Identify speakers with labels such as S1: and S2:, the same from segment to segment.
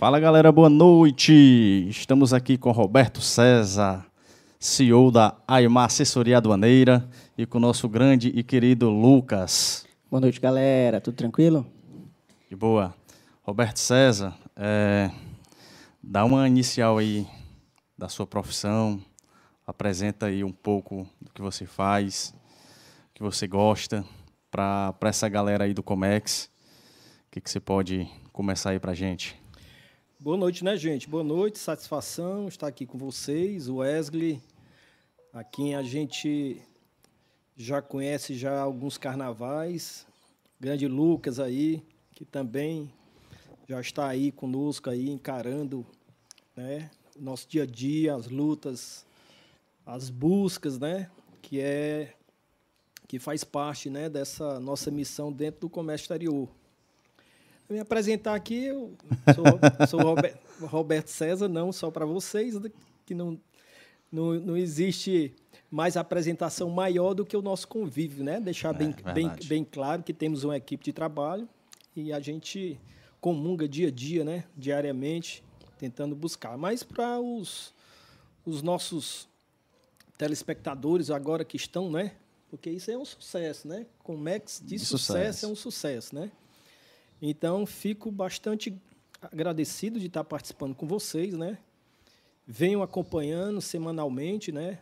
S1: Fala galera, boa noite. Estamos aqui com Roberto César, CEO da Aimar Assessoria Aduaneira, e com o nosso grande e querido Lucas.
S2: Boa noite, galera. Tudo tranquilo?
S1: De boa. Roberto César, é, dá uma inicial aí da sua profissão, apresenta aí um pouco do que você faz, o que você gosta, para essa galera aí do Comex. O que, que você pode começar aí para gente?
S3: Boa noite, né, gente? Boa noite, satisfação estar aqui com vocês, o Wesley, a quem a gente já conhece já alguns carnavais, grande Lucas aí, que também já está aí conosco aí encarando, né, o nosso dia a dia, as lutas, as buscas, né, que é que faz parte, né, dessa nossa missão dentro do comércio exterior me apresentar aqui, eu sou, sou Robert, Roberto César, não só para vocês, né, que não, não, não existe mais apresentação maior do que o nosso convívio, né? Deixar é, bem, bem, bem claro que temos uma equipe de trabalho e a gente comunga dia a dia, né? Diariamente, tentando buscar. Mas para os, os nossos telespectadores agora que estão, né? Porque isso é um sucesso, né? Comex de, de sucesso, sucesso é um sucesso, né? Então, fico bastante agradecido de estar participando com vocês, né? Venho acompanhando semanalmente, né?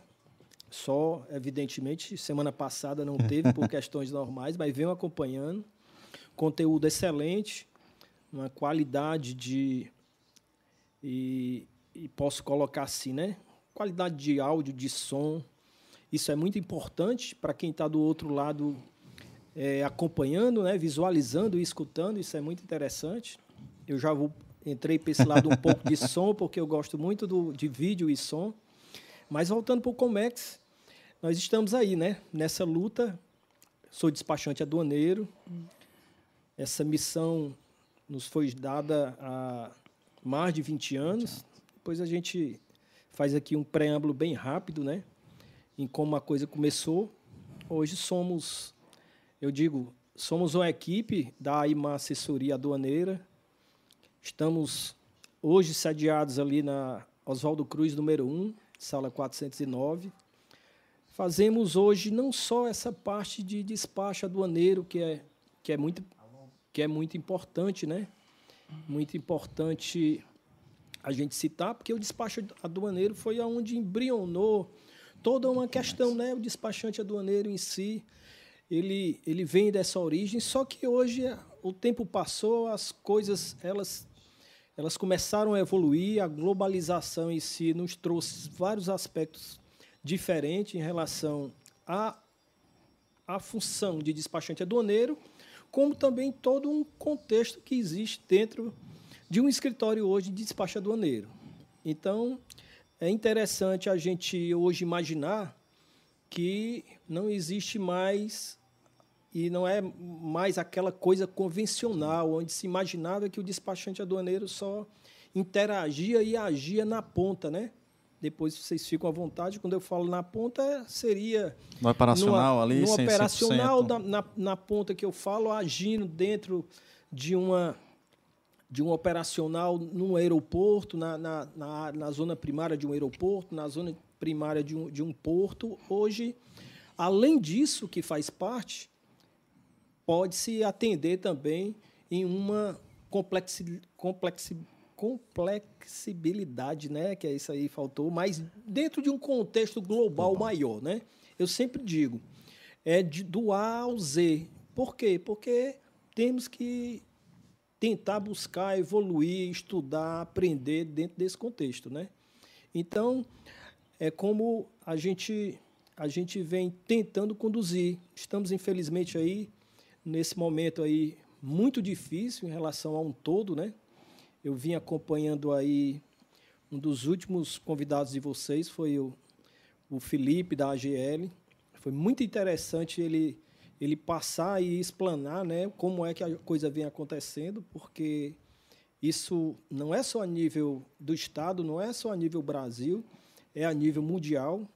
S3: Só, evidentemente, semana passada não teve por questões normais, mas venho acompanhando. Conteúdo excelente, uma qualidade de. E, e posso colocar assim, né? Qualidade de áudio, de som. Isso é muito importante para quem está do outro lado é, acompanhando, né, visualizando e escutando, isso é muito interessante. Eu já vou, entrei para esse lado um pouco de som, porque eu gosto muito do, de vídeo e som. Mas voltando para o Comex, nós estamos aí, né, nessa luta. Sou despachante aduaneiro. Essa missão nos foi dada há mais de 20 anos. Depois a gente faz aqui um preâmbulo bem rápido, né, em como a coisa começou. Hoje somos eu digo, somos uma equipe da AIMA Assessoria Aduaneira. Estamos hoje sediados ali na Oswaldo Cruz, número 1, sala 409. Fazemos hoje não só essa parte de despacho aduaneiro, que é, que é, muito, que é muito importante, né? Muito importante a gente citar, porque o despacho aduaneiro foi aonde embrionou toda uma questão, né? O despachante aduaneiro em si ele, ele vem dessa origem, só que hoje o tempo passou, as coisas elas, elas começaram a evoluir, a globalização em si nos trouxe vários aspectos diferentes em relação à, à função de despachante aduaneiro, como também todo um contexto que existe dentro de um escritório hoje de despacho aduaneiro. Então, é interessante a gente hoje imaginar que não existe mais e não é mais aquela coisa convencional, onde se imaginava que o despachante aduaneiro só interagia e agia na ponta, né? Depois vocês ficam à vontade. Quando eu falo na ponta, seria.
S1: No operacional numa, ali,
S3: No operacional, na, na, na, ponta que eu falo, agindo dentro de uma de um operacional num aeroporto, na, na, na, na zona primária de um aeroporto, na zona primária de um, de um porto. Hoje, além disso, que faz parte, pode-se atender também em uma complexi, complexi, complexibilidade, né, que é isso aí faltou, mas dentro de um contexto global maior, né? Eu sempre digo, é de, do A ao Z. Por quê? Porque temos que tentar buscar evoluir, estudar, aprender dentro desse contexto, né? Então, é como a gente a gente vem tentando conduzir. Estamos infelizmente aí nesse momento aí muito difícil em relação a um todo, né? Eu vim acompanhando aí um dos últimos convidados de vocês foi o, o Felipe da AGL. Foi muito interessante ele ele passar e explanar, né, como é que a coisa vem acontecendo, porque isso não é só a nível do estado, não é só a nível Brasil, é a nível mundial.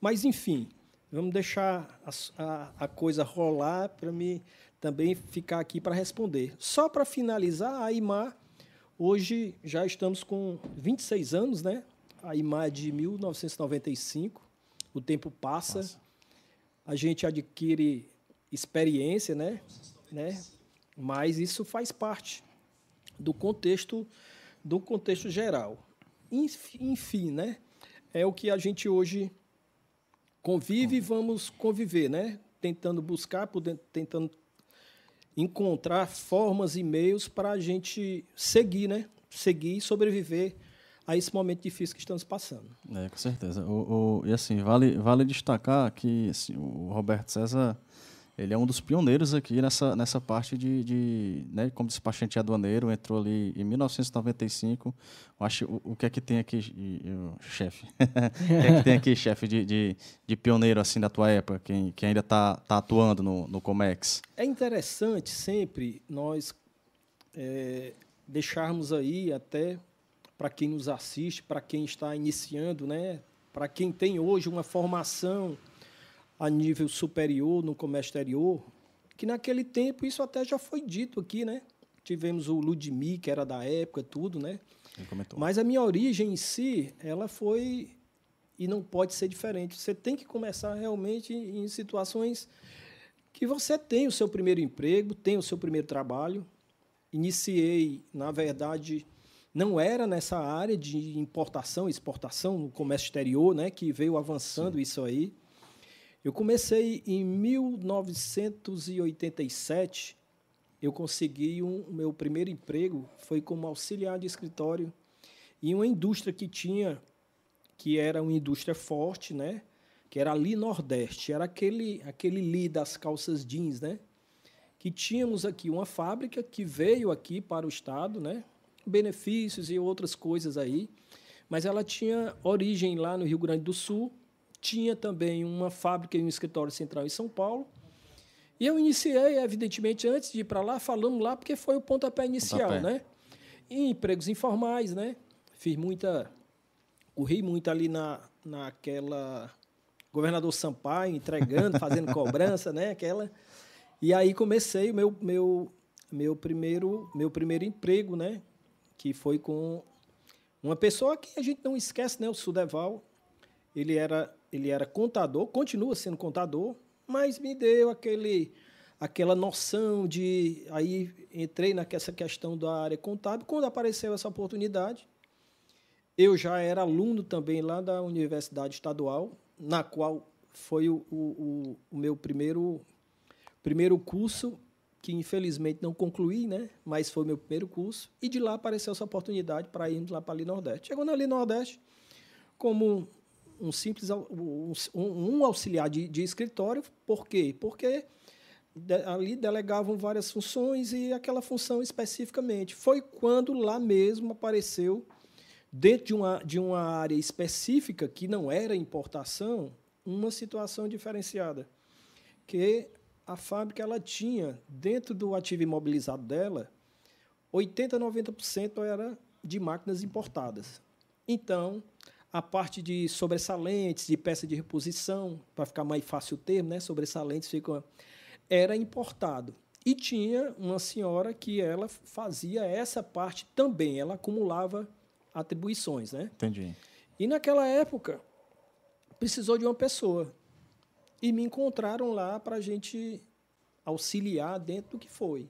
S3: Mas enfim, vamos deixar a, a, a coisa rolar para me também ficar aqui para responder. Só para finalizar, a IMAR Hoje já estamos com 26 anos, né? A IMA é de 1995. O tempo passa, Nossa. a gente adquire experiência, né? né? Mas isso faz parte do contexto do contexto geral. Enfim, né? É o que a gente hoje convive e vamos conviver, né? Tentando buscar, tentando encontrar formas e meios para a gente seguir, né? Seguir e sobreviver a esse momento difícil que estamos passando.
S1: É, com certeza. O, o, e assim, vale, vale destacar que assim, o Roberto César ele é um dos pioneiros aqui nessa, nessa parte de, de né, como despachante aduaneiro, entrou ali em 1995. acho, o, o que é que tem aqui, chefe? o que é que tem aqui, chefe, de, de, de, pioneiro assim da tua época, quem, quem ainda está tá atuando no, no Comex?
S3: É interessante sempre nós é, deixarmos aí até para quem nos assiste, para quem está iniciando, né, para quem tem hoje uma formação a nível superior no comércio exterior, que naquele tempo isso até já foi dito aqui, né? Tivemos o Ludmir, que era da época, tudo, né? Mas a minha origem em si, ela foi e não pode ser diferente. Você tem que começar realmente em situações que você tem o seu primeiro emprego, tem o seu primeiro trabalho. Iniciei, na verdade, não era nessa área de importação, exportação no comércio exterior, né, que veio avançando Sim. isso aí. Eu comecei em 1987, eu consegui um, meu primeiro emprego, foi como auxiliar de escritório em uma indústria que tinha, que era uma indústria forte, né? que era ali Nordeste, era aquele, aquele li das calças jeans, né? que tínhamos aqui uma fábrica que veio aqui para o Estado, né? benefícios e outras coisas aí, mas ela tinha origem lá no Rio Grande do Sul, tinha também uma fábrica e um escritório central em São Paulo. E eu iniciei, evidentemente, antes de ir para lá, falando lá, porque foi o pontapé inicial, pontapé. né? Em empregos informais, né? Fiz muita. Corri muito ali na, naquela. Governador Sampaio, entregando, fazendo cobrança, né? Aquela. E aí comecei o meu, meu, meu, primeiro, meu primeiro emprego, né? Que foi com uma pessoa que a gente não esquece, né? O Sudeval. Ele era ele era contador, continua sendo contador, mas me deu aquele aquela noção de aí entrei nessa questão da área contábil quando apareceu essa oportunidade. Eu já era aluno também lá da Universidade Estadual, na qual foi o, o, o meu primeiro primeiro curso que infelizmente não concluí, né? Mas foi meu primeiro curso e de lá apareceu essa oportunidade para irmos lá para ali Nordeste. Chegou na ali Nordeste como um simples um, um auxiliar de, de, escritório. Por quê? Porque de, ali delegavam várias funções e aquela função especificamente. Foi quando lá mesmo apareceu, dentro de uma, de uma área específica, que não era importação, uma situação diferenciada. Que a fábrica ela tinha, dentro do ativo imobilizado dela, 80% a 90% era de máquinas importadas. Então, a parte de sobressalentes, de peça de reposição, para ficar mais fácil o termo, né? sobressalentes fica, era importado. E tinha uma senhora que ela fazia essa parte também, ela acumulava atribuições. Né?
S1: Entendi.
S3: E naquela época, precisou de uma pessoa. E me encontraram lá para a gente auxiliar dentro do que foi.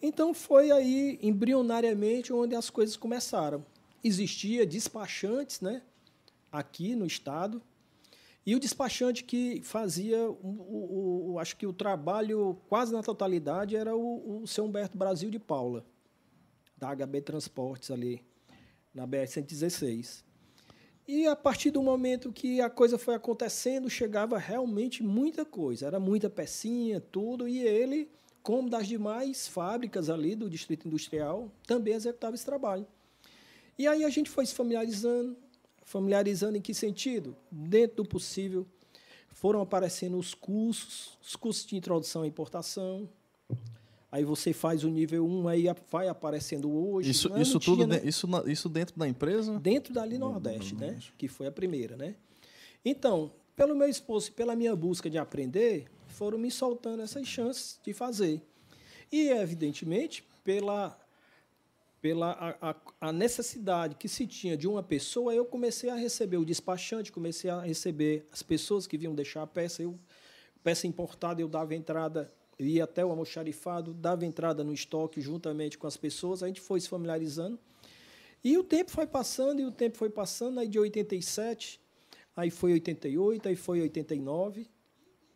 S3: Então foi aí, embrionariamente, onde as coisas começaram. Existia despachantes, né? Aqui no estado. E o despachante que fazia, o, o, o acho que o trabalho quase na totalidade era o, o seu Humberto Brasil de Paula, da HB Transportes ali, na BR-116. E a partir do momento que a coisa foi acontecendo, chegava realmente muita coisa, era muita pecinha, tudo, e ele, como das demais fábricas ali do Distrito Industrial, também executava esse trabalho. E aí a gente foi se familiarizando, Familiarizando em que sentido? Dentro do possível, foram aparecendo os cursos, os cursos de introdução à importação. Aí você faz o nível 1, aí vai aparecendo hoje.
S1: Isso, isso tudo tinha, né? isso, isso dentro da empresa?
S3: Dentro da Ali Nordeste, no, no, né? Que foi a primeira, né? Então, pelo meu esposo e pela minha busca de aprender, foram me soltando essas chances de fazer. E, evidentemente, pela pela a, a, a, necessidade que se tinha de uma pessoa, eu comecei a receber o despachante, comecei a receber as pessoas que vinham deixar a peça. Eu, peça importada, eu dava entrada, eu ia até o almoxarifado, dava entrada no estoque juntamente com as pessoas, a gente foi se familiarizando. E o tempo foi passando, e o tempo foi passando, aí de 87, aí foi 88, aí foi 89.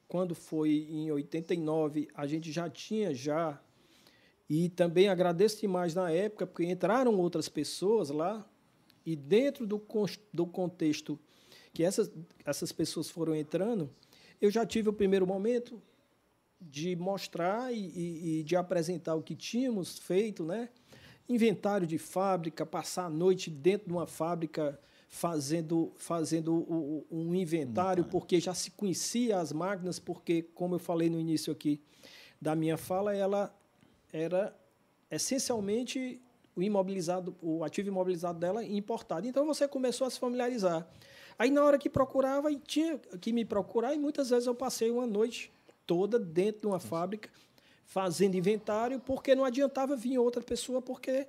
S3: Quando foi em 89, a gente já tinha já e também agradeço demais na época, porque entraram outras pessoas lá, e dentro do, do contexto que essas, essas pessoas foram entrando, eu já tive o primeiro momento de mostrar e, e, e de apresentar o que tínhamos feito, né? Inventário de fábrica, passar a noite dentro de uma fábrica fazendo, fazendo um inventário, porque já se conhecia as máquinas, porque, como eu falei no início aqui da minha fala, ela era essencialmente o imobilizado, o ativo imobilizado dela importado. Então você começou a se familiarizar. Aí na hora que procurava, e tinha que me procurar, e muitas vezes eu passei uma noite toda dentro de uma fábrica fazendo inventário, porque não adiantava vir outra pessoa, porque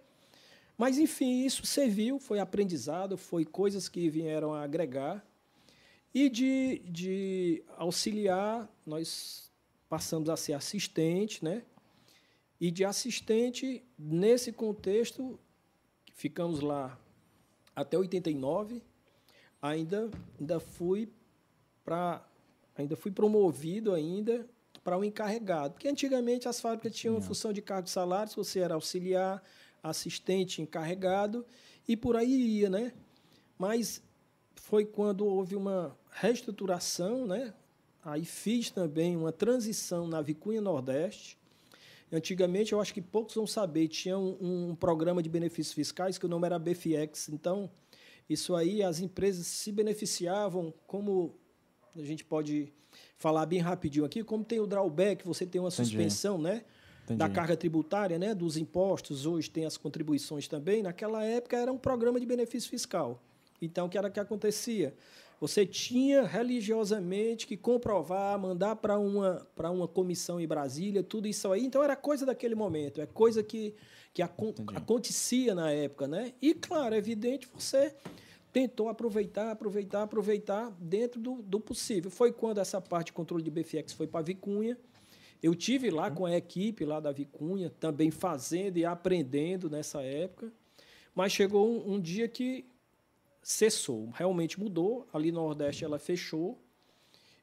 S3: mas enfim, isso serviu, foi aprendizado, foi coisas que vieram a agregar. E de, de auxiliar, nós passamos a ser assistente, né? E de assistente, nesse contexto, ficamos lá até 89, ainda, ainda fui para ainda fui promovido ainda para um encarregado, porque antigamente as fábricas tinham uma função de cargo de salários, você era auxiliar, assistente, encarregado e por aí ia, né? Mas foi quando houve uma reestruturação, né? Aí fiz também uma transição na Vicunha Nordeste, Antigamente, eu acho que poucos vão saber, tinha um, um programa de benefícios fiscais que o nome era BFX. Então, isso aí, as empresas se beneficiavam, como a gente pode falar bem rapidinho aqui, como tem o drawback, você tem uma Entendi. suspensão, né? Entendi. da carga tributária, né, dos impostos, hoje tem as contribuições também. Naquela época era um programa de benefício fiscal. Então, o que era que acontecia? Você tinha religiosamente que comprovar, mandar para uma, uma comissão em Brasília, tudo isso aí. Então era coisa daquele momento, é coisa que, que acontecia na época. Né? E, claro, é evidente, você tentou aproveitar, aproveitar, aproveitar dentro do, do possível. Foi quando essa parte de controle de BFX foi para Vicunha. Eu tive lá uhum. com a equipe lá da Vicunha, também fazendo e aprendendo nessa época. Mas chegou um, um dia que cessou, realmente mudou. Ali no Nordeste ela fechou.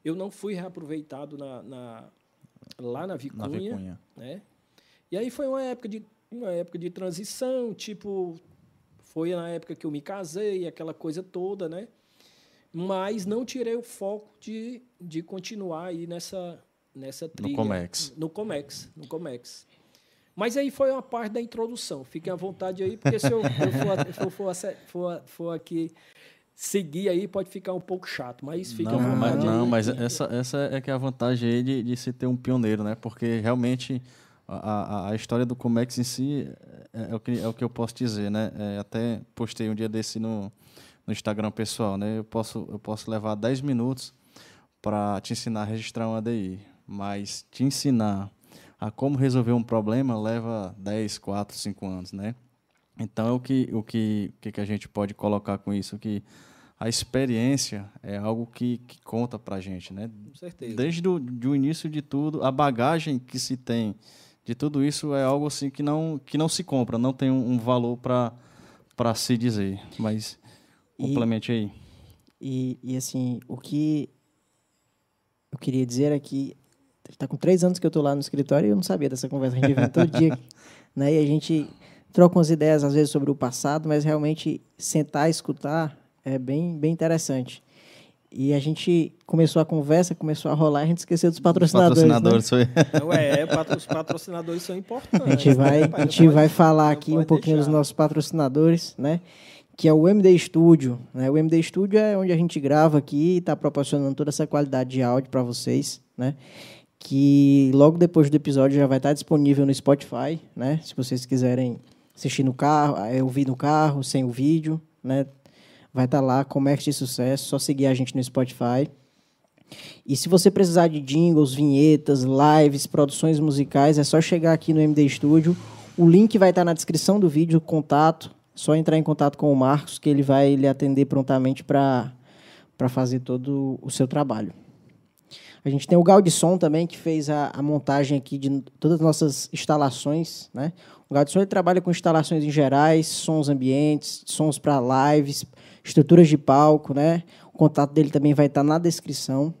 S3: Eu não fui reaproveitado na, na lá na Vicunha, na Vicunha, né? E aí foi uma época de uma época de transição, tipo foi na época que eu me casei, aquela coisa toda, né? Mas não tirei o foco de, de continuar aí nessa nessa trilha.
S1: No Comex.
S3: No Comex, no Comex. Mas aí foi uma parte da introdução. Fiquem à vontade aí, porque se eu, eu for, for, for, for, aqui seguir aí, pode ficar um pouco chato. Mas fica
S1: não,
S3: à vontade.
S1: Mas, não, mas essa, essa é que é a vantagem aí de, de se ter um pioneiro, né? Porque realmente a, a, a história do Comex em si é, é, o que, é o que eu posso dizer, né? É, até postei um dia desse no, no Instagram pessoal, né? Eu posso, eu posso levar 10 minutos para te ensinar a registrar uma ADI, mas te ensinar a como resolver um problema leva 10, 4, 5 anos, né? Então, o que, o que, o que a gente pode colocar com isso? Que a experiência é algo que, que conta para a gente, né?
S3: Com certeza.
S1: Desde o do início de tudo, a bagagem que se tem de tudo isso é algo assim que não, que não se compra, não tem um, um valor para se dizer. Mas complemente aí.
S2: E, e assim, o que eu queria dizer é que Está com três anos que eu estou lá no escritório e eu não sabia dessa conversa. A gente vem todo dia, né? E a gente troca umas ideias às vezes sobre o passado, mas realmente sentar e escutar é bem, bem interessante. E a gente começou a conversa, começou a rolar, a gente esqueceu dos patrocinadores. Os patrocinadores
S3: né? foi. é, os patrocinadores são importantes.
S2: A gente vai, a gente vai falar aqui um pouquinho deixar. dos nossos patrocinadores, né? Que é o MD Studio. Né? O MD Studio é onde a gente grava aqui e está proporcionando toda essa qualidade de áudio para vocês, né? Que logo depois do episódio já vai estar disponível no Spotify, né? Se vocês quiserem assistir no carro, é, ouvir no carro, sem o vídeo, né? Vai estar lá, Comércio de Sucesso, só seguir a gente no Spotify. E se você precisar de jingles, vinhetas, lives, produções musicais, é só chegar aqui no MD Studio. O link vai estar na descrição do vídeo, contato. Só entrar em contato com o Marcos, que ele vai lhe atender prontamente para fazer todo o seu trabalho. A gente tem o Gaudisson também, que fez a, a, montagem aqui de todas as nossas instalações. Né? O Gaudisson ele trabalha com instalações em gerais, sons ambientes, sons para lives, estruturas de palco. Né? O contato dele também vai estar na descrição.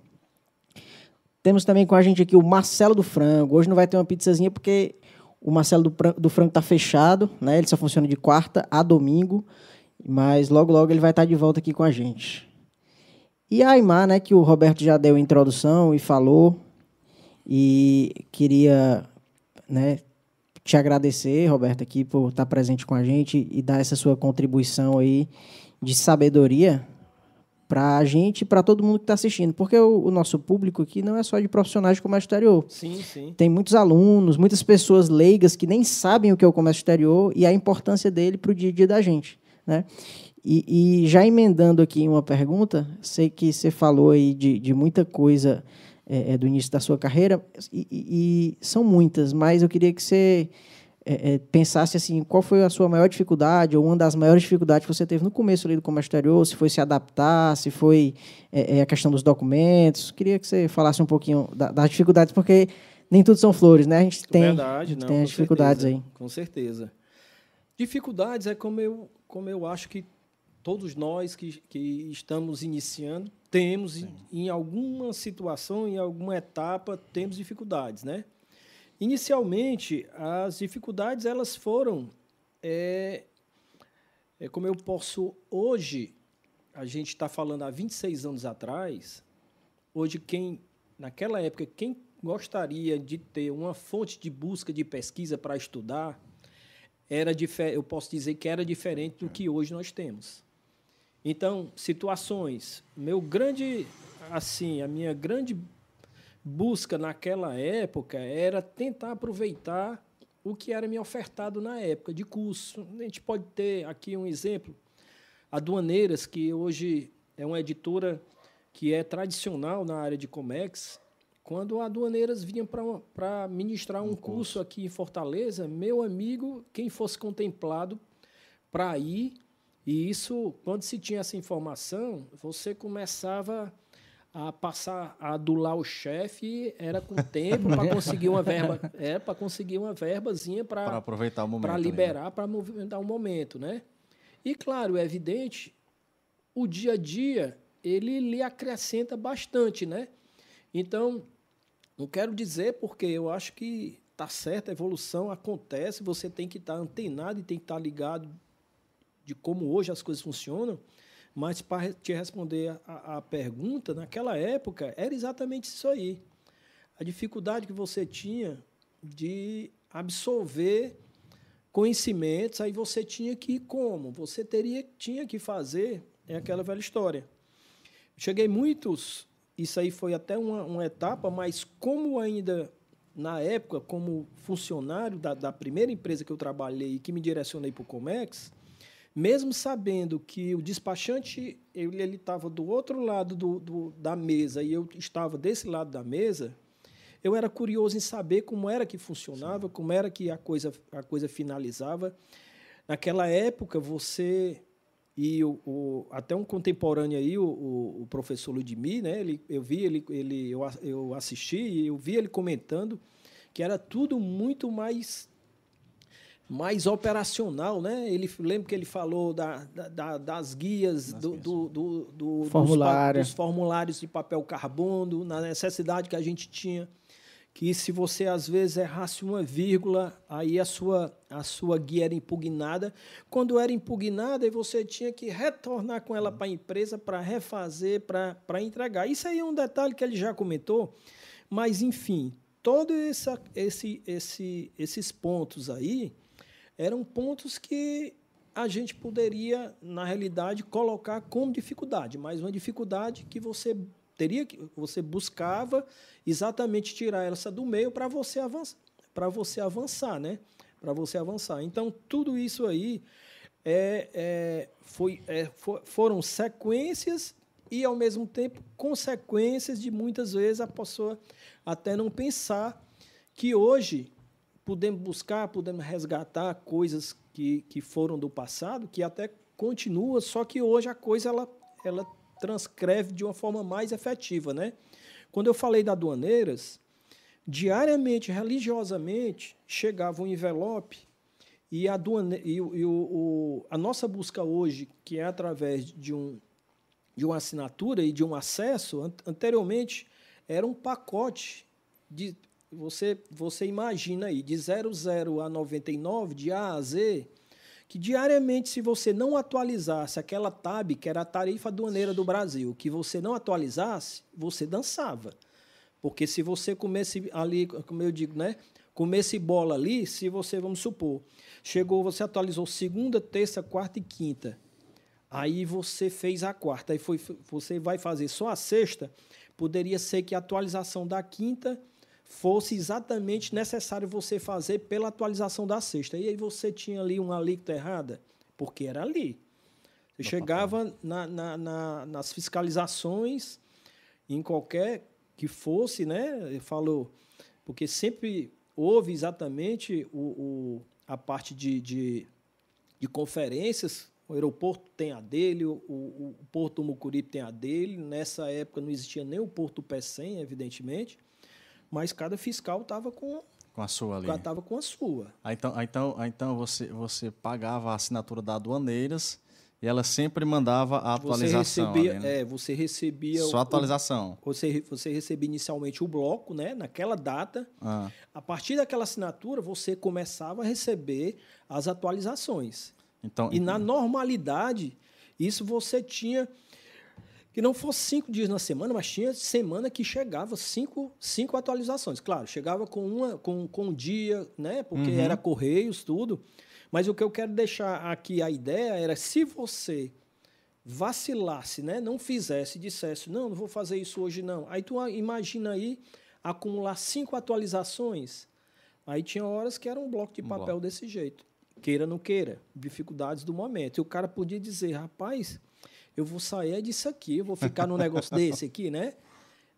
S2: Temos também com a gente aqui o Marcelo do Frango. Hoje não vai ter uma pizzazinha porque o Marcelo do, do Franco está fechado, né? Ele só funciona de quarta a domingo, mas logo logo ele vai estar tá de volta aqui com a gente. E a Aymar, né, que o Roberto já deu introdução e falou, e queria, né, te agradecer, Roberto, aqui por estar presente com a gente e dar essa sua contribuição aí de sabedoria para a gente e para todo mundo que está assistindo. Porque o, o, nosso público aqui não é só de profissionais de comércio exterior.
S3: Sim, sim.
S2: Tem muitos alunos, muitas pessoas leigas que nem sabem o que é o comércio exterior e a importância dele para o dia a dia da gente. Né? E, e, já emendando aqui uma pergunta, sei que você falou aí de, de muita coisa é, é do início da sua carreira, e, e, são muitas, mas eu queria que você é, é, pensasse assim, qual foi a sua maior dificuldade ou uma das maiores dificuldades que você teve no começo ali do comércio exterior, se foi se adaptar, se foi é, é, a questão dos documentos. Queria que você falasse um pouquinho da, das dificuldades, porque nem tudo são flores, né? A gente tem,
S3: Verdade, não,
S2: tem as dificuldades
S3: certeza,
S2: aí.
S3: Com certeza. Dificuldades é como eu, como eu acho que todos nós que, que estamos iniciando temos em, em alguma situação, em alguma etapa, temos dificuldades, né? Inicialmente, as dificuldades elas foram é, é como eu posso hoje, a gente está falando há 26 anos atrás, hoje quem naquela época quem gostaria de ter uma fonte de busca de pesquisa para estudar era eu posso dizer que era diferente do que hoje nós temos. Então, situações, meu grande assim, a minha grande busca naquela época era tentar aproveitar o que era me ofertado na época de curso. A gente pode ter aqui um exemplo, a Duaneiras, que hoje é uma editora que é tradicional na área de Comex. Quando a Duaneiras vinha para ministrar um, um curso. curso aqui em Fortaleza, meu amigo, quem fosse contemplado para ir, e isso, quando se tinha essa informação, você começava a passar a adular o chefe era com tempo para conseguir uma verba é para conseguir uma verbazinha para
S1: aproveitar o momento
S3: para liberar para movimentar o momento né? E claro é evidente o dia a dia ele lhe acrescenta bastante né? Então não quero dizer porque eu acho que tá certo a evolução acontece você tem que estar tá antenado e tem que estar tá ligado de como hoje as coisas funcionam mas para te responder a, a, pergunta, naquela época era exatamente isso aí. A dificuldade que você tinha de absorver conhecimentos, aí você tinha que como? Você teria, tinha que fazer, é aquela velha história. Cheguei muitos, isso aí foi até uma, uma etapa, mas como ainda na época, como funcionário da, da primeira empresa que eu trabalhei e que me direcionei para o Comex, mesmo sabendo que o despachante ele estava do outro lado do, do, da mesa e eu estava desse lado da mesa, eu era curioso em saber como era que funcionava, Sim. como era que a coisa, a coisa finalizava. Naquela época, você e o, o, até um contemporâneo aí, o, o, o, professor Ludmir, né? Ele, eu vi ele, ele eu, eu assisti e eu vi ele comentando que era tudo muito mais mais operacional, né? Ele lembro que ele falou da, da das guias, do, do, do, do
S2: Formulário.
S3: dos, dos, formulários de papel carbono, na necessidade que a gente tinha que se você às vezes errasse uma vírgula, aí a sua a sua guia era impugnada. Quando era impugnada, você tinha que retornar com ela para a empresa para refazer, para entregar. Isso aí é um detalhe que ele já comentou, mas enfim, todos esse, esse, esses pontos aí eram pontos que a gente poderia, na realidade, colocar como dificuldade, mas uma dificuldade que você teria que você buscava exatamente tirar essa do meio para você avançar, para você avançar, né? Para você avançar. Então tudo isso aí é, é, foi, é, for, foram sequências e ao mesmo tempo consequências de muitas vezes a pessoa até não pensar que hoje podemos buscar, podemos resgatar coisas que, que foram do passado, que até continua, só que hoje a coisa ela, ela transcreve de uma forma mais efetiva. Né? Quando eu falei da aduaneiras, diariamente, religiosamente, chegava um envelope e, a, aduane, e, e o, o, a nossa busca hoje, que é através de, um, de uma assinatura e de um acesso, anteriormente era um pacote de. Você, você imagina aí, de 00 a 99, de A a Z, que diariamente, se você não atualizasse aquela TAB, que era a tarifa aduaneira do Brasil, que você não atualizasse, você dançava. Porque se você comesse ali, como eu digo, né? Comesse bola ali, se você, vamos supor, chegou, você atualizou segunda, terça, quarta e quinta. Aí você fez a quarta, aí foi, você vai fazer só a sexta, poderia ser que a atualização da quinta fosse exatamente necessário você fazer pela atualização da sexta. E aí você tinha ali uma alíquota errada, porque era ali. Você chegava na, na, na, nas fiscalizações, em qualquer que fosse, né? Ele falou, porque sempre houve exatamente o, o a parte de, de, de, conferências. O aeroporto tem a dele, o, o, o Porto Mucuripe tem a dele. Nessa época não existia nem o Porto Pecém, evidentemente mas cada fiscal estava com
S1: com a sua ali.
S3: Estava com a sua.
S1: Aí, então, aí, então, aí, então você, você pagava a assinatura da aduaneiras e ela sempre mandava a atualização.
S3: Você recebia,
S1: ali, né?
S3: é, você recebia
S1: só a atualização.
S3: O, você, você recebia inicialmente o bloco, né, naquela data. Ah. A partir daquela assinatura, você começava a receber as atualizações. Então, e na normalidade, isso você tinha que não fosse cinco dias na semana, mas tinha semana que chegava cinco, cinco atualizações. Claro, chegava com uma com, com um dia, né? Porque uhum. era correios, tudo. Mas o que eu quero deixar aqui a ideia era se você vacilasse, né? Não fizesse, dissesse, não, não vou fazer isso hoje não. Aí tu imagina aí acumular cinco atualizações. Aí tinha horas que era um bloco de papel desse jeito. Queira ou não queira, dificuldades do momento. E o cara podia dizer, rapaz, eu vou sair disso aqui, eu vou ficar num negócio desse aqui, né?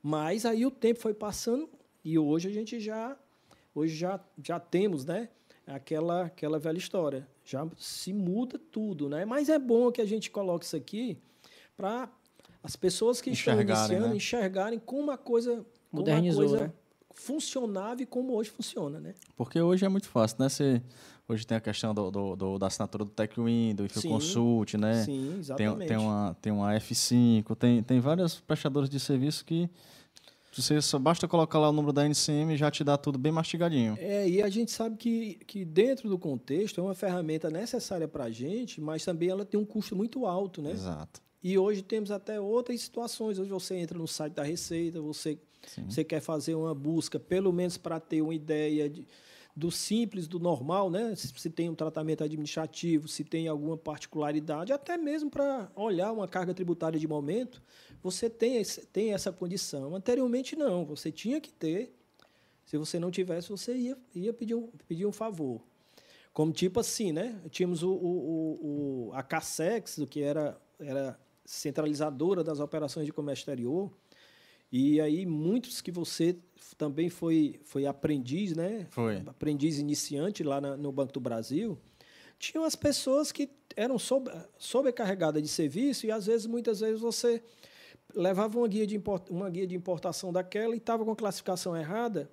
S3: Mas aí o tempo foi passando e hoje a gente já hoje já, já temos, né? Aquela aquela velha história. Já se muda tudo, né? Mas é bom que a gente coloque isso aqui para as pessoas que estão iniciando né? enxergarem como uma coisa
S2: modernizou, uma coisa né?
S3: funcionava e como hoje funciona, né?
S1: Porque hoje é muito fácil, né? Você Hoje tem a questão do, do, do da assinatura do TechWin, do InfoConsult, né?
S3: Sim, exatamente.
S1: Tem, tem, uma, tem uma F5, tem, tem vários prestadores de serviço que você só basta colocar lá o número da NCM e já te dá tudo bem mastigadinho.
S3: É, e a gente sabe que, que dentro do contexto é uma ferramenta necessária para a gente, mas também ela tem um custo muito alto, né?
S1: Exato.
S3: E hoje temos até outras situações. Hoje você entra no site da Receita, você, você quer fazer uma busca, pelo menos para ter uma ideia de do simples, do normal, né? se tem um tratamento administrativo, se tem alguma particularidade, até mesmo para olhar uma carga tributária de momento, você tem, esse, tem essa condição. Anteriormente, não, você tinha que ter. Se você não tivesse, você ia, ia pedir, um, pedir um favor. Como tipo assim, né? Tínhamos o, o, o, a CASEX, que era, era centralizadora das operações de comércio exterior, e aí muitos que você também foi, foi aprendiz, né?
S1: Foi.
S3: Aprendiz iniciante lá na, no Banco do Brasil. Tinham as pessoas que eram sobre, sobrecarregadas de serviço e às vezes, muitas vezes, você levava uma guia de, import, uma guia de importação daquela e estava com a classificação errada.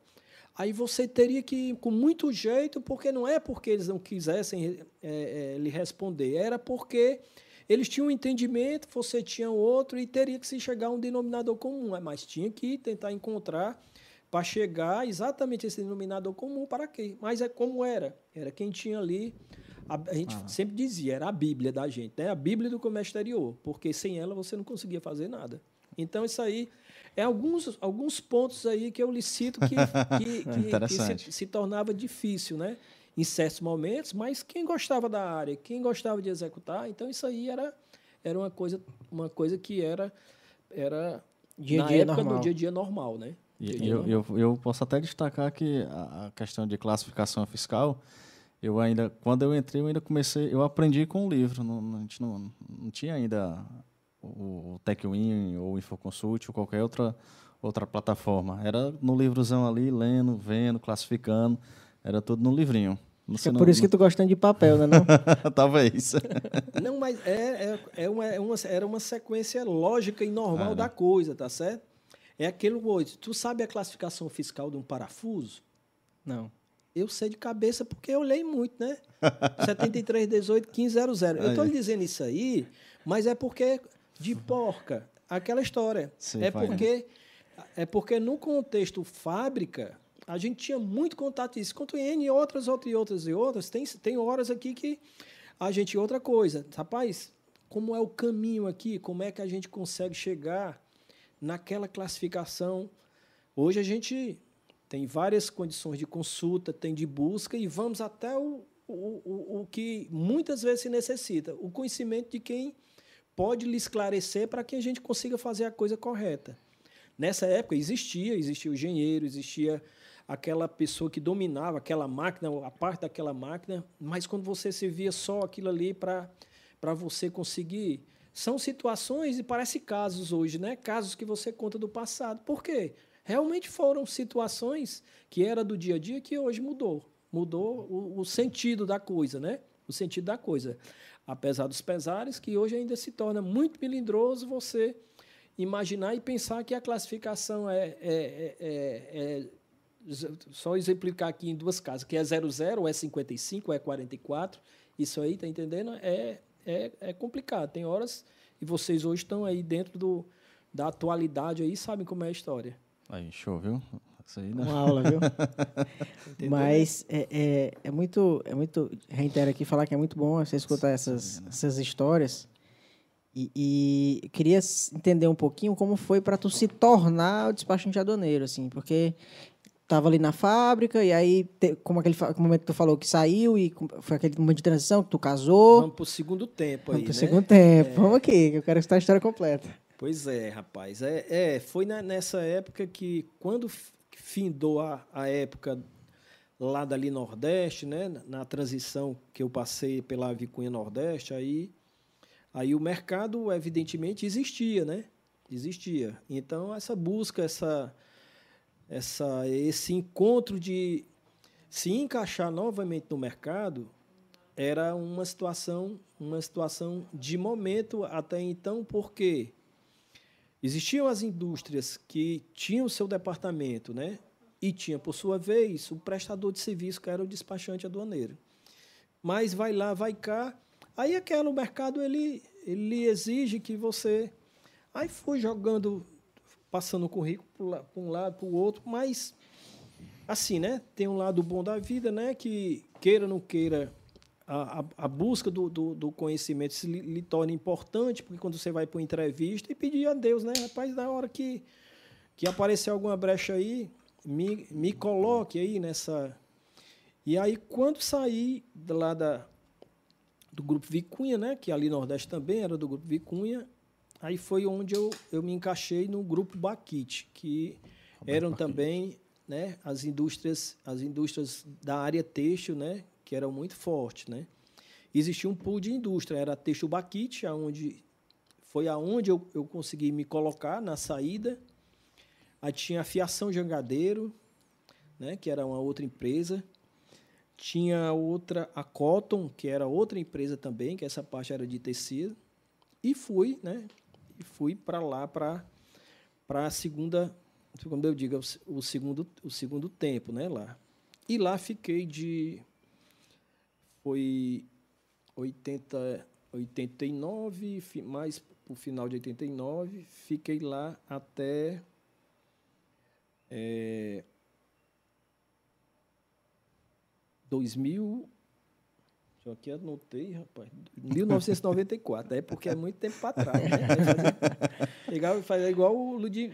S3: Aí você teria que ir com muito jeito, porque não é porque eles não quisessem é, é, lhe responder, era porque eles tinham um entendimento, você tinha outro e teria que se chegar a um denominador comum, é, mas tinha que tentar encontrar para chegar exatamente esse denominador comum para quê? Mas é como era, era quem tinha ali a, a gente ah. sempre dizia, era a Bíblia da gente, né? A Bíblia do comércio exterior, porque sem ela você não conseguia fazer nada. Então isso aí é alguns, alguns pontos aí que eu lhe cito que, que, que, que se, se tornava difícil, né? Em certos momentos, mas quem gostava da área, quem gostava de executar, então isso aí era, era uma, coisa, uma coisa que era, era dia na dia época normal. do dia a dia normal, né?
S1: E, eu, eu, eu, posso até destacar que a, questão de classificação fiscal, eu ainda, quando eu entrei, eu ainda comecei, eu aprendi com o livro, não, a gente não, não tinha ainda o, o TechWin ou o InfoConsult ou qualquer outra, outra plataforma. Era no livrozão ali, lendo, vendo, classificando Era tudo no livrinho.
S2: Você é por não, isso que tu gostando de papel, né? Não?
S1: Talvez.
S3: Não, mas é, é, é, uma, é uma, era uma sequência lógica e normal da coisa, tá certo? É aquele outro. Tu sabe a classificação fiscal de um parafuso?
S2: Não.
S3: Eu sei de cabeça porque eu leio muito, né? 73, 18, 15, 00. Eu estou lhe dizendo isso aí, mas é porque de porca, aquela história. Sim, é porque é porque no contexto fábrica, a gente tinha muito contato isso. Quanto em outras, outras e outras e outras, tem, tem horas aqui que a gente. Outra coisa, rapaz, como é o caminho aqui? Como é que a gente consegue chegar naquela classificação? Hoje a gente tem várias condições de consulta, tem de busca e vamos até o, o, o, o que muitas vezes se necessita: o conhecimento de quem pode lhe esclarecer para que a gente consiga fazer a coisa correta. Nessa época existia, existia o engenheiro, existia aquela pessoa que dominava aquela máquina, a parte daquela máquina, mas quando você se via só aquilo ali para você conseguir. São situações e parece casos hoje, né? Casos que você conta do passado. Por quê? Realmente foram situações que era do dia a dia que hoje mudou. Mudou o, o sentido da coisa, né? O sentido da coisa. Apesar dos pesares, que hoje ainda se torna muito melindroso você imaginar e pensar que a classificação é, é, é, é só exemplificar aqui em duas casas, que é 00, é 55, é 44. Isso aí, tá entendendo? É, é, é complicado. Tem horas e vocês hoje estão aí dentro do, da atualidade aí, sabem como é a história.
S1: Aí, show, viu?
S2: Isso aí, né? Uma aula, viu? Mas é, é, é, muito, é muito, reitero aqui, falar que é muito bom você escutar essas, né? essas histórias. E, e queria entender um pouquinho como foi para tu se tornar o despachante aduaneiro, assim, porque estava ali na fábrica, e aí, te, como aquele momento que tu falou que saiu, e foi aquele momento de transição que tu casou.
S3: Vamos pro segundo tempo aí,
S2: Vamos pro
S3: né?
S2: segundo tempo. É. Vamos aqui, que eu quero escutar a história completa.
S3: Pois é, rapaz. É, é foi na, nessa época que, quando findou a, a época lá dali Nordeste, né, na transição que eu passei pela Vicunha Nordeste, aí, aí o mercado, evidentemente, existia, né? Existia. Então, essa busca, essa essa, esse encontro de se encaixar novamente no mercado era uma situação, uma situação de momento até então, porque existiam as indústrias que tinham seu departamento, né? E tinha, por sua vez, o prestador de serviço, que era o despachante aduaneiro. Mas vai lá, vai cá. Aí aquele mercado ele, ele exige que você. Aí fui jogando passando o currículo para um lado, para o outro, mas assim, né? Tem um lado bom da vida, né? Que queira ou não queira, a, a, a busca do, do, do, conhecimento se lhe, lhe, torna importante, porque quando você vai para uma entrevista e pedir a Deus, né? Rapaz, na hora que, que aparecer alguma brecha aí, me, me coloque aí nessa. E aí, quando saí lá da, do grupo Vicunha, né? Que ali no Nordeste também era do grupo Vicunha, Aí foi onde eu, eu me encaixei no grupo Baquite, que eram também né, as indústrias as indústrias da área têxtil, né, que eram muito fortes, né. Existia um pool de indústria, era têxtil Baquite, aonde foi aonde eu, eu consegui me colocar na saída. Aí tinha a Fiação Jangadeiro, né, que era uma outra empresa. Tinha outra, a Cotton, que era outra empresa também, que essa parte era de tecido. E fui, né, e fui para lá para para a segunda, como eu digo, o segundo o segundo tempo, né, lá. E lá fiquei de foi 80 89, mais o final de 89, fiquei lá até é, 2000 eu aqui anotei, rapaz. 1994, é porque é muito tempo para trás. Né? Fazer, fazer igual o Ludmir.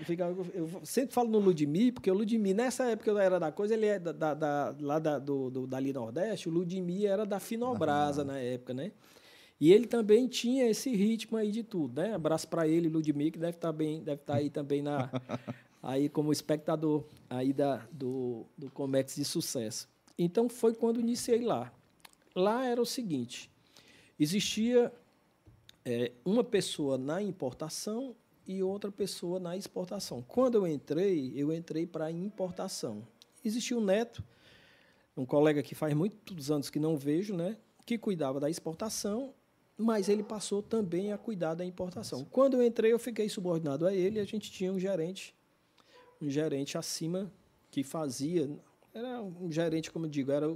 S3: Eu sempre falo no Ludmir, porque o Ludmir, nessa época eu era da coisa, ele é da, da, da lá da, do, do, dali Nordeste, o Ludmir era da Finobrasa na época, né? E ele também tinha esse ritmo aí de tudo, né? Abraço para ele, Ludmir, que deve estar tá bem, deve estar tá aí também na aí como espectador aí da do do Comex de sucesso. Então foi quando iniciei lá lá era o seguinte: existia é, uma pessoa na importação e outra pessoa na exportação. Quando eu entrei, eu entrei para importação. Existia o neto, um colega que faz muitos anos que não vejo, né? Que cuidava da exportação, mas ele passou também a cuidar da importação. Quando eu entrei, eu fiquei subordinado a ele. A gente tinha um gerente, um gerente acima que fazia, era um gerente, como eu digo, era,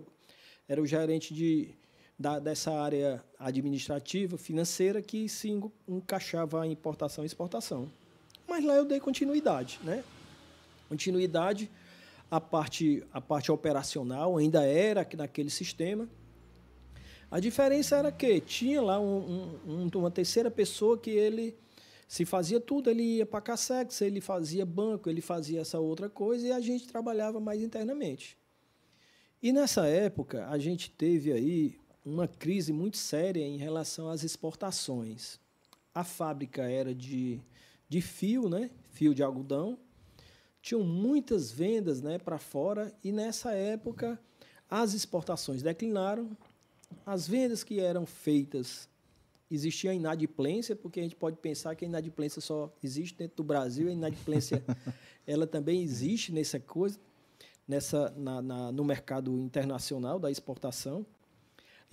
S3: era o gerente de, da, dessa área administrativa, financeira, que se encaixava a importação e exportação. Mas lá eu dei continuidade, né? Continuidade, a parte, a parte operacional ainda era naquele sistema. A diferença era que tinha lá um, um, uma terceira pessoa que ele se fazia tudo, ele ia para a Cassex, ele fazia banco, ele fazia essa outra coisa e a gente trabalhava mais internamente. E nessa época a gente teve aí uma crise muito séria em relação às exportações. A fábrica era de, de fio, né? fio de algodão, tinham muitas vendas né, para fora. E nessa época as exportações declinaram, as vendas que eram feitas existia a inadimplência, porque a gente pode pensar que a inadimplência só existe dentro do Brasil, a inadimplência ela também existe nessa coisa, nessa na, na, no mercado internacional da exportação.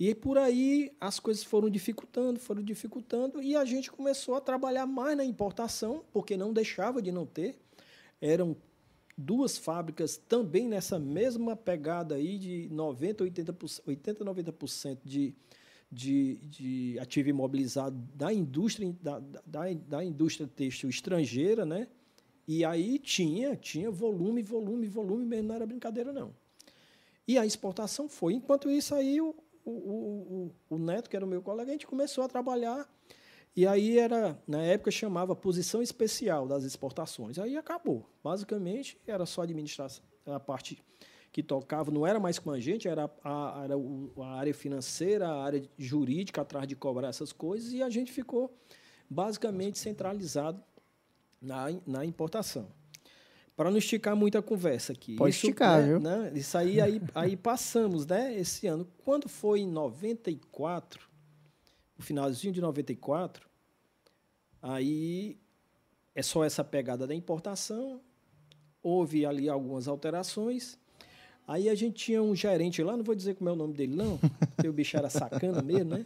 S3: E por aí as coisas foram dificultando, foram dificultando, e a gente começou a trabalhar mais na importação, porque não deixava de não ter. Eram duas fábricas também nessa mesma pegada aí de 90%, 80%, 80 90% de de, de ativo imobilizado da indústria, da, da, da indústria têxtil estrangeira, né? E aí tinha, tinha volume, volume, volume mesmo, não era brincadeira, não. E a exportação foi. Enquanto isso, aí o, o, o, o Neto, que era o meu colega, a gente começou a trabalhar. E aí era, na época, chamava posição especial das exportações. Aí acabou. Basicamente, era só administração, a parte que tocava, não era mais com a gente, era a, era a área financeira, a área jurídica atrás de cobrar essas coisas, e a gente ficou basicamente centralizado na, na importação. Para não esticar muito a conversa aqui.
S2: Pode isso, esticar,
S3: né,
S2: viu?
S3: Né, isso aí, aí, aí passamos, né, esse ano. Quando foi em 94, no finalzinho de 94, aí é só essa pegada da importação, houve ali algumas alterações, Aí a gente tinha um gerente lá, não vou dizer como é o nome dele, não, porque o bicho era sacana mesmo, né?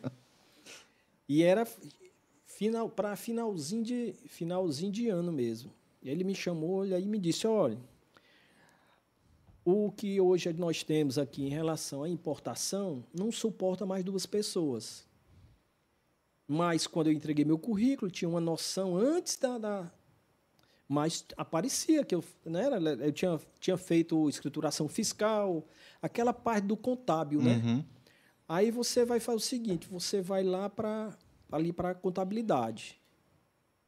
S3: E era final para finalzinho de, finalzinho de ano mesmo. E ele me chamou e aí me disse: olha, o que hoje nós temos aqui em relação à importação não suporta mais duas pessoas. Mas quando eu entreguei meu currículo, tinha uma noção antes da, da, mas aparecia que eu, né, eu tinha, tinha feito escrituração fiscal, aquela parte do contábil, né? Uhum. Aí você vai fazer o seguinte, você vai lá para ali para contabilidade.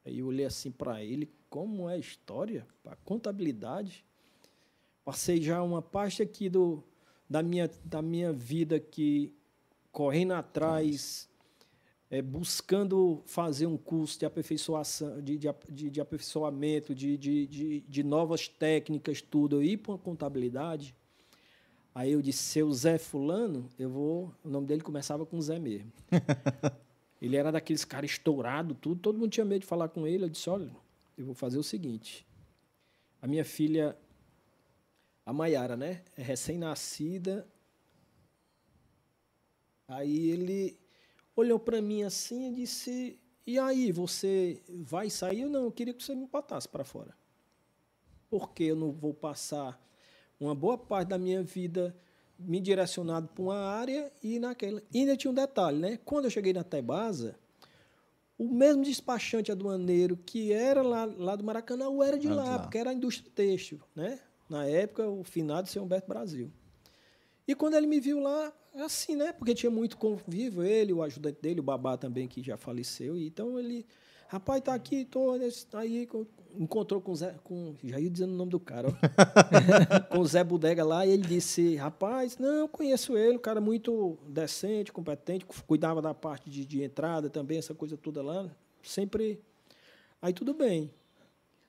S3: Aí eu olhei assim para ele, como é a história para contabilidade? Passei já uma parte aqui do da minha da minha vida que correndo atrás é, buscando fazer um curso de aperfeiçoação, de, de, de, aperfeiçoamento, de, de, de, de, novas técnicas, tudo, ir para contabilidade. Aí eu disse, seu Zé Fulano, eu vou. O nome dele começava com Zé mesmo. ele era daqueles caras estourado, tudo, todo mundo tinha medo de falar com ele. Eu disse, olha, eu vou fazer o seguinte. A minha filha, a Maiara, né? É recém-nascida. Aí ele olhou para mim assim e disse: E aí, você vai sair? ou não, eu queria que você me botasse para fora. Porque eu não vou passar uma boa parte da minha vida me direcionado para uma área e naquela. E ainda tinha um detalhe, né? Quando eu cheguei na Tebasa, o mesmo despachante aduaneiro que era lá, lá do Maracanã era de, lá, lá, porque era a indústria têxtil, né? Na época, o finado seu Humberto Brasil. E quando ele me viu lá, assim, né? Porque tinha muito convívio, ele, o ajudante dele, o babá também, que já faleceu. E então ele, rapaz, tá aqui, tô aí, encontrou com o Zé, com, já ia dizendo o nome do cara, com o Zé Bodega lá, e ele disse, rapaz, não, conheço ele, um cara muito decente, competente, cuidava da parte de, de entrada também, essa coisa toda lá, sempre, aí tudo bem.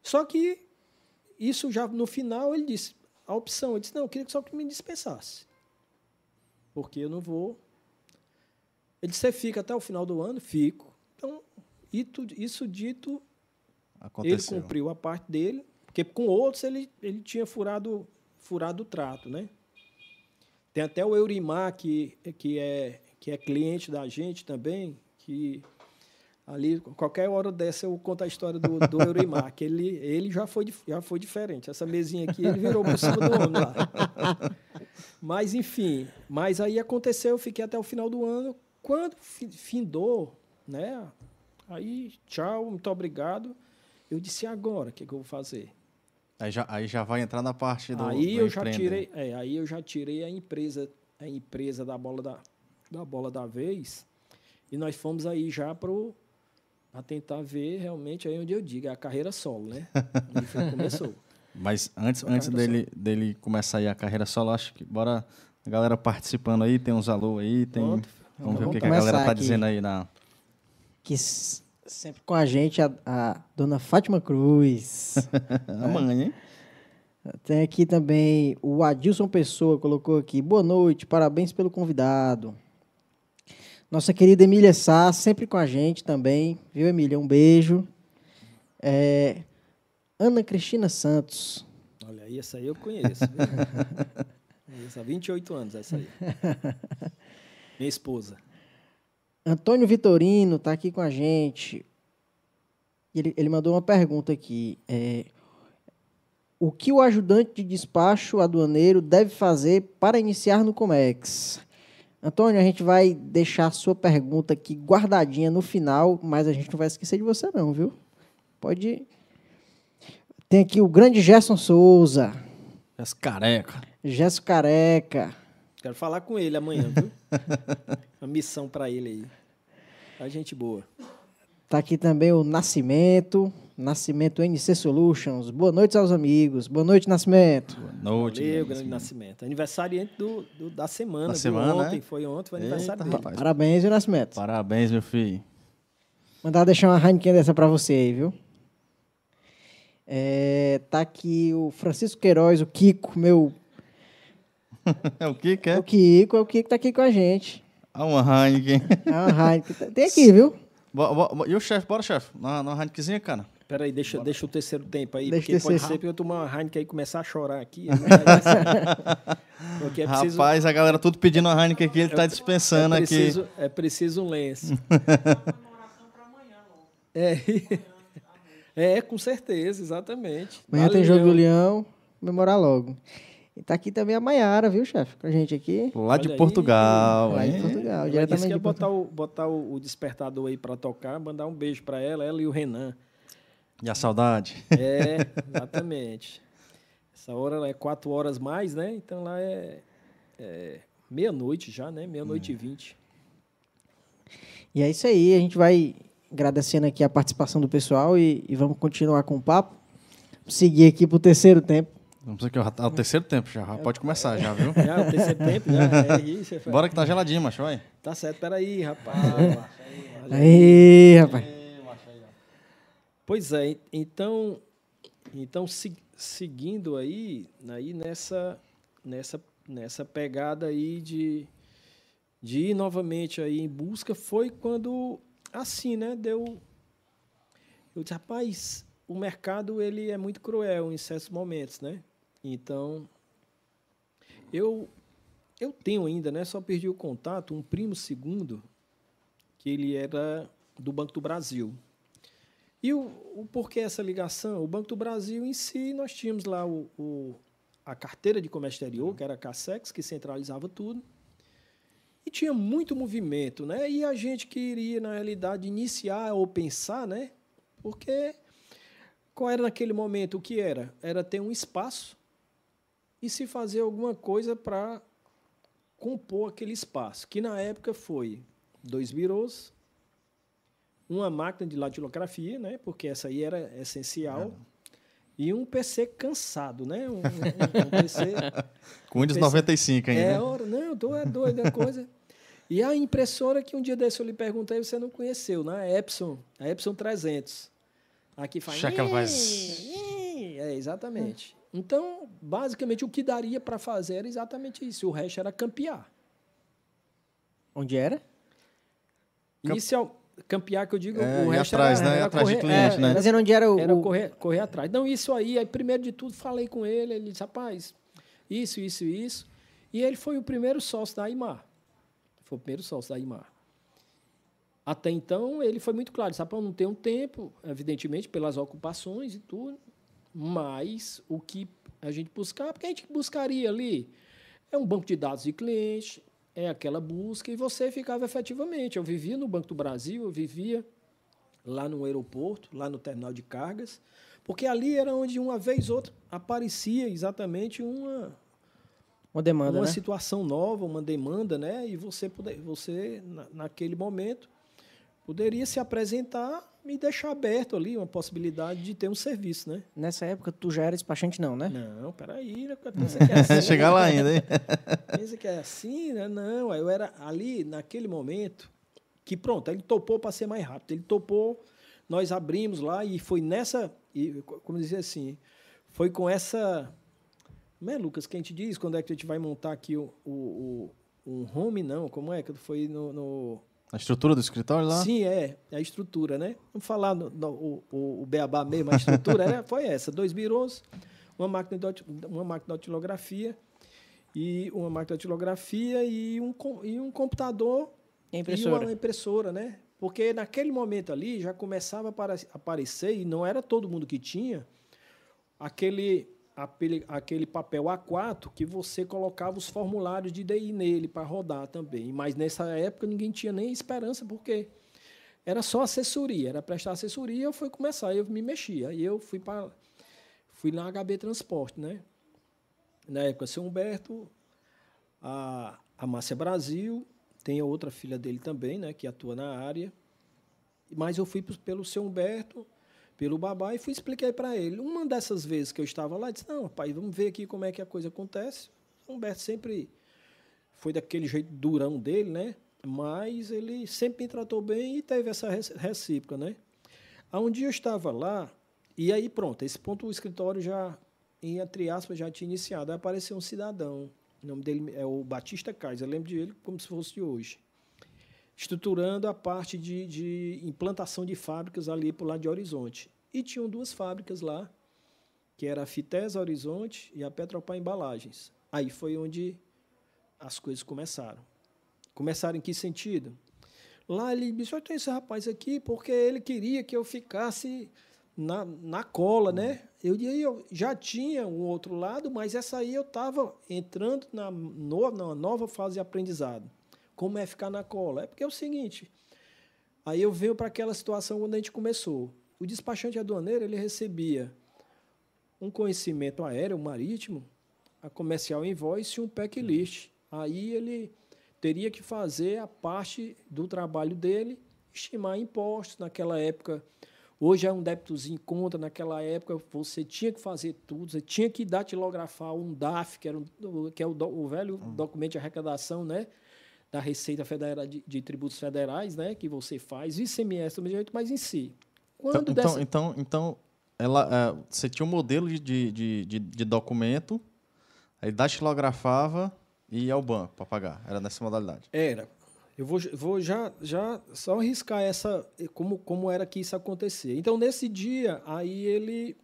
S3: Só que isso já no final ele disse, a opção, ele disse, não, eu queria só que me dispensasse porque eu não vou. Ele disse, você fica até o final do ano? Fico. Isso dito, Aconteceu. ele cumpriu a parte dele, porque com outros ele, ele tinha furado, furado o trato, né? Tem até o Eurimar, que, que, é, que é cliente da gente também, que ali, qualquer hora dessa, eu conto a história do, do Eurimar, que ele, ele já, foi, já foi diferente. Essa mesinha aqui, ele virou por cima do homem lá. Mas, enfim, mas aí aconteceu, eu fiquei até o final do ano. Quando findou, né? Aí, tchau, muito obrigado. Eu disse, agora, o que, que eu vou fazer?
S1: Aí já, aí já vai entrar na parte do.
S3: Aí do eu já tirei, é, aí eu já tirei a empresa, a empresa da bola da, da bola da vez. E nós fomos aí já pro a tentar ver realmente aí onde eu digo, é a carreira solo, né? Onde foi, começou.
S1: Mas antes, antes dele, dele começar aí a carreira solo, acho que bora a galera participando aí, tem uns alô aí, tem. Pronto. Vamos, ver o que, que a galera tá aqui. dizendo aí na.
S2: Que sempre com a gente a, a dona Fátima Cruz.
S1: a mãe, hein?
S2: Tem aqui também o Adilson Pessoa, colocou aqui. Boa noite, parabéns pelo convidado. Nossa querida Emília Sá, sempre com a gente também. Viu, Emília? Um beijo. É, Ana Cristina Santos.
S3: Olha aí, essa aí eu conheço. Há 28 anos, essa aí. Minha esposa.
S2: Antônio Vitorino está aqui com a gente. Ele, ele mandou uma pergunta aqui. É, o que o ajudante de despacho aduaneiro deve fazer para iniciar no Comex? Antônio, a gente vai deixar a sua pergunta aqui guardadinha no final, mas a gente não vai esquecer de você não, viu? Pode. Tem aqui o grande Gerson Souza.
S1: Gerson Careca.
S2: Gerson Careca.
S3: Quero falar com ele amanhã, viu? Uma missão para ele aí. A gente boa.
S2: Tá aqui também o Nascimento, Nascimento NC Solutions. Boa noite aos amigos. Boa noite, Nascimento. Boa
S3: noite. Valeu, grande Nascimento. Aniversário do, do, da semana. Da semana, ontem, né? foi ontem, foi Eita, aniversário dele.
S2: Rapaz. Parabéns, viu, Nascimento?
S1: Parabéns, meu filho.
S2: Mandar deixar uma Heineken dessa para você aí, viu? É, tá aqui o Francisco Queiroz, o Kiko, meu
S1: é o Kiko, é?
S2: O Kiko, é o Kiko tá aqui com a gente.
S1: Ah, uma Heineken.
S2: É uma Heineken. Tem aqui, viu?
S1: E o chefe, bora, chefe. Na, na Heinekenzinha, cara.
S3: Peraí, deixa, deixa o terceiro tempo aí, deixa porque pode ser que eu tomar uma Heineken e começar a chorar aqui.
S1: é preciso... Rapaz, a galera tudo pedindo uma Heineken aqui, ele tá dispensando
S3: é preciso,
S1: aqui.
S3: É preciso um lenço. é, é, com certeza, exatamente.
S2: Amanhã Valeu. tem jogo do Leão, memorar logo. E tá aqui também a Maiara, viu, chefe? Com a gente aqui.
S1: Lá de Portugal.
S2: Lá de Portugal,
S3: diretamente de botar, o, botar o, o despertador aí para tocar, mandar um beijo para ela, ela e o Renan.
S1: E a saudade.
S3: É, exatamente. Essa hora é quatro horas mais, né? Então lá é, é meia-noite já, né? Meia-noite e vinte.
S2: E é isso aí, a gente vai agradecendo aqui a participação do pessoal e, e vamos continuar com o papo. Seguir aqui para o terceiro tempo.
S1: Não precisa que eu, tá o terceiro tempo já, pode começar já, viu?
S3: Já, o terceiro tempo já. É isso,
S1: Bora que tá geladinho, macho, vai.
S3: Tá certo, peraí, rapaz.
S2: aí, rapaz.
S3: Pois é, então, então se, seguindo aí, aí nessa, nessa, nessa pegada aí de, de ir novamente aí em busca, foi quando, assim, né, deu... Eu disse, rapaz, o mercado ele é muito cruel em certos momentos, né? Então, eu eu tenho ainda, né? Só perdi o contato, um primo segundo, que ele era do Banco do Brasil. E o, o porquê essa ligação? O Banco do Brasil em si, nós tínhamos lá o, o a carteira de comércio exterior, que era a CASEX, que centralizava tudo. E tinha muito movimento, né? E a gente queria, na realidade, iniciar ou pensar, né? Porque qual era naquele momento o que era? Era ter um espaço e se fazer alguma coisa para compor aquele espaço, que na época foi dois birôs, uma máquina de latilografia, né, porque essa aí era essencial, é. e um PC cansado, né, um, um, um PC...
S1: Com Windows um PC, 95 ainda.
S3: É, hora, não, tô é doido, é coisa... E a impressora que um dia desse eu lhe perguntei, você não conheceu, né? A Epson, a Epson 300. Aqui faz...
S1: Chacal faz...
S3: É, exatamente. Então, basicamente, o que daria para fazer era exatamente isso. O resto era campear.
S2: Onde era?
S3: Inicial, campear que eu digo,
S1: é, o resto atrás,
S3: era,
S1: né?
S3: era
S1: atrás correr, de cliente, é, né?
S2: Mas era onde era o...
S3: Era correr, correr atrás. Não, isso aí, aí, primeiro de tudo, falei com ele, ele disse, rapaz, isso, isso, isso. E ele foi o primeiro sócio da Aimar. Foi o primeiro sócio da Aimar. Até então, ele foi muito claro, Sapão não tem um tempo, evidentemente, pelas ocupações e tudo, mas o que a gente buscar, porque a gente buscaria ali é um banco de dados de cliente, é aquela busca, e você ficava efetivamente. Eu vivia no Banco do Brasil, eu vivia lá no aeroporto, lá no terminal de cargas, porque ali era onde uma vez ou outra aparecia exatamente uma
S2: uma demanda,
S3: uma
S2: né?
S3: situação nova, uma demanda, né? E você poder, você naquele momento poderia se apresentar e deixar aberto ali uma possibilidade de ter um serviço, né?
S2: Nessa época tu já era despachante não, né?
S3: Não, peraí, né? pensa que é assim,
S1: Chegar lá ainda, hein?
S3: pensa que é assim, né? Não, eu era ali naquele momento que pronto, ele topou para ser mais rápido. Ele topou, nós abrimos lá e foi nessa, e, como dizer assim, foi com essa, não é Lucas que a gente diz quando é que a gente vai montar aqui o, o, o um home não, como é que foi no, no
S1: a estrutura do escritório lá?
S3: Sim, é. A estrutura, né? Vamos falar no, no, o, o beabá mesmo, a estrutura né? foi essa. Dois birôs, uma máquina de, uma máquina de datilografia e uma máquina de datilografia e um, e um computador
S2: e, impressora.
S3: e uma impressora, né? Porque naquele momento ali já começava a aparecer, e não era todo mundo que tinha, aquele aquele, papel A4 que você colocava os formulários de DI nele para rodar também. Mas nessa época ninguém tinha nem esperança, porque era só assessoria, era prestar assessoria, eu fui começar, eu me mexia. Aí eu fui para fui na HB Transporte, né? Na época, seu Humberto, a, a Márcia Brasil, tem outra filha dele também, né, que atua na área. Mas eu fui pelo seu Humberto, pelo babá e fui explicar para ele. Uma dessas vezes que eu estava lá, disse: Não, pai, vamos ver aqui como é que a coisa acontece. O Humberto sempre foi daquele jeito durão dele, né? Mas ele sempre me tratou bem e teve essa recíproca, né? Há um dia eu estava lá, e aí pronto, esse ponto o escritório já, entre aspas, já tinha iniciado. Aí apareceu um cidadão, o nome dele é o Batista Kaiser, eu lembro de ele como se fosse de hoje estruturando a parte de, de implantação de fábricas ali por lá de Horizonte. E tinham duas fábricas lá, que era a Fites Horizonte e a Petropar Embalagens. Aí foi onde as coisas começaram. Começaram em que sentido? Lá ele disse, eu tenho esse rapaz aqui porque ele queria que eu ficasse na, na cola, né? Eu, eu já tinha um outro lado, mas essa aí eu estava entrando na, no, na nova fase de aprendizado. Como é ficar na cola? É porque é o seguinte, aí eu venho para aquela situação quando a gente começou. O despachante aduaneiro ele recebia um conhecimento aéreo, marítimo, a comercial invoice e um pack list. Aí ele teria que fazer a parte do trabalho dele, estimar impostos. Naquela época, hoje é um débitozinho em conta, naquela época você tinha que fazer tudo, você tinha que datilografar um DAF, que, era um, que é o, o velho hum. documento de arrecadação, né? Da Receita Federal de, de, Tributos Federais, né, que você faz, ICMS do mesmo jeito, mas em si.
S1: Quando então, dessa... então, então, ela, uh, você tinha um modelo de, de, de, de documento, aí datilografava e ia ao banco para pagar. Era nessa modalidade.
S3: Era. Eu vou, vou já, já só arriscar essa como, como era que isso acontecia. Então, nesse dia, aí ele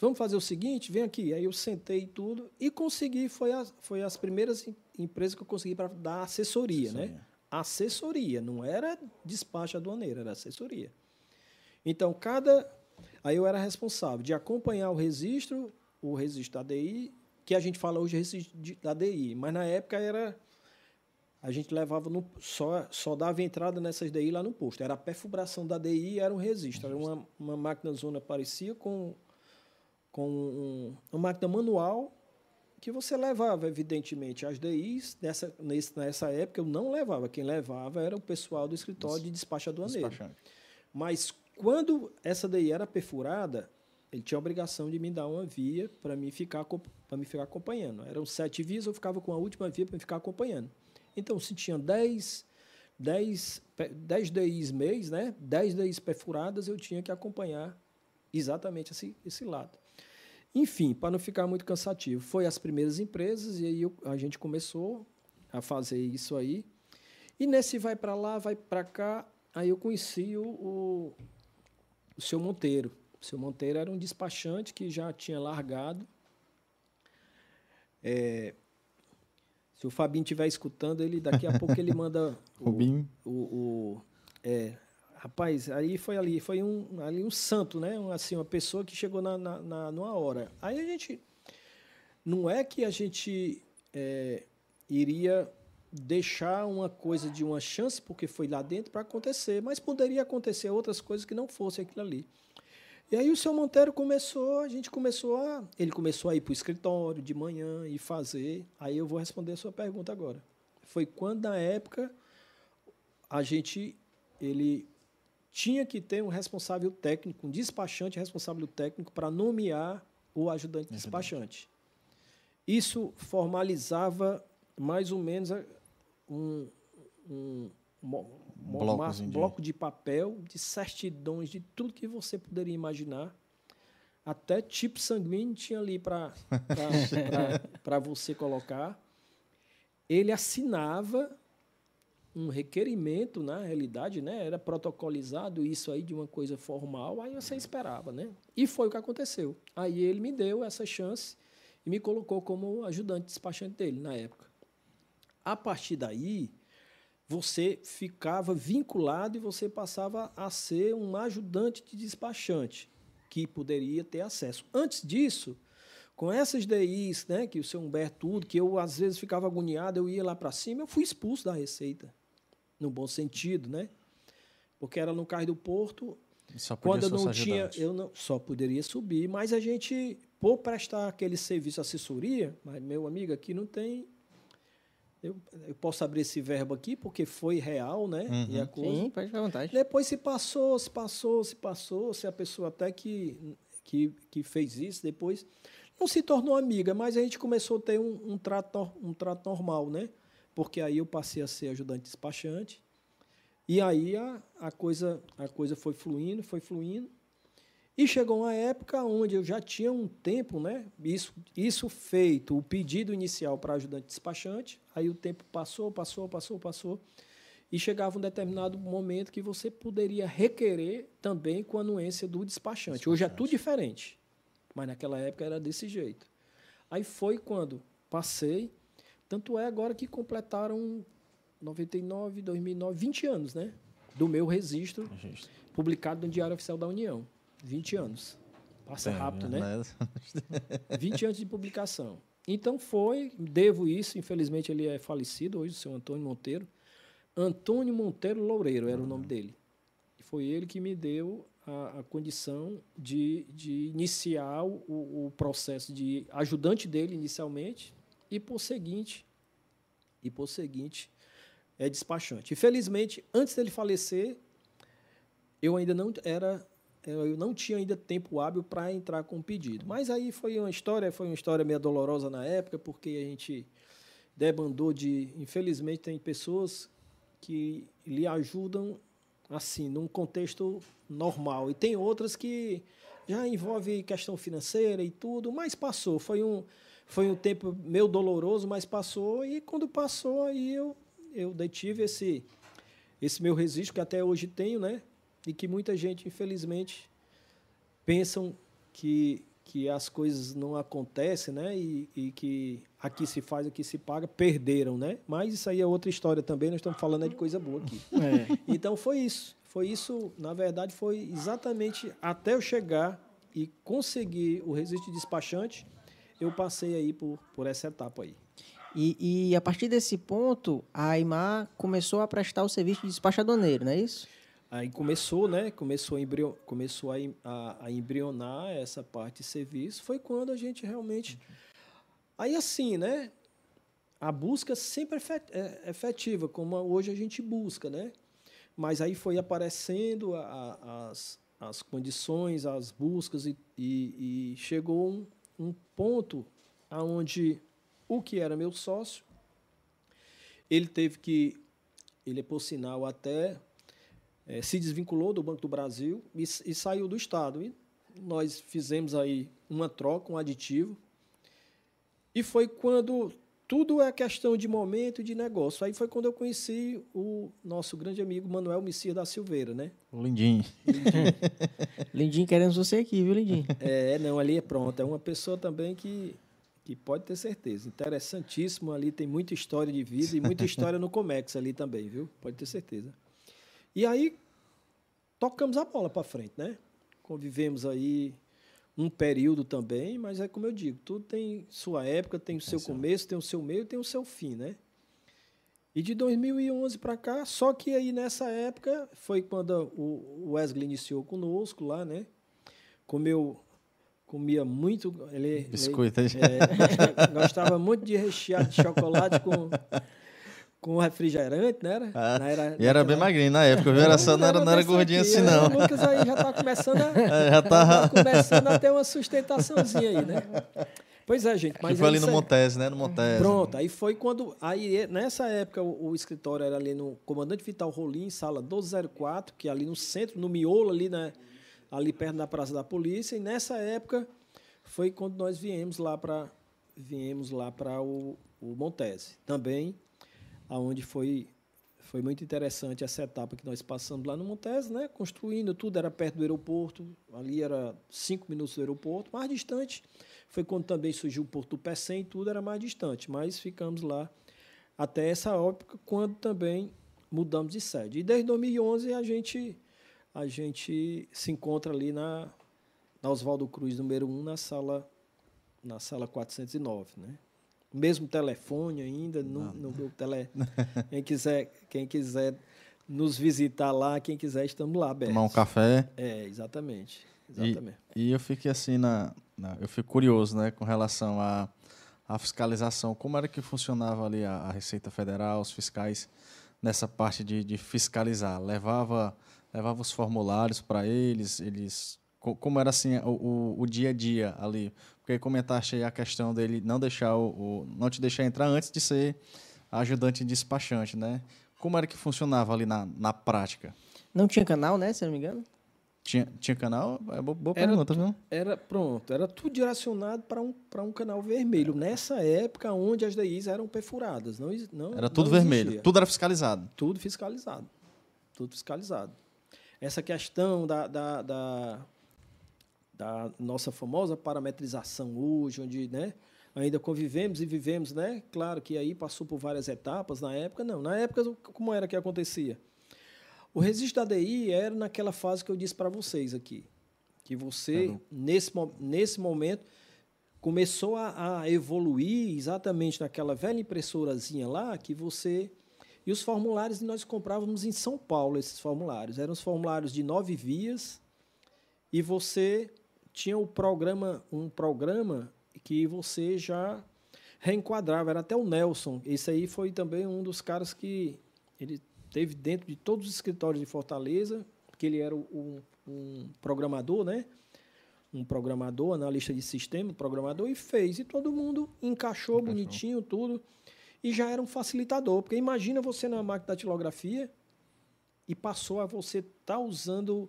S3: vamos fazer o seguinte, vem aqui. Aí eu sentei tudo e consegui, foi, a, foi as primeiras empresas que eu consegui para dar assessoria, né? assessoria, né? Assessoria, não era despacho aduaneiro, era assessoria. Então, cada. Aí eu era responsável de acompanhar o registro, o registro da DI, que a gente fala hoje registro da DI, mas na época era. A gente levava no, só, só dava entrada nessas DI lá no posto. Era a perfubração da DI, era um registro. Era uma, uma máquina zona parecia com com um, uma máquina manual que você levava, evidentemente, as DIs. Nessa, nessa época eu não levava, quem levava era o pessoal do escritório de despacho aduaneiro. Mas quando essa DI era perfurada, ele tinha a obrigação de me dar uma via para me ficar para me ficar acompanhando. Eram sete vias, eu ficava com a última via para me ficar acompanhando. Então, se tinha dez, dez, dez DIs mês, né? dez DIs perfuradas, eu tinha que acompanhar exatamente esse, esse lado. Enfim, para não ficar muito cansativo, foi as primeiras empresas e aí eu, a gente começou a fazer isso aí. E nesse vai para lá, vai para cá, aí eu conheci o, o, o seu Monteiro. O seu Monteiro era um despachante que já tinha largado. É, Se o Fabinho estiver escutando, ele daqui a pouco ele manda o, o, o- é, rapaz, aí foi ali, foi um ali um santo, né? Assim, uma pessoa que chegou na, na, na- numa hora. Aí a gente não é que a gente é, iria deixar uma coisa de uma chance porque foi lá dentro para acontecer, mas poderia acontecer outras coisas que não fossem aquilo ali. E aí o seu Monteiro começou, a gente começou a. Ele começou a ir para o escritório de manhã e fazer. Aí eu vou responder a sua pergunta agora. Foi quando, na época, a gente. Ele tinha que ter um responsável técnico, um despachante responsável técnico para nomear o ajudante despachante. Isso formalizava mais ou menos um, um ma-
S1: de-
S3: bloco de papel, de certidões, de tudo que você poderia imaginar. Até tipo sanguíneo tinha ali para você colocar. Ele assinava um requerimento, na realidade, né? Era protocolizado isso aí de uma coisa formal, aí você esperava, né? E foi o que aconteceu. Aí ele me deu essa chance e me colocou como ajudante despachante dele na época. A partir daí, você ficava vinculado e você passava a ser um ajudante de despachante que poderia ter acesso. Antes disso, com essas DIs, né, que o seu Humberto tudo, que eu às vezes ficava agoniado, eu ia lá para cima, eu fui expulso da Receita, no bom sentido, né? Porque era no Cais do Porto,
S1: Só podia
S3: quando eu não tinha,
S1: ajudante.
S3: eu não só poderia subir, mas a gente, por prestar aquele serviço assessoria, mas meu amigo aqui não tem eu, eu posso abrir esse verbo aqui porque foi real, né? E a coisa.
S2: Sim, pode ficar à vontade.
S3: Depois se passou, se passou, se passou, se a pessoa até que, que, que fez isso, depois não se tornou amiga, mas a gente começou a ter um, um, trato, um trato normal, né? Porque aí eu passei a ser ajudante despachante. E aí a, a, coisa, a coisa foi fluindo, foi fluindo. E chegou uma época onde eu já tinha um tempo, né? Isso, isso feito, o pedido inicial para ajudante despachante. Aí o tempo passou, passou, passou, passou. E chegava um determinado momento que você poderia requerer também com a anuência do despachante. Hoje é tudo diferente. Mas naquela época era desse jeito. Aí foi quando passei. Tanto é agora que completaram 99, 2009, 20 anos, né? Do meu registro
S1: Registro.
S3: publicado no Diário Oficial da União. 20 anos. Passa
S1: Tem,
S3: rápido, né?
S1: né?
S3: 20 anos de publicação. Então foi, devo isso, infelizmente ele é falecido hoje, o seu Antônio Monteiro. Antônio Monteiro Loureiro era o nome dele. E foi ele que me deu a, a condição de, de iniciar o, o processo de ajudante dele inicialmente e por seguinte e por seguinte é despachante. Infelizmente, antes dele falecer, eu ainda não era eu não tinha ainda tempo hábil para entrar com o pedido. Mas aí foi uma história, foi uma história meio dolorosa na época, porque a gente debandou de, infelizmente tem pessoas que lhe ajudam assim, num contexto normal, e tem outras que já envolve questão financeira e tudo, mas passou, foi um foi um tempo meio doloroso, mas passou e quando passou aí eu eu detive esse esse meu registro que até hoje tenho, né? E que muita gente, infelizmente, pensam que, que as coisas não acontecem, né? E, e que aqui se faz, aqui se paga, perderam, né? Mas isso aí é outra história também, nós estamos falando é de coisa boa aqui.
S2: É.
S3: Então foi isso. Foi isso, na verdade, foi exatamente até eu chegar e conseguir o registro de despachante, eu passei aí por, por essa etapa aí.
S2: E, e a partir desse ponto, a Aimar começou a prestar o serviço de despachadoneiro, não é isso?
S3: Aí começou, né? Começou a, embrio, começou a, a, a embrionar essa parte de serviço. Foi quando a gente realmente. Aí assim, né? A busca sempre é efe- é efetiva, como hoje a gente busca, né? Mas aí foi aparecendo a- a- as, as condições, as buscas, e, e, e chegou um, um ponto aonde o que era meu sócio, ele teve que, ele por sinal até eh, se desvinculou do Banco do Brasil e, e saiu do Estado. E nós fizemos aí uma troca, um aditivo. E foi quando tudo é questão de momento e de negócio. Aí foi quando eu conheci o nosso grande amigo Manuel Messias da Silveira, né?
S1: O Lindinho.
S2: Lindinho, queremos você aqui, viu, Lindinho?
S3: É, não, ali é pronto. É uma pessoa também que, que pode ter certeza. Interessantíssimo ali, tem muita história de vida e muita história no Comex ali também, viu? Pode ter certeza. E aí tocamos a bola para frente, né? Convivemos aí um período também, mas é como eu digo, tudo tem sua época, tem o seu começo, tem o seu meio, tem o seu fim, né? E de 2011 para cá, só que aí nessa época foi quando o Wesley iniciou conosco lá, né? Comeu, comia muito. Ele,
S1: Biscoito,
S3: ele, é, gostava muito de rechear de chocolate com, com refrigerante, né?
S1: Ah, era, e era bem magrinho na época, viu? Era só, não era, não era gordinho assim, não.
S3: O Lucas aí já está começando a, é, já tá... começando a ter uma sustentaçãozinha aí, né? Pois é, gente. Mas
S1: que foi ali no Montese, né? No Montese.
S3: Pronto, aí foi quando. Aí, nessa época, o, o escritório era ali no Comandante Vital Rolim, sala 1204, que é ali no centro, no miolo, ali, né? Ali perto da Praça da Polícia. E nessa época foi quando nós viemos lá para viemos lá para o, o Montese. Também, aonde foi foi muito interessante essa etapa que nós passamos lá no Montese, né? Construindo tudo, era perto do aeroporto, ali era cinco minutos do aeroporto, mais distante foi quando também surgiu o Porto do Pecém, tudo era mais distante, mas ficamos lá até essa época, quando também mudamos de sede. E desde 2011 a gente, a gente se encontra ali na, na Oswaldo Cruz, número 1, na sala, na sala 409, né? Mesmo telefone ainda, no, no grupo tele. Quem quiser, quem quiser nos visitar lá, quem quiser, estamos lá abertos.
S1: Tomar um café.
S3: É, exatamente. exatamente.
S1: E, e eu fiquei assim na, eu fico curioso, né, com relação à, à fiscalização. Como era que funcionava ali a, a Receita Federal, os fiscais nessa parte de, de fiscalizar? Levava, levava os formulários para eles, eles como era assim o, o, o, dia a dia ali? Porque comentaste aí a questão dele não deixar o, o, não te deixar entrar antes de ser ajudante despachante, né? Como era que funcionava ali na, na prática?
S2: Não tinha canal, né? Se não me engano.
S1: Tinha, tinha canal? É boa, boa pergunta,
S3: viu? Era, pronto, era tudo direcionado para um, um canal vermelho. Nessa época, onde as DIs eram perfuradas. Não, não,
S1: era tudo
S3: não
S1: vermelho, tudo era fiscalizado.
S3: Tudo fiscalizado. Tudo fiscalizado. Essa questão da, da, da, da nossa famosa parametrização hoje, onde né, ainda convivemos e vivemos, né? Claro que aí passou por várias etapas na época, não. Na época, como era que acontecia? O registro da DI era naquela fase que eu disse para vocês aqui, que você, uhum. nesse, nesse momento, começou a, a, evoluir exatamente naquela velha impressorazinha lá, que você... E os formulários nós comprávamos em São Paulo, esses formulários. Eram os formulários de nove vias, e você tinha o programa, um programa que você já reenquadrava, era até o Nelson. Esse aí foi também um dos caras que ele teve dentro de todos os escritórios de Fortaleza, porque ele era um, um programador, né? Um programador, analista de sistema, programador, e fez. E todo mundo encaixou, encaixou. bonitinho, tudo. E já era um facilitador. Porque imagina você na máquina da datilografia e passou a você estar tá usando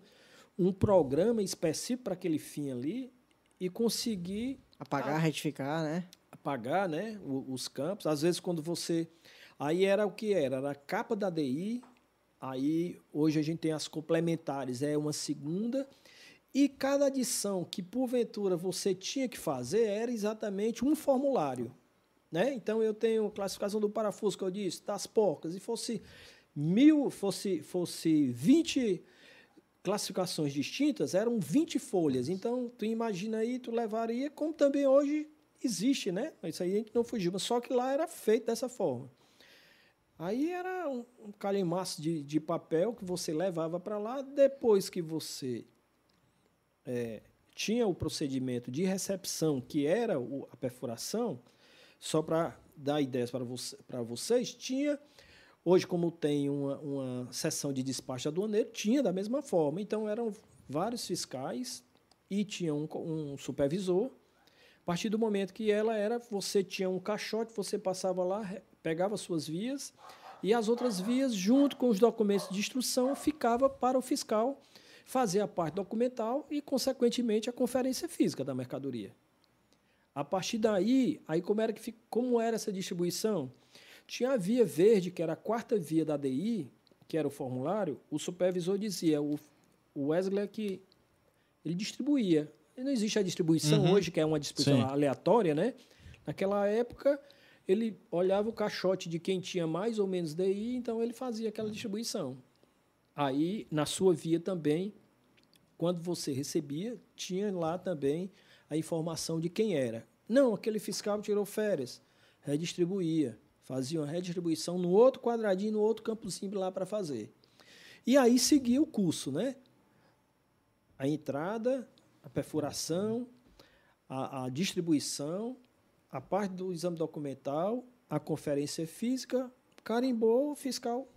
S3: um programa específico para aquele fim ali e conseguir
S2: apagar, a, retificar, né?
S3: Apagar, né? os campos. Às vezes quando você Aí era o que era? Era a capa da DI, aí hoje a gente tem as complementares, é uma segunda, e cada adição que porventura você tinha que fazer era exatamente um formulário. Né? Então eu tenho classificação do parafuso que eu disse, das porcas, e fosse mil, fosse, fosse 20 classificações distintas, eram 20 folhas. Então, tu imagina aí, tu levaria, como também hoje existe, né? Isso aí a gente não fugiu, mas só que lá era feito dessa forma. Aí era um, um calhamaço de, de papel que você levava para lá. Depois que você é, tinha o procedimento de recepção, que era o, a perfuração, só para dar ideias para você, vocês, tinha. Hoje, como tem uma, uma sessão de despacho aduaneiro, tinha da mesma forma. Então, eram vários fiscais e tinha um, um supervisor. A partir do momento que ela era, você tinha um caixote, você passava lá, pegava suas vias e as outras vias, junto com os documentos de instrução, ficava para o fiscal fazer a parte documental e, consequentemente, a conferência física da mercadoria. A partir daí, aí como era, que, como era essa distribuição? Tinha a via verde, que era a quarta via da DI, que era o formulário, o supervisor dizia, o, Wesley é que ele distribuía. Não existe a distribuição uhum. hoje, que é uma distribuição Sim. aleatória, né? Naquela época, ele olhava o caixote de quem tinha mais ou menos DI, então ele fazia aquela distribuição. Aí, na sua via também, quando você recebia, tinha lá também a informação de quem era. Não, aquele fiscal tirou férias, redistribuía, fazia uma redistribuição no outro quadradinho, no outro campozinho lá para fazer. E aí seguia o curso, né? A entrada, a perfuração, a, a distribuição, a parte do exame documental, a conferência física, carimbou, o fiscal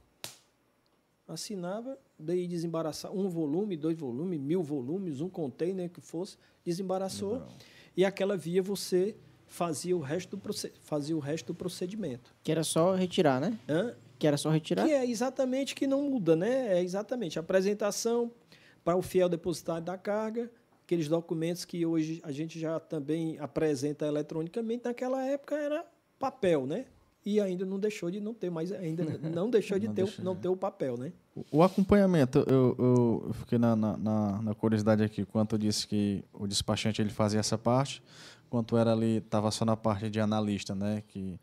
S3: assinava, daí desembaraçar um volume, dois volumes, mil volumes, um container que fosse, desembaraçou. Não. E aquela via você fazia o resto do fazia o resto do procedimento.
S2: Que era só retirar, né?
S3: Hã?
S2: Que era só retirar.
S3: Que é exatamente que não muda, né? É exatamente a apresentação para o fiel depositário da carga, aqueles documentos que hoje a gente já também apresenta eletronicamente, naquela época era papel, né? E ainda não deixou de não ter mais, ainda não deixou de não ter, não ter o papel, né?
S1: O acompanhamento, eu, eu fiquei na, na, na, curiosidade aqui, quanto disse que o despachante ele fazia essa parte, quanto era ali, estava só na parte de analista, né? Que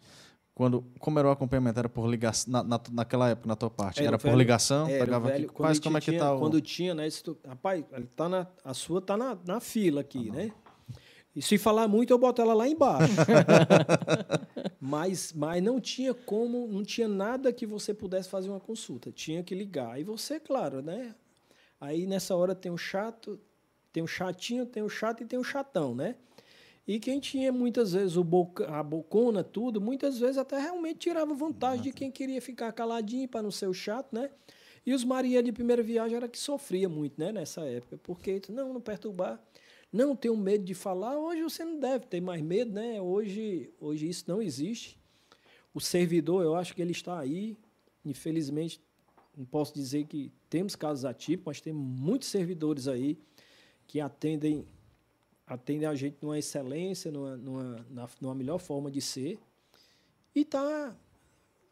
S1: quando, como era o acompanhamento? Era por ligação, na, na, naquela época, na tua parte? Era, era por ligação?
S3: Era pegava velho, aqui,
S1: quase como é que tá
S3: o... Quando tinha, né? Rapaz, tá na, a sua tá na, na fila aqui, ah, né? E se falar muito, eu boto ela lá embaixo. mas, mas não tinha como, não tinha nada que você pudesse fazer uma consulta. Tinha que ligar. E você, claro, né? Aí nessa hora tem o chato, tem o chatinho, tem o chato e tem o chatão, né? E quem tinha muitas vezes o boca, a bocona, tudo, muitas vezes até realmente tirava vantagem de quem queria ficar caladinho para não ser o chato, né? E os marinheiros de primeira viagem era que sofria muito, né, nessa época, porque não, não perturbar, não tenho medo de falar. Hoje você não deve ter mais medo, né? Hoje, hoje isso não existe. O servidor, eu acho que ele está aí. Infelizmente, não posso dizer que temos casos atípicos, mas tem muitos servidores aí que atendem atendem a gente numa excelência, numa, numa, numa melhor forma de ser. E está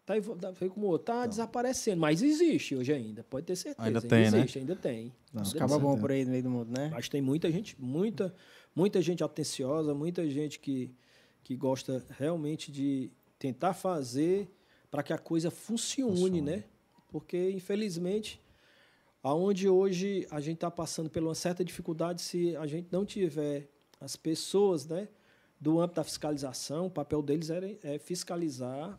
S3: tá, tá, como tá desaparecendo, mas existe hoje ainda, pode ter certeza.
S1: Ainda, tem,
S3: né? existe, né? ainda tem.
S2: Acaba bom por aí no meio do mundo, né?
S3: Mas tem muita gente, muita, muita gente atenciosa, muita gente que, que gosta realmente de tentar fazer para que a coisa funcione, funcione, né? Porque, infelizmente, aonde hoje a gente está passando por uma certa dificuldade se a gente não tiver as pessoas né, do âmbito da fiscalização, o papel deles é, é fiscalizar,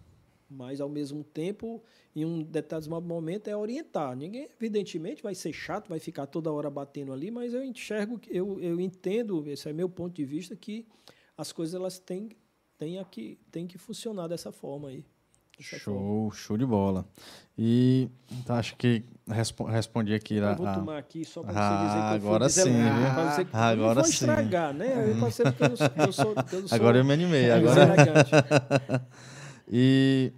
S3: mas ao mesmo tempo, em um determinado momento, é orientar. Ninguém, evidentemente, vai ser chato, vai ficar toda hora batendo ali, mas eu enxergo, eu, eu entendo, esse é meu ponto de vista, que as coisas elas têm, têm, aqui, têm que funcionar dessa forma aí.
S1: Show, show de bola. E então, acho que respondi aqui.
S3: Eu vou tomar aqui só para ah, você dizer que eu
S1: agora
S3: fui
S1: sim,
S3: ah,
S1: que agora
S3: não
S1: sim.
S3: estragar, né? Eu, eu, sou, eu, sou, eu
S1: sou, agora eu me animei. Agora... e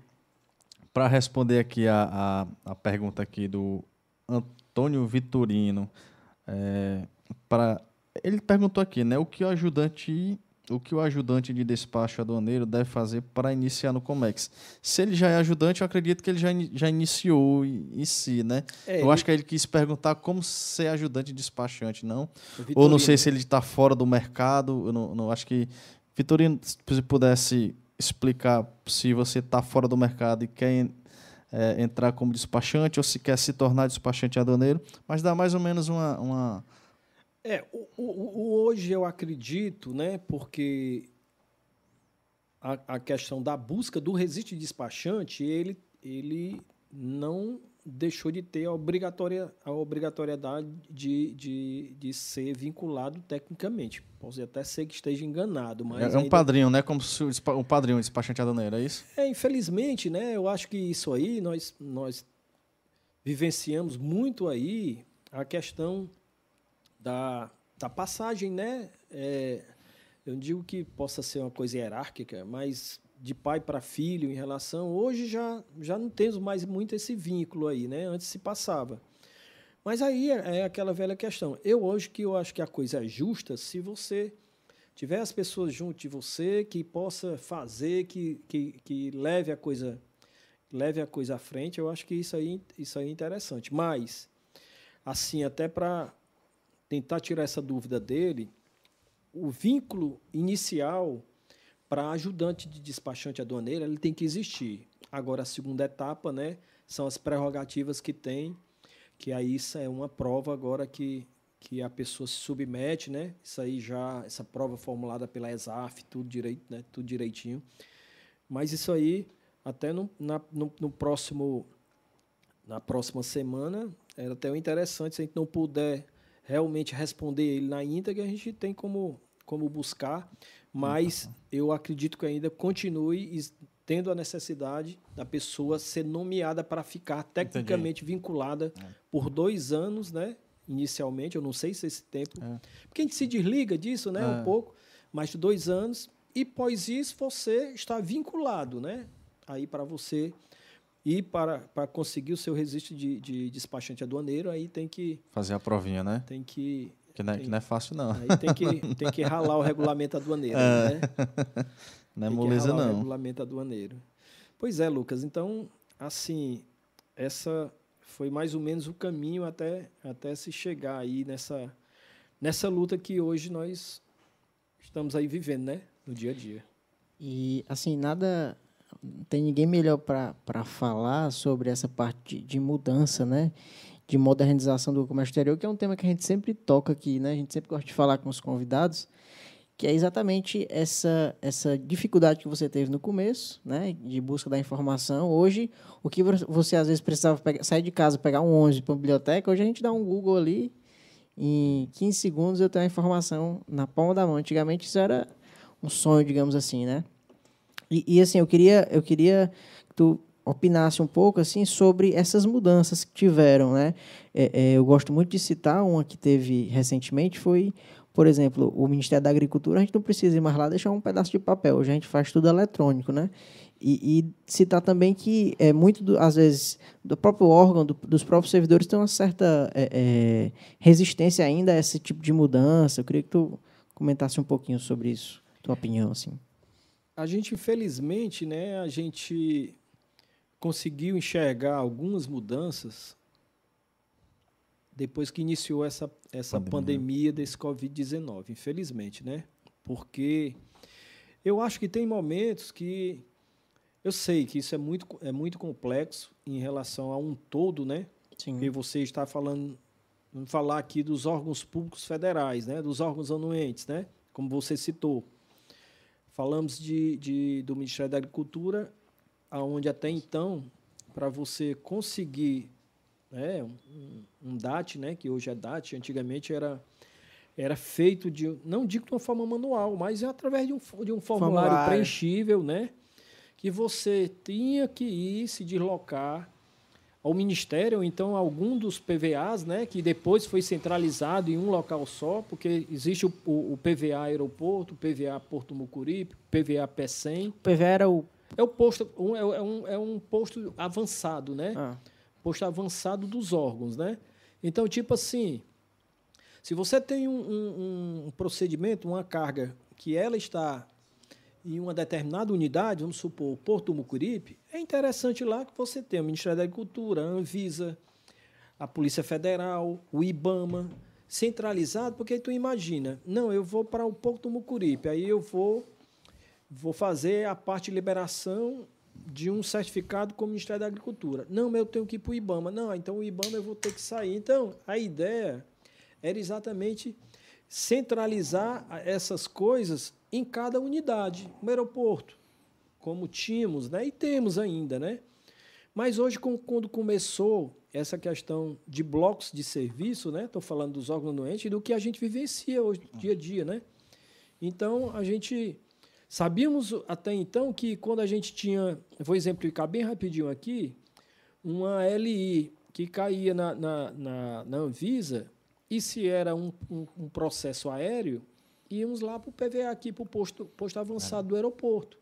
S1: para responder aqui a, a, a, pergunta aqui do Antônio Vitorino, é, para ele perguntou aqui, né? O que o ajudante o que o ajudante de despacho aduaneiro deve fazer para iniciar no Comex. Se ele já é ajudante, eu acredito que ele já, já iniciou em si, né? É, eu acho que ele quis perguntar como ser ajudante de despachante, não? Ou não sei se ele está fora do mercado. Eu não, não acho que. Vitorino, se pudesse explicar se você está fora do mercado e quer é, entrar como despachante ou se quer se tornar despachante aduaneiro, mas dá mais ou menos uma, uma
S3: é, o, o, o, hoje eu acredito, né, porque a, a questão da busca do resiste despachante, ele, ele não deixou de ter a, obrigatória, a obrigatoriedade de, de, de ser vinculado tecnicamente. Pode até ser que esteja enganado, mas...
S1: É, é um padrinho, né? Como se um padrinho, despachante aduaneiro, é isso?
S3: É, infelizmente, né? Eu acho que isso aí, nós, nós vivenciamos muito aí a questão da, da passagem, né? É, eu digo que possa ser uma coisa hierárquica, mas de pai para filho em relação. Hoje já, já não temos mais muito esse vínculo aí, né? Antes se passava. Mas aí é, é aquela velha questão. Eu hoje que eu acho que a coisa é justa se você tiver as pessoas junto de você que possa fazer, que, que, que leve a coisa leve a coisa à frente, eu acho que isso aí, isso aí é interessante. Mas, assim, até para tentar tirar essa dúvida dele, o vínculo inicial para ajudante de despachante aduaneiro, ele tem que existir. Agora, a segunda etapa, né, são as prerrogativas que tem, que aí isso é uma prova agora que, que a pessoa se submete, né? Isso aí já, essa prova formulada pela ESAF, tudo direito, né? Tudo direitinho. Mas isso aí, até no, na, no, no próximo, na próxima semana, era até interessante, se a gente não puder realmente responder ele na íntegra, a gente tem como, como buscar mas eu acredito que ainda continue tendo a necessidade da pessoa ser nomeada para ficar tecnicamente Entendi. vinculada é. por dois anos, né? Inicialmente, eu não sei se esse tempo. É. Porque a gente se desliga disso, né? É. Um pouco, mas dois anos. E após isso, você está vinculado, né? Aí para você ir para, para conseguir o seu registro de, de despachante aduaneiro, aí tem que.
S1: Fazer a provinha, né?
S3: Tem que
S1: que não, é,
S3: tem,
S1: que não é fácil, não.
S3: Aí tem que, tem que ralar o regulamento aduaneiro, é. né?
S1: Não é moleza, não.
S3: O regulamento aduaneiro. Pois é, Lucas. Então, assim, essa foi mais ou menos o caminho até, até se chegar aí nessa, nessa luta que hoje nós estamos aí vivendo, né? No dia a dia.
S2: E, assim, nada. Tem ninguém melhor para falar sobre essa parte de, de mudança, né? de modernização do comércio exterior, que é um tema que a gente sempre toca aqui, né? A gente sempre gosta de falar com os convidados, que é exatamente essa essa dificuldade que você teve no começo, né, de busca da informação. Hoje, o que você às vezes precisava pegar, sair de casa, pegar um ônibus para a biblioteca, hoje a gente dá um Google ali, em 15 segundos eu tenho a informação na palma da mão. Antigamente isso era um sonho, digamos assim, né? E, e assim, eu queria eu queria que tu opinasse um pouco assim sobre essas mudanças que tiveram, né? É, é, eu gosto muito de citar uma que teve recentemente foi, por exemplo, o Ministério da Agricultura. A gente não precisa ir mais lá deixar um pedaço de papel, a gente faz tudo eletrônico, né? E, e citar também que é muito do, às vezes do próprio órgão, do, dos próprios servidores tem uma certa é, é, resistência ainda a esse tipo de mudança. Eu queria que tu comentasse um pouquinho sobre isso, tua opinião assim.
S3: A gente infelizmente, né? A gente conseguiu enxergar algumas mudanças depois que iniciou essa, essa pandemia, pandemia desse Covid-19, infelizmente, né? Porque eu acho que tem momentos que eu sei que isso é muito, é muito complexo em relação a um todo, né? Sim. E você está falando, vamos falar aqui dos órgãos públicos federais, né? Dos órgãos anuentes, né? Como você citou. Falamos de, de, do Ministério da Agricultura aonde até então, para você conseguir né, um, um DAT, né, que hoje é DAT, antigamente era, era feito de, não digo de uma forma manual, mas é através de um, de um formulário, formulário. preenchível, né, que você tinha que ir se deslocar ao Ministério, ou então algum dos PVAs, né, que depois foi centralizado em um local só, porque existe o, o, o PVA Aeroporto, o PVA Porto Mucuripe, o PVA P100. O
S2: PVA era o
S3: é o posto, um, é, um, é um posto avançado, né? Ah. Posto avançado dos órgãos, né? Então, tipo assim, se você tem um, um, um, procedimento, uma carga, que ela está em uma determinada unidade, vamos supor, Porto Mucuripe, é interessante lá que você tenha o Ministério da Agricultura, a Anvisa, a Polícia Federal, o IBAMA, centralizado, porque tu imagina, não, eu vou para o Porto Mucuripe, aí eu vou vou fazer a parte de liberação de um certificado com o Ministério da Agricultura. Não, mas eu tenho que ir para o IBAMA. Não, então o IBAMA eu vou ter que sair. Então, a ideia era exatamente centralizar essas coisas em cada unidade, no aeroporto, como tínhamos, né? E temos ainda, né? Mas hoje, quando começou essa questão de blocos de serviço, né? Estou falando dos órgãos doentes, do que a gente vivencia hoje, dia a dia, né? Então, a gente Sabíamos até então que quando a gente tinha, vou exemplificar bem rapidinho aqui, uma LI que caía na, na, na, na Anvisa, e se era um, um, um processo aéreo, íamos lá para o PVA, aqui para o posto, posto avançado do aeroporto.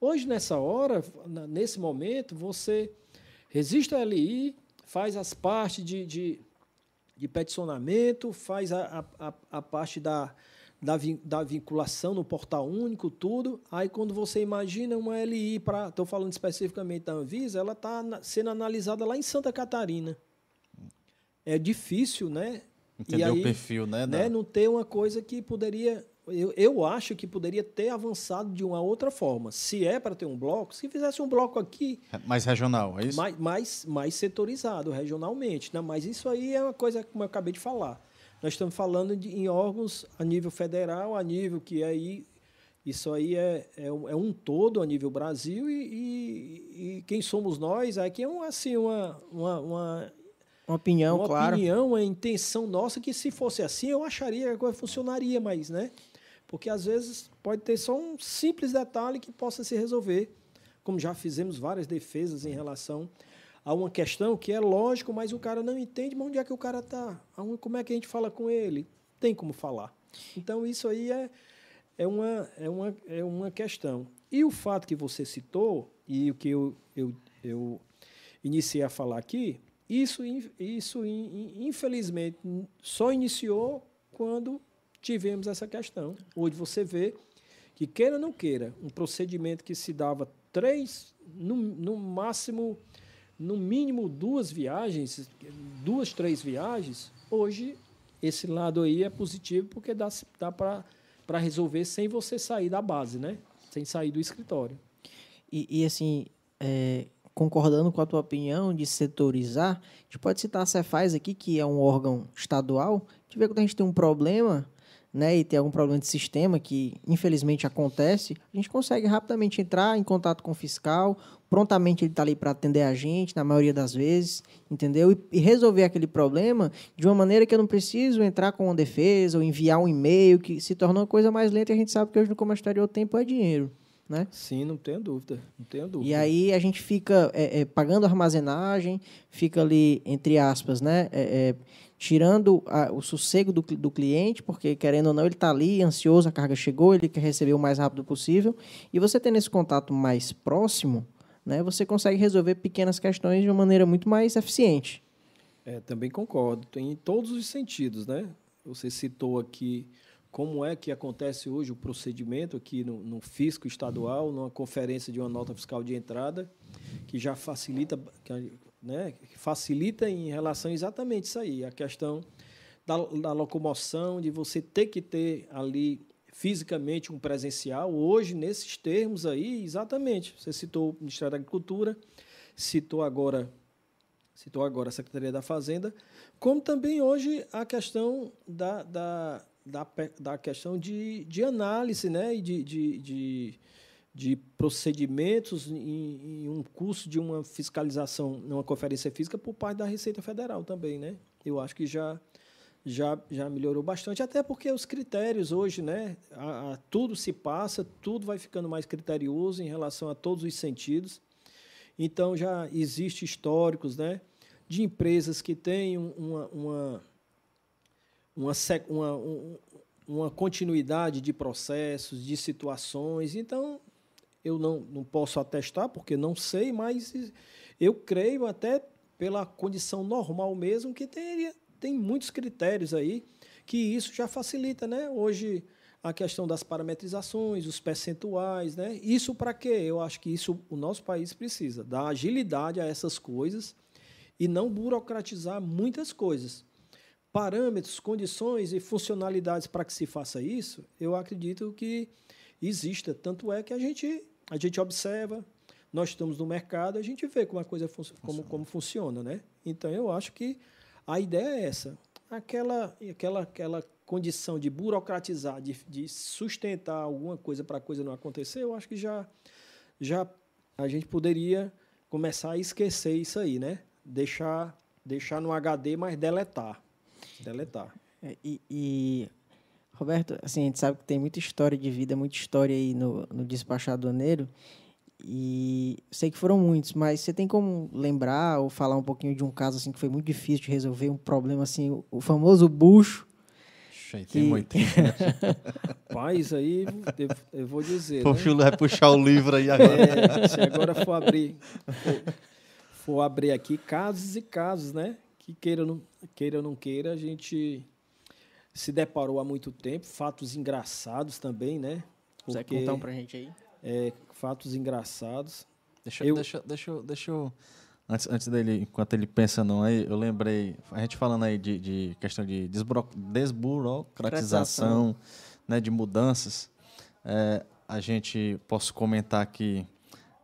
S3: Hoje, nessa hora, nesse momento, você registra a LI, faz as partes de, de, de peticionamento, faz a, a, a parte da, da, da vinculação no portal único, tudo. Aí, quando você imagina uma LI, para estou falando especificamente da Anvisa, ela está sendo analisada lá em Santa Catarina. É difícil, né?
S1: Entender aí, o perfil, né?
S3: né? Não ter uma coisa que poderia eu, eu acho que poderia ter avançado de uma outra forma. Se é para ter um bloco, se fizesse um bloco aqui.
S1: Mais regional, é isso?
S3: Mais, mais, mais setorizado, regionalmente. Né? Mas isso aí é uma coisa, como eu acabei de falar. Nós estamos falando de, em órgãos a nível federal, a nível que aí. Isso aí é, é, um, é um todo a nível Brasil e, e, e quem somos nós aqui é um, assim, uma, uma, uma
S2: uma opinião,
S3: uma
S2: claro.
S3: opinião, uma intenção nossa que se fosse assim, eu acharia que a coisa funcionaria, mas, né? Porque às vezes pode ter só um simples detalhe que possa se resolver, como já fizemos várias defesas em relação a uma questão que é lógico, mas o cara não entende, mas onde é que o cara está? Como é que a gente fala com ele? Tem como falar. Então, isso aí é, é, uma, é, uma, é uma questão. E o fato que você citou, e o que eu, eu, eu iniciei a falar aqui, isso, isso infelizmente, só iniciou quando tivemos essa questão. Hoje você vê que, queira ou não queira, um procedimento que se dava três, no, no máximo, no mínimo duas viagens, duas, três viagens, hoje esse lado aí é positivo porque dá, dá para resolver sem você sair da base, né? Sem sair do escritório.
S2: E, e assim, é, concordando com a tua opinião de setorizar, a gente pode citar a Cefaz aqui, que é um órgão estadual, que vê quando a gente tem um problema, né, e tem algum problema de sistema que infelizmente acontece, a gente consegue rapidamente entrar em contato com o fiscal, prontamente ele está ali para atender a gente, na maioria das vezes, entendeu? E, e, resolver aquele problema de uma maneira que eu não preciso entrar com uma defesa ou enviar um e-mail, que se torna uma coisa mais lenta e a gente sabe que hoje no comércio exterior o tempo é dinheiro. Né?
S3: Sim, não tenho dúvida, não tenho dúvida.
S2: E aí a gente fica é, é, pagando armazenagem, fica ali, entre aspas, né, é, é tirando a, o sossego do, do cliente, porque querendo ou não, ele está ali ansioso, a carga chegou, ele quer receber o mais rápido possível. E você tendo esse contato mais próximo, né, você consegue resolver pequenas questões de uma maneira muito mais eficiente.
S3: É, também concordo, em todos os sentidos, né? Você citou aqui como é que acontece hoje o procedimento aqui no, no fisco estadual, numa conferência de uma nota fiscal de entrada, que já facilita, né, facilita em relação exatamente isso aí, a questão da, da locomoção, de você ter que ter ali fisicamente um presencial. Hoje, nesses termos aí, exatamente, você citou o Ministério da Agricultura, citou agora citou agora a Secretaria da Fazenda, como também hoje a questão da, da, da, da questão de, de análise né, e de, de, de de procedimentos em, em, um curso de uma fiscalização, numa conferência física por parte da Receita Federal também, né? Eu acho que já já, já melhorou bastante, até porque os critérios hoje, né, a, a, tudo se passa, tudo vai ficando mais criterioso em relação a todos os sentidos. Então já existe históricos, né, de empresas que têm uma, uma, uma, uma, uma continuidade de processos, de situações. Então eu não, não posso atestar porque não sei, mas eu creio até pela condição normal mesmo que teria, tem muitos critérios aí que isso já facilita, né? Hoje a questão das parametrizações, os percentuais, né? Isso para quê? Eu acho que isso o nosso país precisa dar agilidade a essas coisas e não burocratizar muitas coisas. Parâmetros, condições e funcionalidades para que se faça isso, eu acredito que exista. Tanto é que a gente a gente observa, nós estamos no mercado, a gente vê como a coisa fun funciona. Como, como funciona, né? Então eu acho que a ideia é essa. Aquela, aquela, aquela condição de burocratizar, de, de sustentar alguma coisa para a coisa não acontecer, eu acho que já, já a gente poderia começar a esquecer isso aí, né? Deixar, deixar no HD, mas deletar. Deletar.
S2: É, e, e Roberto, assim, a gente sabe que tem muita história de vida, muita história aí no, no despachado aneiro. E sei que foram muitos, mas você tem como lembrar ou falar um pouquinho de um caso assim que foi muito difícil de resolver, um problema assim, o famoso bucho.
S1: Tem que... muito.
S3: Paz aí, eu, eu, vou dizer.
S1: Pô, né? o vai puxar o livro aí agora.
S3: É, se agora for abrir, for, for, abrir aqui casos e casos, né? Que queira ou não queira, ou não queira a gente se deparou há muito tempo, fatos engraçados também, né?
S2: Porque, Você contar um pra gente aí?
S3: É, fatos engraçados.
S1: Deixa eu, deixa, deixa, deixa eu antes, antes dele, enquanto ele pensa não aí, eu lembrei, a gente falando aí de, de questão de desburocratização né, de mudanças, é, a gente posso comentar aqui.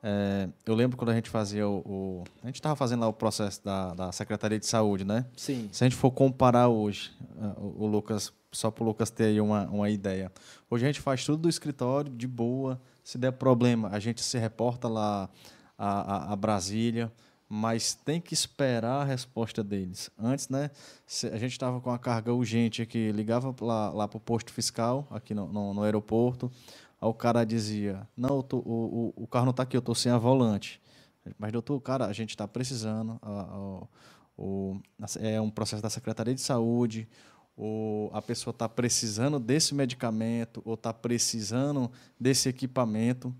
S1: É, eu lembro quando a gente fazia o. o a gente estava fazendo lá o processo da, da Secretaria de Saúde, né?
S3: Sim.
S1: Se a gente for comparar hoje, é, o, o Lucas, só para o Lucas ter aí uma, uma ideia. Hoje a gente faz tudo do escritório, de boa. Se der problema, a gente se reporta lá a, a, a Brasília mas tem que esperar a resposta deles. Antes, né, a gente estava com a carga urgente aqui, ligava lá, lá para o posto fiscal, aqui no, no, no, aeroporto, aí o cara dizia, não, tô, o, o, o, carro não está aqui, eu estou sem a volante. Mas, doutor, cara, a gente está precisando, a, a, o, é um processo da Secretaria de Saúde, ou a pessoa está precisando desse medicamento, ou está precisando desse equipamento,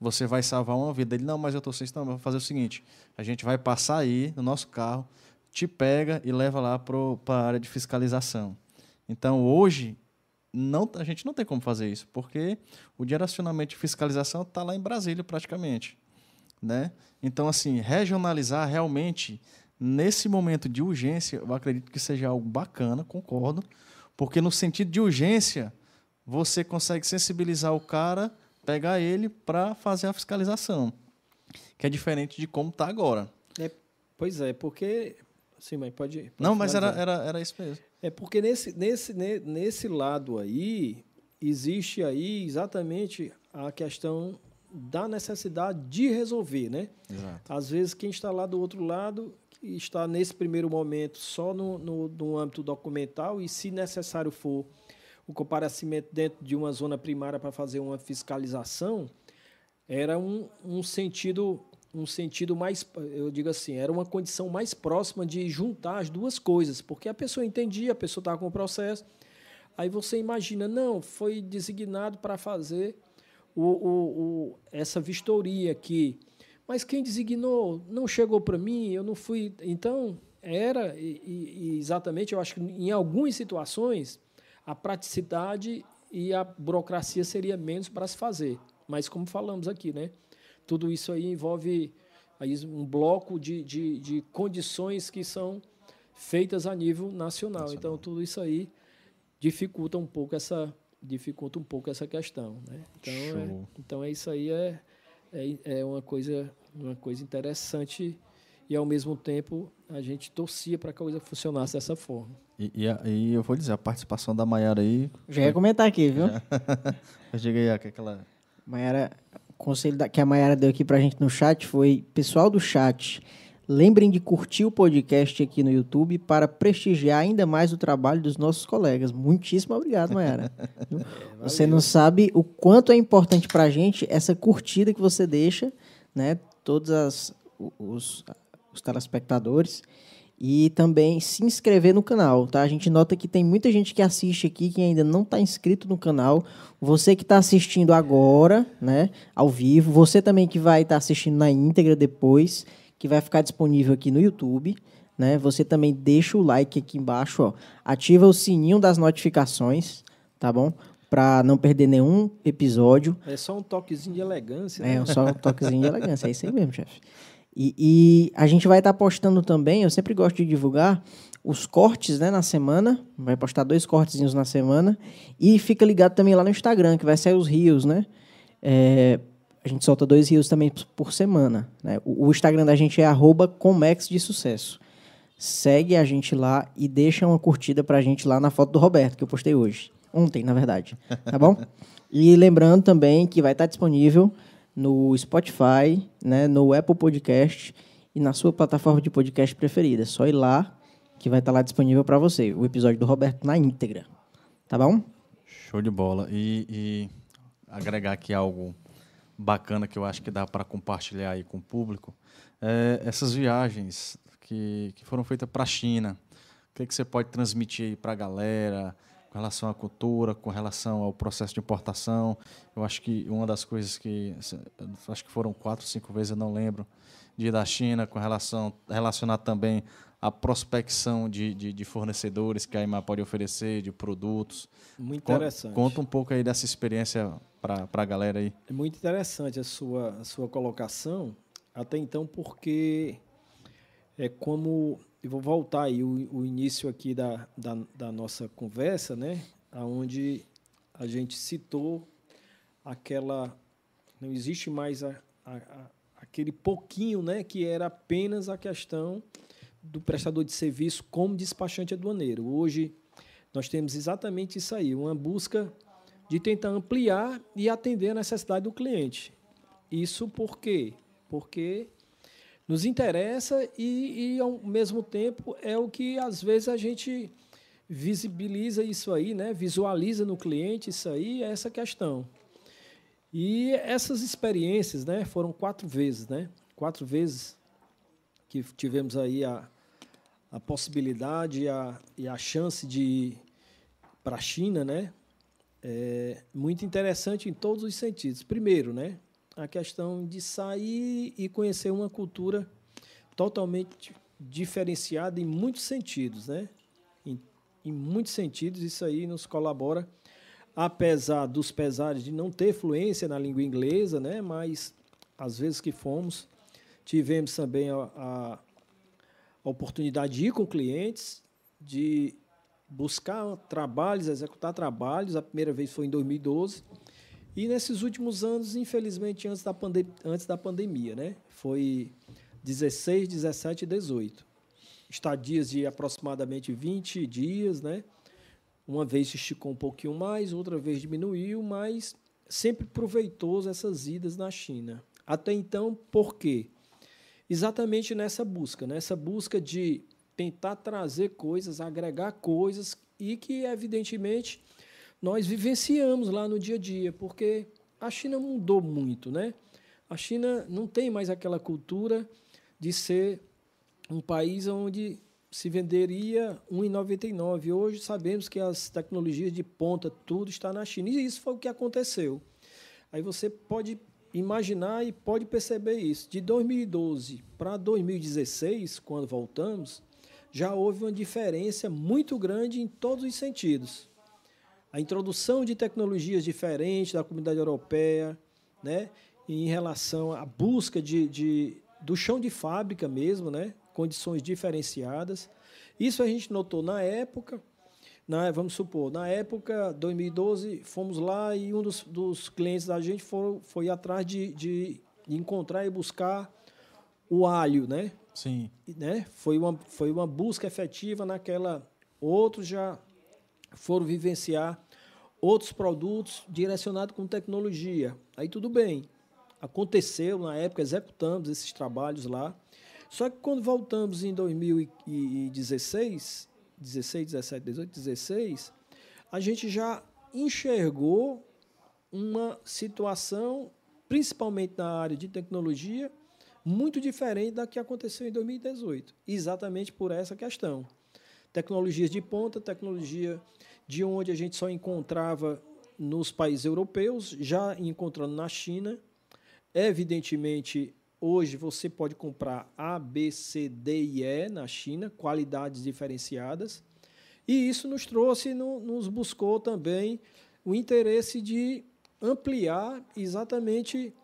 S1: você vai salvar uma vida. Ele, não, mas eu estou sem não, vou fazer o seguinte, a gente vai passar aí no nosso carro, te pega e leva lá para a área de fiscalização. Então, hoje, não, a gente não tem como fazer isso, porque o direcionamento de fiscalização está lá em Brasília, praticamente. Né? Então, assim, regionalizar realmente, nesse momento de urgência, eu acredito que seja algo bacana, concordo, porque no sentido de urgência, você consegue sensibilizar o cara pegar ele para fazer a fiscalização, que é diferente de como está agora.
S3: É, pois é, porque. Sim, mas pode. pode
S1: Não, mas era, era, era isso mesmo.
S3: É porque nesse, nesse, nesse lado aí, existe aí exatamente a questão da necessidade de resolver, né?
S1: Exato.
S3: Às vezes, quem está lá do outro lado está nesse primeiro momento só no, no, no âmbito documental e, se necessário for, o comparecimento dentro de uma zona primária para fazer uma fiscalização era um, um sentido um sentido mais, eu digo assim, era uma condição mais próxima de juntar as duas coisas, porque a pessoa entendia, a pessoa estava com o processo, aí você imagina, não, foi designado para fazer o, o, o, essa vistoria aqui, mas quem designou não chegou para mim, eu não fui, então era e, e, exatamente, eu acho que em algumas situações a praticidade e a burocracia seria menos para se fazer. Mas, como falamos aqui, né, tudo isso aí envolve aí um bloco de, de, de condições que são feitas a nível nacional. nacional. Então, tudo isso aí dificulta um pouco essa dificulta um pouco essa questão, né? Então, é, então é isso aí é, é, é uma coisa uma coisa interessante e ao mesmo tempo a gente torcia para que a coisa funcionasse dessa forma.
S1: E, e, e, eu vou dizer, a participação da Maiara aí.
S2: Já ia comentar aqui, viu?
S1: eu cheguei aquela.
S2: Maiara, o conselho da, que a Maiara deu aqui pra gente no chat foi: pessoal do chat, lembrem de curtir o podcast aqui no YouTube para prestigiar ainda mais o trabalho dos nossos colegas. Muitíssimo obrigado, Maiara. é, você não sabe o quanto é importante pra gente essa curtida que você deixa, né? Todos as, os, os telespectadores e também se inscrever no canal, tá? A gente nota que tem muita gente que assiste aqui que ainda não está inscrito no canal. Você que está assistindo agora, né, ao vivo, você também que vai estar tá assistindo na íntegra depois, que vai ficar disponível aqui no YouTube, né? Você também deixa o like aqui embaixo, ó. Ativa o sininho das notificações, tá bom? Para não perder nenhum episódio.
S3: É só um toquezinho de elegância.
S2: É, né? só um toquezinho de elegância, é isso aí mesmo, chefe. E, e, a gente vai estar tá postando também, eu sempre gosto de divulgar os cortes né, na semana. Vai postar dois cortezinhos na semana. E fica ligado também lá no Instagram, que vai sair os rios, né? É, a gente solta dois rios também por semana. Né? O, o Instagram da gente é arroba Comex de Sucesso. Segue a gente lá e deixa uma curtida pra gente lá na foto do Roberto, que eu postei hoje. Ontem, na verdade. Tá bom? e lembrando também que vai estar disponível no Spotify, né, no Apple Podcast e na sua plataforma de podcast preferida. Só ir lá que vai estar lá disponível para você o episódio do Roberto na íntegra. Tá bom?
S1: Show de bola. E, e agregar aqui algo bacana que eu acho que dá para compartilhar aí com o público. É essas viagens que, que foram feitas para a China. O que, é que você pode transmitir aí para a galera? Com relação à cultura, com relação ao processo de importação. Eu acho que uma das coisas que acho que foram quatro, cinco vezes, eu não lembro, de ir da China, com relação relacionar também a prospecção de, de, de, fornecedores que a IMA pode oferecer, de produtos.
S3: Muito interessante.
S1: Conta um pouco aí dessa experiência para a galera aí.
S3: É muito interessante a sua, a sua colocação, até então, porque é como e vou voltar aí o, o início aqui da, da, da, nossa conversa, né? Onde a gente citou aquela. Não existe mais a, a, a, aquele pouquinho né, que era apenas a questão do prestador de serviço como despachante aduaneiro. Hoje, nós temos exatamente isso aí, uma busca de tentar ampliar e atender a necessidade do cliente. Isso por quê? Porque nos interessa e, e, ao mesmo tempo, é o que às vezes a gente visibiliza isso aí, né? visualiza no cliente isso aí, é essa questão. E essas experiências né, foram quatro vezes, né? quatro vezes que tivemos aí a, a possibilidade e a, e a chance de ir para a China, né? É muito interessante em todos os sentidos. Primeiro, né? A questão de sair e conhecer uma cultura totalmente diferenciada em muitos sentidos, né? Em, em muitos sentidos, isso aí nos colabora, apesar dos pesares de não ter fluência na língua inglesa, né? Mas às vezes que fomos, tivemos também a, a, a oportunidade de ir com clientes, de buscar trabalhos, executar trabalhos. A primeira vez foi em 2012 e nesses últimos anos, infelizmente, antes da, antes da pandemia, né? Foi 16, 17 e 18. Estadias de aproximadamente 20 dias, né? Uma vez se esticou um pouquinho mais, outra vez diminuiu, mas sempre proveitoso essas idas na China. Até então, por quê? Exatamente nessa busca, nessa busca de tentar trazer coisas, agregar coisas e que, evidentemente, nós vivenciamos lá no dia a dia, porque a China mudou muito, né? A China não tem mais aquela cultura de ser um país onde se venderia 1,99. Hoje sabemos que as tecnologias de ponta, tudo está na China. E isso foi o que aconteceu. Aí você pode imaginar e pode perceber isso. De 2012 para 2016, quando voltamos, já houve uma diferença muito grande em todos os sentidos a introdução de tecnologias diferentes da comunidade europeia, né, em relação à busca de, de, do chão de fábrica mesmo, né, condições diferenciadas. Isso a gente notou na época, na, vamos supor, na época 2012, fomos lá e um dos, dos clientes da gente foi, foi atrás de, de encontrar e buscar o alho, né?
S1: Sim.
S3: Né? Foi, uma, foi uma busca efetiva naquela. Outros já foram vivenciar outros produtos direcionados com tecnologia. Aí tudo bem. Aconteceu na época, executamos esses trabalhos lá. Só que quando voltamos em 2016, 16, 17, 18, 16, a gente já enxergou uma situação, principalmente na área de tecnologia, muito diferente da que aconteceu em 2018, exatamente por essa questão. Tecnologias de ponta, tecnologia de onde a gente só encontrava nos países europeus, já encontrando na China. Evidentemente, hoje você pode comprar A, B, C, D e E na China, qualidades diferenciadas. E isso nos trouxe, nos buscou também o interesse de ampliar exatamente.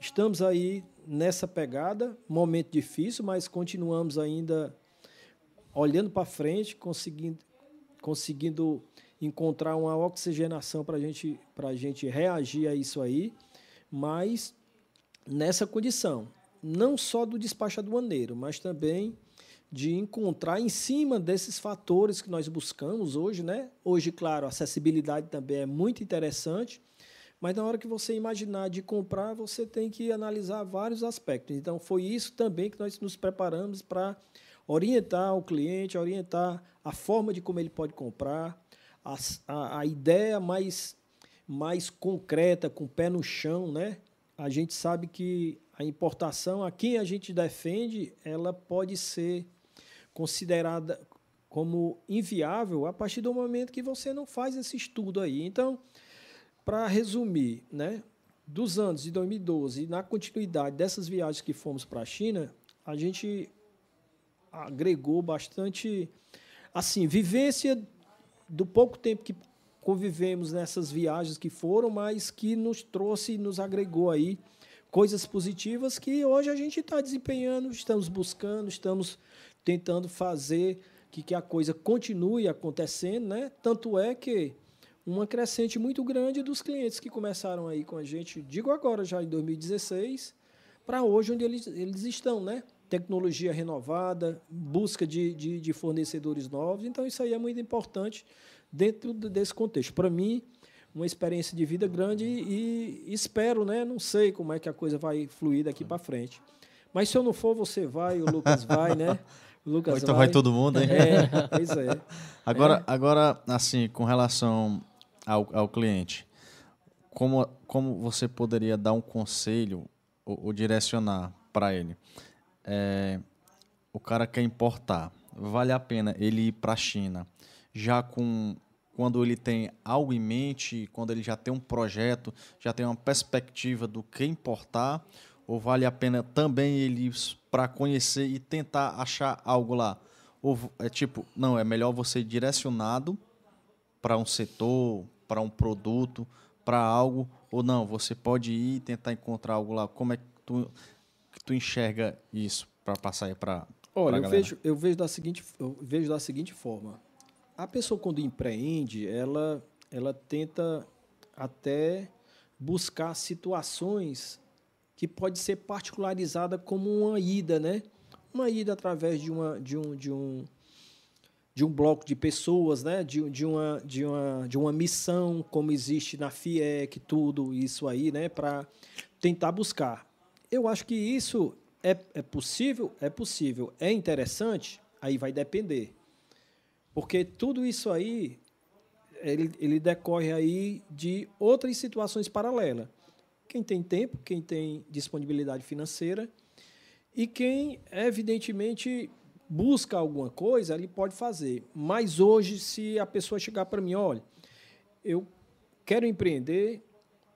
S3: Estamos aí nessa pegada, momento difícil, mas continuamos ainda olhando para frente, conseguindo, conseguindo encontrar uma oxigenação para gente, a gente reagir a isso aí, mas nessa condição, não só do despacho aduaneiro, mas também de encontrar em cima desses fatores que nós buscamos hoje, né? Hoje, claro, a acessibilidade também é muito interessante, mas na hora que você imaginar de comprar, você tem que analisar vários aspectos. Então, foi isso também que nós nos preparamos para orientar o cliente, orientar a forma de como ele pode comprar, a, a, a ideia mais, mais concreta, com o pé no chão, né? A gente sabe que a importação, a quem a gente defende, ela pode ser considerada como inviável a partir do momento que você não faz esse estudo aí. Então, para resumir, né, dos anos de 2012 e na continuidade dessas viagens que fomos para a China, a gente agregou bastante assim, vivência do pouco tempo que convivemos nessas viagens que foram, mas que nos trouxe nos agregou aí coisas positivas que hoje a gente está desempenhando, estamos buscando, estamos tentando fazer que, que a coisa continue acontecendo, né? Tanto é que uma crescente muito grande dos clientes que começaram aí com a gente, digo agora já em 2016, para hoje onde eles, eles estão, né? Tecnologia renovada, busca de, de, de fornecedores novos. Então, isso aí é muito importante dentro desse contexto. Para mim, uma experiência de vida grande e, e, espero, né? Não sei como é que a coisa vai fluir daqui para frente. Mas se eu não for, você vai, o Lucas vai, né?
S1: O Lucas então vai. vai todo mundo, hein?
S3: É, pois é.
S1: Agora,
S3: é.
S1: agora assim, com relação ao, ao cliente, como, como você poderia dar um conselho ou, ou direcionar para ele? É, o cara quer importar, vale a pena ele ir para a China já com quando ele tem algo em mente, quando ele já tem um projeto, já tem uma perspectiva do que importar, ou vale a pena também ele ir para conhecer e tentar achar algo lá? Ou é tipo, não, é melhor você ir direcionado para um setor, para um produto, para algo, ou não, você pode ir tentar encontrar algo lá. Como é que tu, que tu enxerga isso para passar aí para
S3: Olha, eu vejo, eu vejo da seguinte, eu vejo da seguinte forma a pessoa quando empreende, ela, ela tenta até buscar situações que pode ser particularizada como uma ida, né? Uma ida através de uma de um de um de um bloco de pessoas, né? De, de, uma, de, uma, de uma missão, como existe na FIEC, tudo isso aí, né? Para tentar buscar. Eu acho que isso é, é possível? É possível. É interessante? Aí vai depender. Porque tudo isso aí, ele, ele decorre aí de outras situações paralelas. Quem tem tempo, quem tem disponibilidade financeira e quem, evidentemente, busca alguma coisa, ele pode fazer. Mas hoje, se a pessoa chegar para mim, olha, eu quero empreender,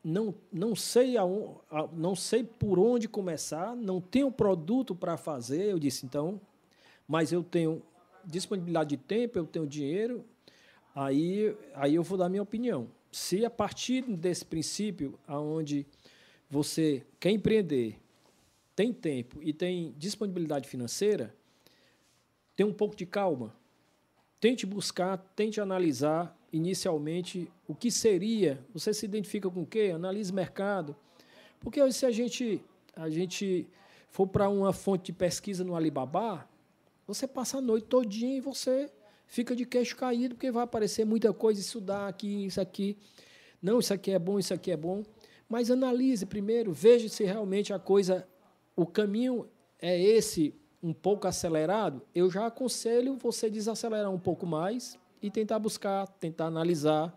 S3: não, não, sei aonde, não sei por onde começar, não tenho produto para fazer, eu disse, então, mas eu tenho disponibilidade de tempo, eu tenho dinheiro, aí, aí eu vou dar minha opinião. Se a partir desse princípio, aonde você quer empreender, tem tempo e tem disponibilidade financeira, tem um pouco de calma. Tente buscar, tente analisar inicialmente o que seria. Você se identifica com o quê? Analise mercado. Porque se a gente, a gente for para uma fonte de pesquisa no Alibaba, você passa a noite todinha e você fica de queixo caído, porque vai aparecer muita coisa, isso dá aqui, isso aqui. Não, isso aqui é bom, isso aqui é bom. Mas analise primeiro, veja se realmente a coisa, o caminho é esse um pouco acelerado. Eu já aconselho você desacelerar um pouco mais e tentar buscar, tentar analisar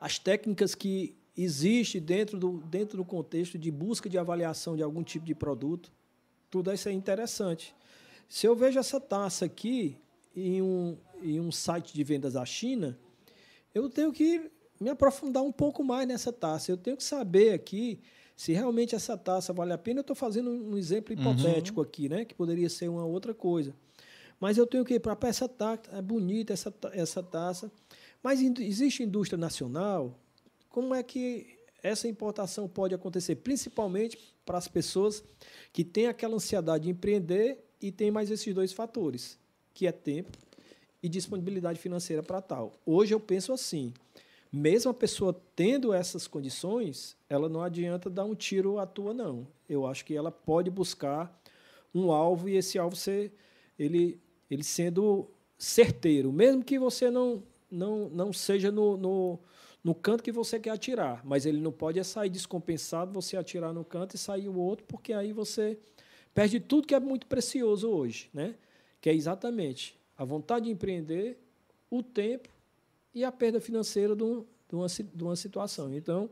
S3: as técnicas que existem dentro do, dentro do contexto de busca de avaliação de algum tipo de produto. Tudo isso é interessante. Se eu vejo essa taça aqui em um, em um site de vendas da China, eu tenho que me aprofundar um pouco mais nessa taça. Eu tenho que saber aqui se realmente essa taça vale a pena. Eu estou fazendo um exemplo uhum. hipotético uhum. aqui, né? que poderia ser uma outra coisa. Mas eu tenho que ir para essa taça, é bonita essa, essa taça. Mas existe indústria nacional? Como é que essa importação pode acontecer? Principalmente para as pessoas que têm aquela ansiedade de empreender e tem mais esses dois fatores, que é tempo e disponibilidade financeira para tal. Hoje eu penso assim, mesmo a pessoa tendo essas condições, ela não adianta dar um tiro à toa não. Eu acho que ela pode buscar um alvo e esse alvo ser ele ele sendo certeiro, mesmo que você não não não seja no, no no canto que você quer atirar, mas ele não pode é sair descompensado, você atirar no canto e sair o outro, porque aí você perde tudo que é muito precioso hoje, né? que é exatamente a vontade de empreender, o tempo e a perda financeira de, um, de, uma, de uma situação. Então,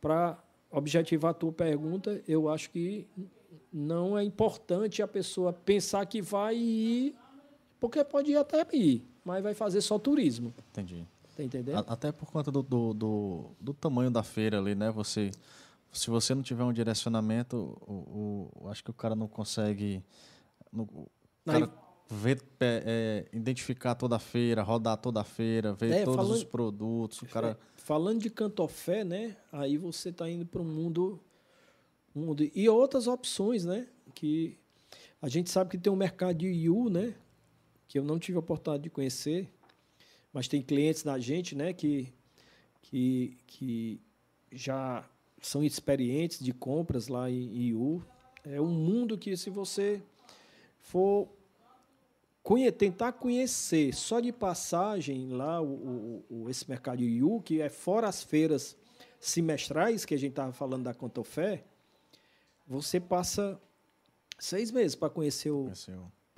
S3: para objetivar a tua pergunta, eu acho que não é importante a pessoa pensar que vai ir, porque pode ir até ir, mas vai fazer só turismo.
S1: Entendi.
S3: Tá entendendo?
S1: Até por conta do, do, do, do tamanho da feira ali, né? Você se você não tiver um direcionamento, o, o acho que o cara não consegue. No, o cara ver, é, identificar toda a feira, rodar toda a feira, ver é, todos falando, os produtos. O cara...
S3: É, falando de cantofé, né? Aí você está indo para um mundo, mundo. E outras opções, né? Que a gente sabe que tem um mercado de Yu, né? Que eu não tive a oportunidade de conhecer, mas tem clientes da gente, né? Que que, que já são experientes de compras lá em IU. É um mundo que, se você for conhe tentar conhecer só de passagem lá o, o, esse mercado IU, que é fora as feiras semestrais que a gente estava falando da Contofé, você passa seis meses para conhecer o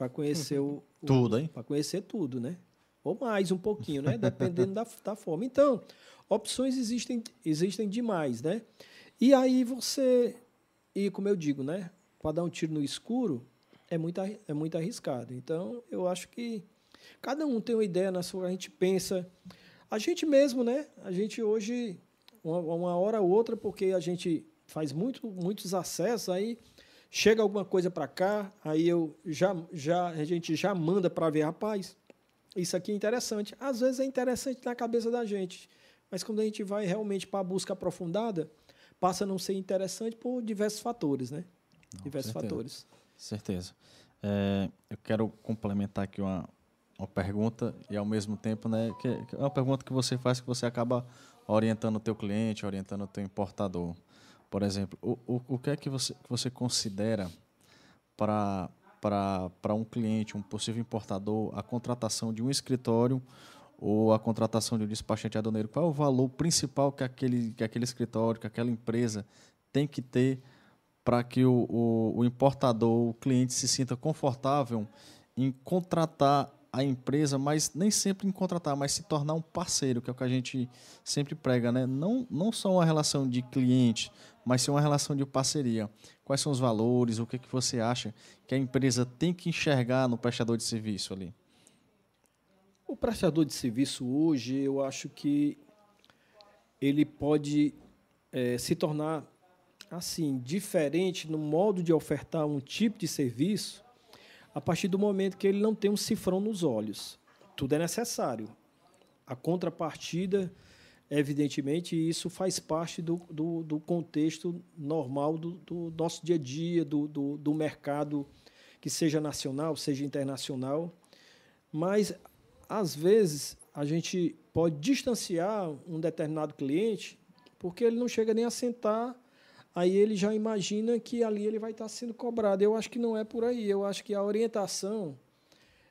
S3: para conhecer o,
S1: o tudo, hein?
S3: Para conhecer tudo, né? Ou mais um pouquinho, né? Dependendo da, da forma. Então, opções existem existem demais, né? E aí você e como eu digo, né? Para dar um tiro no escuro é muito é muito arriscado. Então, eu acho que cada um tem uma ideia na sua, a gente pensa a gente mesmo, né? A gente hoje uma, uma hora ou outra porque a gente faz muito, muitos acessos, aí chega alguma coisa para cá, aí eu já, já, a gente já manda para ver, rapaz, isso aqui é interessante. Às vezes é interessante na cabeça da gente, mas quando a gente vai realmente para a busca aprofundada, passa a não ser interessante por diversos fatores, né? Não, diversos certeza. fatores.
S1: Certeza. É, eu quero complementar aqui uma, uma pergunta e ao mesmo tempo, né, que, que é uma pergunta que você faz que você acaba orientando o teu cliente, orientando o teu importador. Por exemplo, o, o, o que é que você, que você considera para para um cliente, um possível importador, a contratação de um escritório ou a contratação de um despachante aduaneiro? Qual é o valor principal que aquele, que aquele escritório, que aquela empresa tem que ter para que o, o, o, importador, o cliente se sinta confortável em contratar a empresa, mas nem sempre em contratar, mas se tornar um parceiro, que é o que a gente sempre prega, né? Não, não só uma relação de cliente, mas sim uma relação de parceria. Quais são os valores? O que, é que você acha que a empresa tem que enxergar no prestador de serviço ali?
S3: O prestador de serviço hoje, eu acho que ele pode é, se tornar assim diferente no modo de ofertar um tipo de serviço a partir do momento que ele não tem um cifrão nos olhos. Tudo é necessário. A contrapartida, evidentemente, isso faz parte do, do, do contexto normal do, do, nosso dia a dia, do, do, do mercado, que seja nacional, seja internacional. Mas, às vezes, a gente pode distanciar um determinado cliente porque ele não chega nem a sentar aí ele já imagina que ali ele vai estar sendo cobrado. Eu acho que não é por aí. Eu acho que a orientação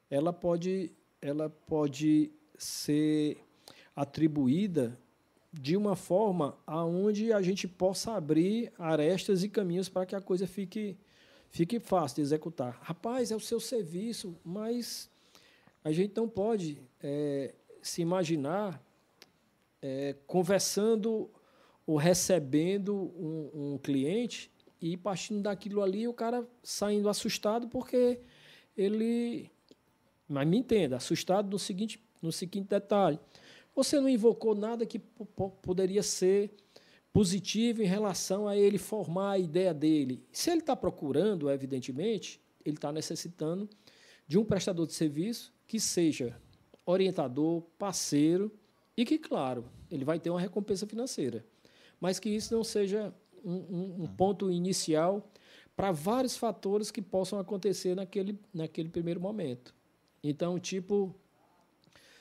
S3: ela pode, ela pode ser atribuída de uma forma aonde a gente possa abrir arestas e caminhos para que a coisa fique fique fácil de executar. Rapaz, é o seu serviço, mas a gente não pode é, se imaginar é, conversando ou recebendo um, um cliente e partindo daquilo ali o cara saindo assustado porque ele mas me entenda assustado no seguinte no seguinte detalhe você não invocou nada que poderia ser positivo em relação a ele formar a ideia dele. Se ele está procurando evidentemente ele está necessitando de um prestador de serviço que seja orientador parceiro e que claro ele vai ter uma recompensa financeira. Mas que isso não seja um, um, um ponto inicial para vários fatores que possam acontecer naquele, naquele primeiro momento. Então, tipo,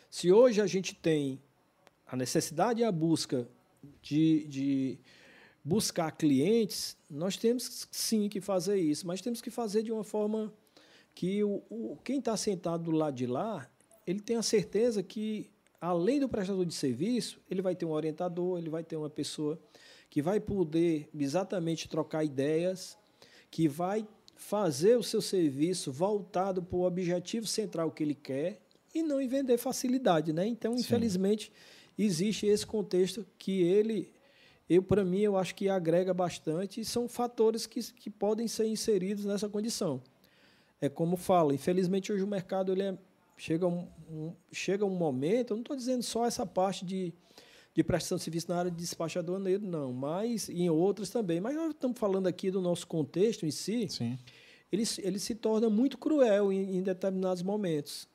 S3: se hoje a gente tem a necessidade e a busca de, de buscar clientes, nós temos sim que fazer isso, mas temos que fazer de uma forma que o, o quem está sentado do lado de lá, ele tenha certeza que além do prestador de serviço, ele vai ter um orientador, ele vai ter uma pessoa que vai poder exatamente trocar ideias, que vai fazer o seu serviço voltado para o objetivo central que ele quer e não em vender facilidade, né? Então, Sim. infelizmente, existe esse contexto que ele eu para mim eu acho que agrega bastante e são fatores que, que podem ser inseridos nessa condição. É como falo, infelizmente hoje o mercado ele é chega um, um, chega um momento, eu não estou dizendo só essa parte de, de prestação de serviço na área de despacho aduaneiro, não, mas em outras também. Mas nós estamos falando aqui do nosso contexto em si,
S1: Sim.
S3: Ele, ele se torna muito cruel em, em determinados momentos.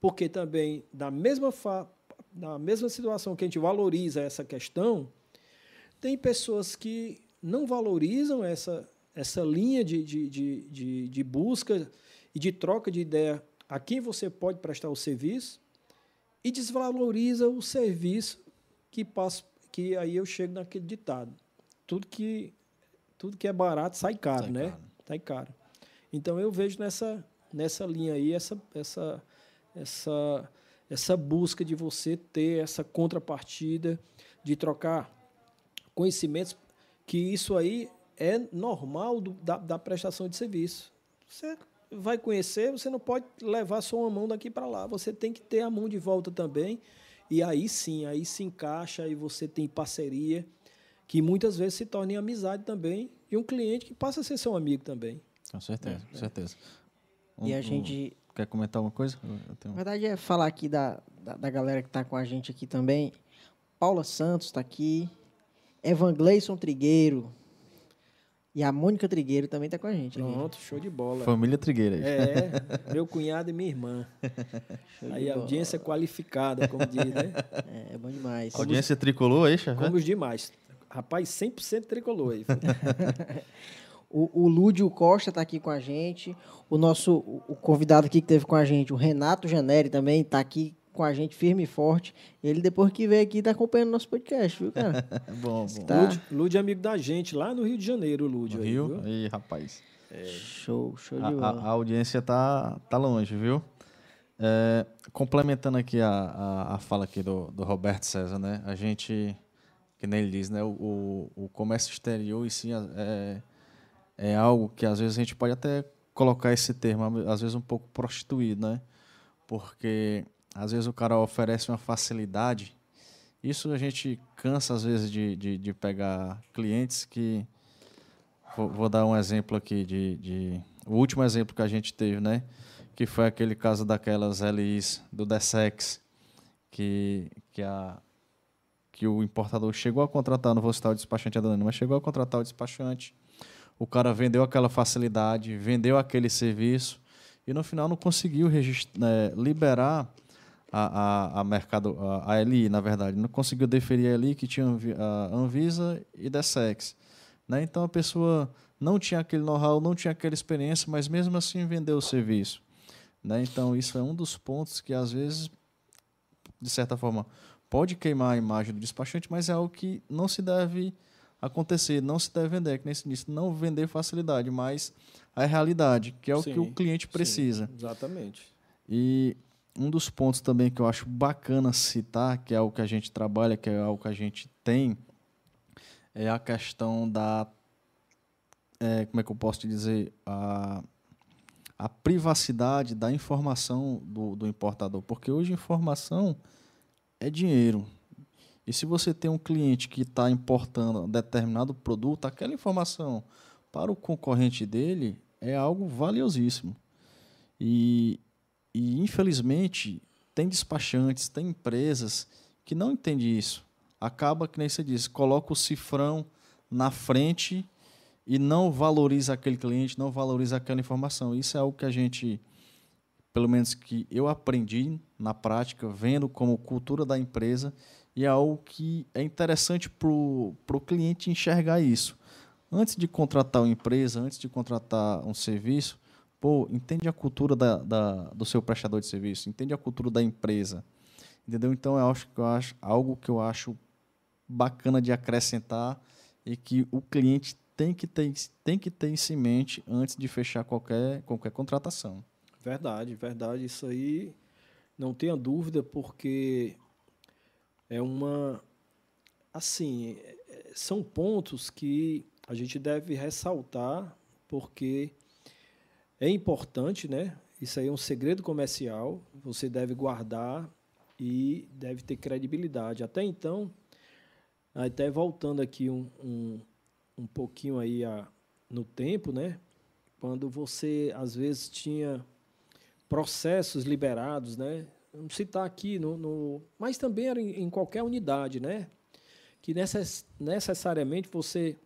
S3: Porque também, da mesma, fa, na mesma situação que a gente valoriza essa questão, tem pessoas que não valorizam essa, essa linha de, de, de, de, busca e de troca de ideia a quem você pode prestar o serviço e desvaloriza o serviço que passa, que aí eu chego naquele ditado. Tudo que, tudo que é barato sai caro, sai né? Caro. Sai caro. Então eu vejo nessa, nessa linha aí essa, essa, essa, essa busca de você ter essa contrapartida, de trocar conhecimentos, que isso aí é normal do, da, da prestação de serviço. Você vai conhecer, você não pode levar só uma mão daqui para lá. Você tem que ter a mão de volta também. E aí sim, aí se encaixa e você tem parceria, que muitas vezes se torna em amizade também, e um cliente que passa a ser seu amigo também.
S1: Com certeza, é, com certeza.
S2: Um, e a gente.
S1: Quer comentar alguma coisa?
S2: Tenho... Na verdade, é falar aqui da, da, da galera que está com a gente aqui também. Paula Santos está aqui. Evan Gleison Trigueiro, e a Mônica Trigueiro também está com a gente.
S3: Pronto, show de bola.
S1: Família Trigueira.
S3: É, meu cunhado e minha irmã. aí audiência qualificada, como diz, né?
S2: É, é bom demais.
S1: Audiência tricolor aí, chefe?
S3: Como os demais. Rapaz, 100% tricolor aí.
S2: o, o Lúdio Costa está aqui com a gente. O nosso o convidado aqui que teve com a gente, o Renato Janeri, também está aqui com a gente firme e forte. Ele, depois que veio aqui, está acompanhando nosso podcast, viu, cara?
S1: bom, bom.
S3: Tá... Lúdio, é amigo da gente, lá no Rio de Janeiro, o Lúdio.
S1: No Rio? Aí, rapaz.
S2: É. Show, show de
S1: a,
S2: bola.
S1: A, a, audiência tá, tá longe, viu? É, complementando aqui a, a, a, fala aqui do, do Roberto César, né? A gente, que nem ele diz, né? O, o, o comércio exterior, e sim, é, é algo que às vezes a gente pode até colocar esse termo, às vezes um pouco prostituído, né? Porque às vezes o cara oferece uma facilidade. Isso a gente cansa, às vezes, de, de, de pegar clientes que. Vou, vou, dar um exemplo aqui de, de. O último exemplo que a gente teve, né? Que foi aquele caso daquelas LIs do Dessex, que, que, a, que o importador chegou a contratar, não vou citar o despachante adorando, mas chegou a contratar o despachante. O cara vendeu aquela facilidade, vendeu aquele serviço e no final não conseguiu né, liberar a, a, a mercado, a, a LI, na verdade, não conseguiu deferir a LI que tinha a Anvisa e Dessex. Né? Então a pessoa não tinha aquele know-how, não tinha aquela experiência, mas mesmo assim vendeu o serviço. Né? Então isso é um dos pontos que às vezes, de certa forma, pode queimar a imagem do despachante, mas é algo que não se deve acontecer, não se deve vender, que nesse início não vender facilidade, mas a realidade, que é o sim, que o cliente precisa.
S3: Sim, exatamente.
S1: E um dos pontos também que eu acho bacana citar, que é algo que a gente trabalha, que é algo que a gente tem, é a questão da. É, como é que eu posso te dizer? A, a privacidade da informação do, do importador. Porque hoje informação é dinheiro. E se você tem um cliente que está importando determinado produto, aquela informação para o concorrente dele é algo valiosíssimo. E e, infelizmente, tem despachantes, tem empresas que não entendem isso. Acaba, que nem você disse, coloca o cifrão na frente e não valoriza aquele cliente, não valoriza aquela informação. Isso é algo que a gente, pelo menos que eu aprendi na prática, vendo como cultura da empresa, e é algo que é interessante para o cliente enxergar isso. Antes de contratar uma empresa, antes de contratar um serviço, pô, entende a cultura da, da, do seu prestador de serviço, entende a cultura da empresa, entendeu? Então eu acho que eu acho algo que eu acho bacana de acrescentar e que o cliente tem que ter tem que ter isso em mente antes de fechar qualquer qualquer contratação.
S3: Verdade, verdade, isso aí não tenha dúvida porque é uma assim, são pontos que a gente deve ressaltar porque é importante, né? Isso aí é um segredo comercial, você deve guardar e deve ter credibilidade. Até então, até voltando aqui um, um, um pouquinho aí a, no tempo, né? Quando você, às vezes, tinha processos liberados, né? Vamos citar aqui, no, no mas também era em, em qualquer unidade, né? Que necess, necessariamente você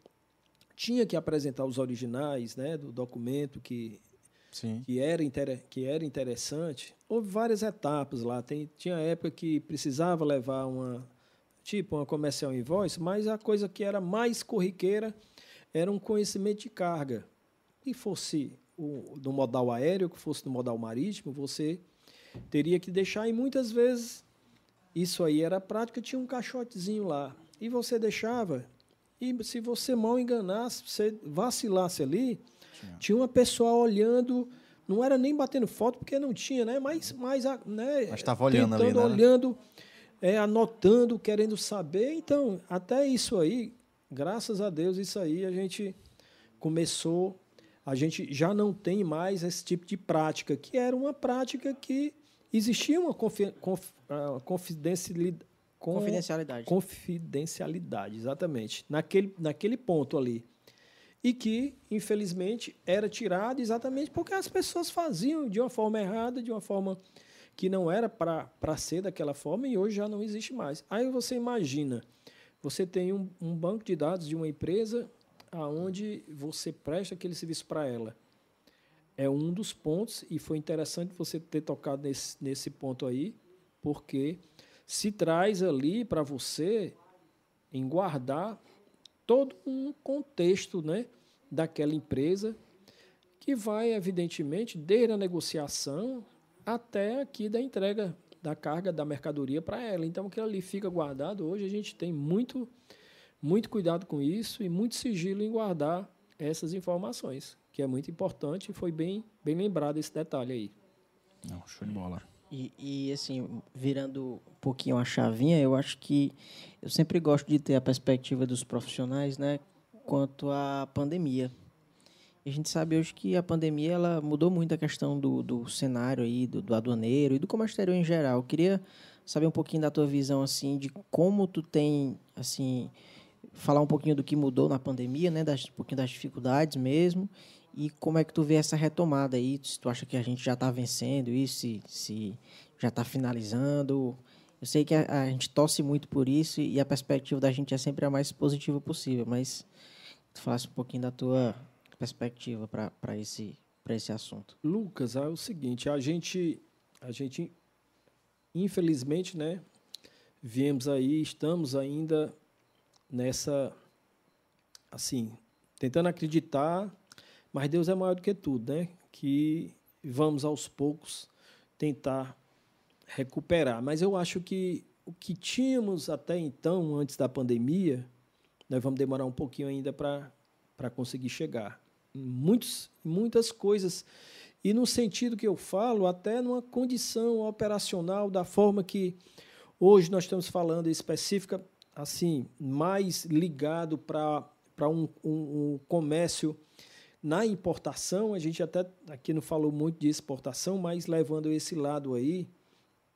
S3: tinha que apresentar os originais né, do documento que
S1: Sim.
S3: que era, que era interessante, houve várias etapas lá. Tem, tinha época que precisava levar uma tipo uma comercial invoice, mas a coisa que era mais corriqueira era um conhecimento de carga. E fosse o, do modal aéreo, que fosse do modal marítimo, você teria que deixar, e muitas vezes isso aí era prática, tinha um caixotezinho lá. e você deixava. E se você mal enganasse, você vacilasse ali, tinha, tinha uma pessoa olhando, não era nem batendo foto, porque não tinha, né? Mas, mas, né?
S4: mas estava olhando ali,
S3: né? olhando, é, anotando, querendo saber. Então, até isso aí, graças a Deus, isso aí a gente começou, a gente já não tem mais esse tipo de prática, que era uma prática que existia uma confi, conf, uh, confidencialidade.
S2: confidencialidade.
S3: Confidencialidade, exatamente. Naquele, naquele ponto ali. E que, infelizmente, era tirado exatamente porque as pessoas faziam de uma forma errada, de uma forma que não era para ser daquela forma e hoje já não existe mais. Aí você imagina, você tem um, um banco de dados de uma empresa aonde você presta aquele serviço para ela. É um dos pontos, e foi interessante você ter tocado nesse, nesse ponto aí, porque se traz ali para você em guardar todo um contexto né, daquela empresa que vai, evidentemente, desde a negociação até aqui da entrega da carga da mercadoria para ela. Então, aquilo ali fica guardado. Hoje a gente tem muito muito cuidado com isso e muito sigilo em guardar essas informações, que é muito importante e foi bem, bem lembrado esse detalhe aí.
S4: Não, show de bola.
S2: E, e, assim, virando um pouquinho a chavinha, eu acho que eu sempre gosto de ter a perspectiva dos profissionais, né, quanto à pandemia. E a gente sabe hoje que a pandemia ela mudou muito a questão do, do cenário aí, do, do aduaneiro e do comércio exterior em geral. Eu queria saber um pouquinho da tua visão, assim, de como tu tem, assim, falar um pouquinho do que mudou na pandemia, né, das, um pouquinho das dificuldades mesmo, e como é que tu vê essa retomada aí, se tu acha que a gente já está vencendo isso, se, se já está finalizando, eu sei que a, a, gente torce muito por isso e a perspectiva da gente é sempre a mais positiva possível, mas tu falasse um pouquinho da tua perspectiva para esse, esse assunto.
S3: Lucas, é o seguinte, a gente, a gente infelizmente, né, viemos aí, estamos ainda nessa, assim, tentando acreditar, mas Deus é maior do que tudo, né? Que vamos aos poucos tentar recuperar. Mas eu acho que o que tínhamos até então, antes da pandemia, nós vamos demorar um pouquinho ainda para conseguir chegar. Muitos, muitas coisas. E no sentido que eu falo, até numa condição operacional, da forma que hoje nós estamos falando específica, assim mais ligado para um, um, um, comércio na importação. A gente até aqui não falou muito de exportação, mas levando esse lado aí,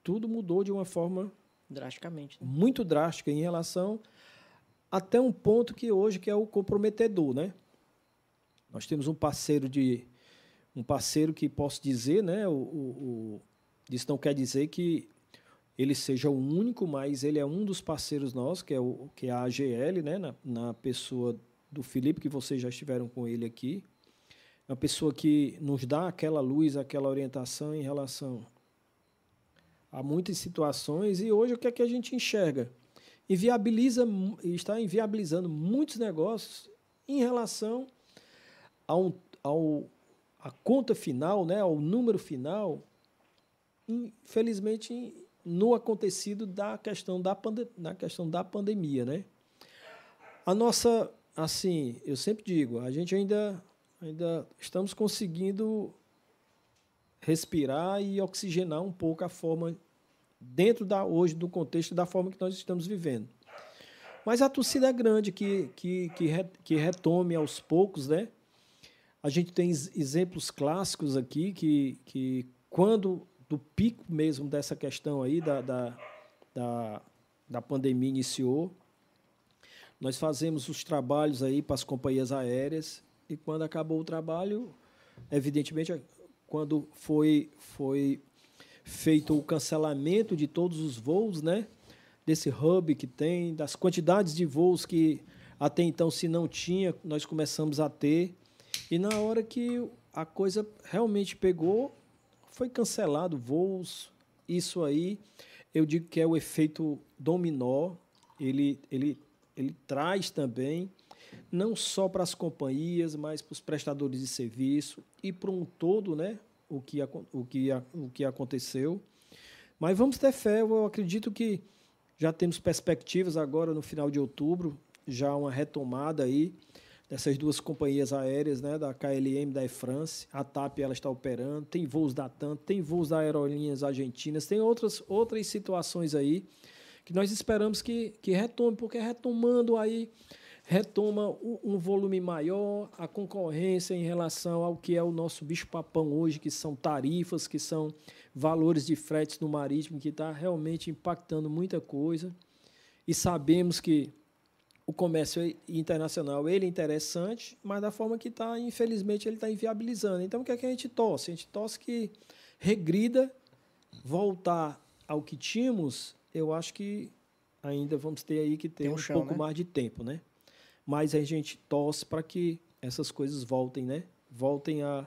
S3: tudo mudou de uma forma
S2: drasticamente,
S3: né? muito drástica em relação até um ponto que hoje que é o comprometedor, né? Nós temos um parceiro de um parceiro que posso dizer, né? O, o, o, isso não quer dizer que ele seja o único, mas ele é um dos parceiros nossos, que é, o, que é a AGL, né, na, na pessoa do Felipe, que vocês já estiveram com ele aqui. É uma pessoa que nos dá aquela luz, aquela orientação em relação a muitas situações. E hoje o que é que a gente enxerga? Inviabiliza, está inviabilizando muitos negócios em relação ao, ao a conta final, né, ao número final, infelizmente no acontecido da questão da, na questão da pandemia, né? A nossa, assim, eu sempre digo, a gente ainda, ainda estamos conseguindo respirar e oxigenar um pouco a forma dentro da hoje do contexto da forma que nós estamos vivendo. Mas a torcida é grande que que que, re, que retome aos poucos, né? A gente tem exemplos clássicos aqui que que quando do pico mesmo dessa questão aí da, da, da, da pandemia iniciou. Nós fazemos os trabalhos aí para as companhias aéreas e quando acabou o trabalho, evidentemente, quando foi, foi feito o cancelamento de todos os voos, né? Desse hub que tem, das quantidades de voos que até então, se não tinha, nós começamos a ter. E na hora que a coisa realmente pegou, foi cancelado voos. Isso aí, eu digo que é o efeito dominó. Ele, ele, ele traz também, não só para as companhias, mas para os prestadores de serviço e para um todo, né? O que, o, que, o que aconteceu. Mas vamos ter fé, eu acredito que Já temos perspectivas agora no final de outubro, já uma retomada aí dessas duas companhias aéreas, né, da KLM e da Air France. A TAP ela está operando, tem voos da TAM, tem voos da Aerolíneas Argentinas, tem outras, outras situações aí que nós esperamos que, que retome, porque retomando aí retoma um volume maior, a concorrência em relação ao que é o nosso bicho-papão hoje, que são tarifas, que são valores de fretes no marítimo, que está realmente impactando muita coisa. E sabemos que o comércio internacional ele é interessante, mas da forma que está, infelizmente, ele está inviabilizando. Então, o que é que a gente torce? A gente torce que regrida, voltar ao que tínhamos, eu acho que ainda vamos ter aí que ter um, um chão, pouco né? mais de tempo, né? Mas a gente torce para que essas coisas voltem, né? Voltem a,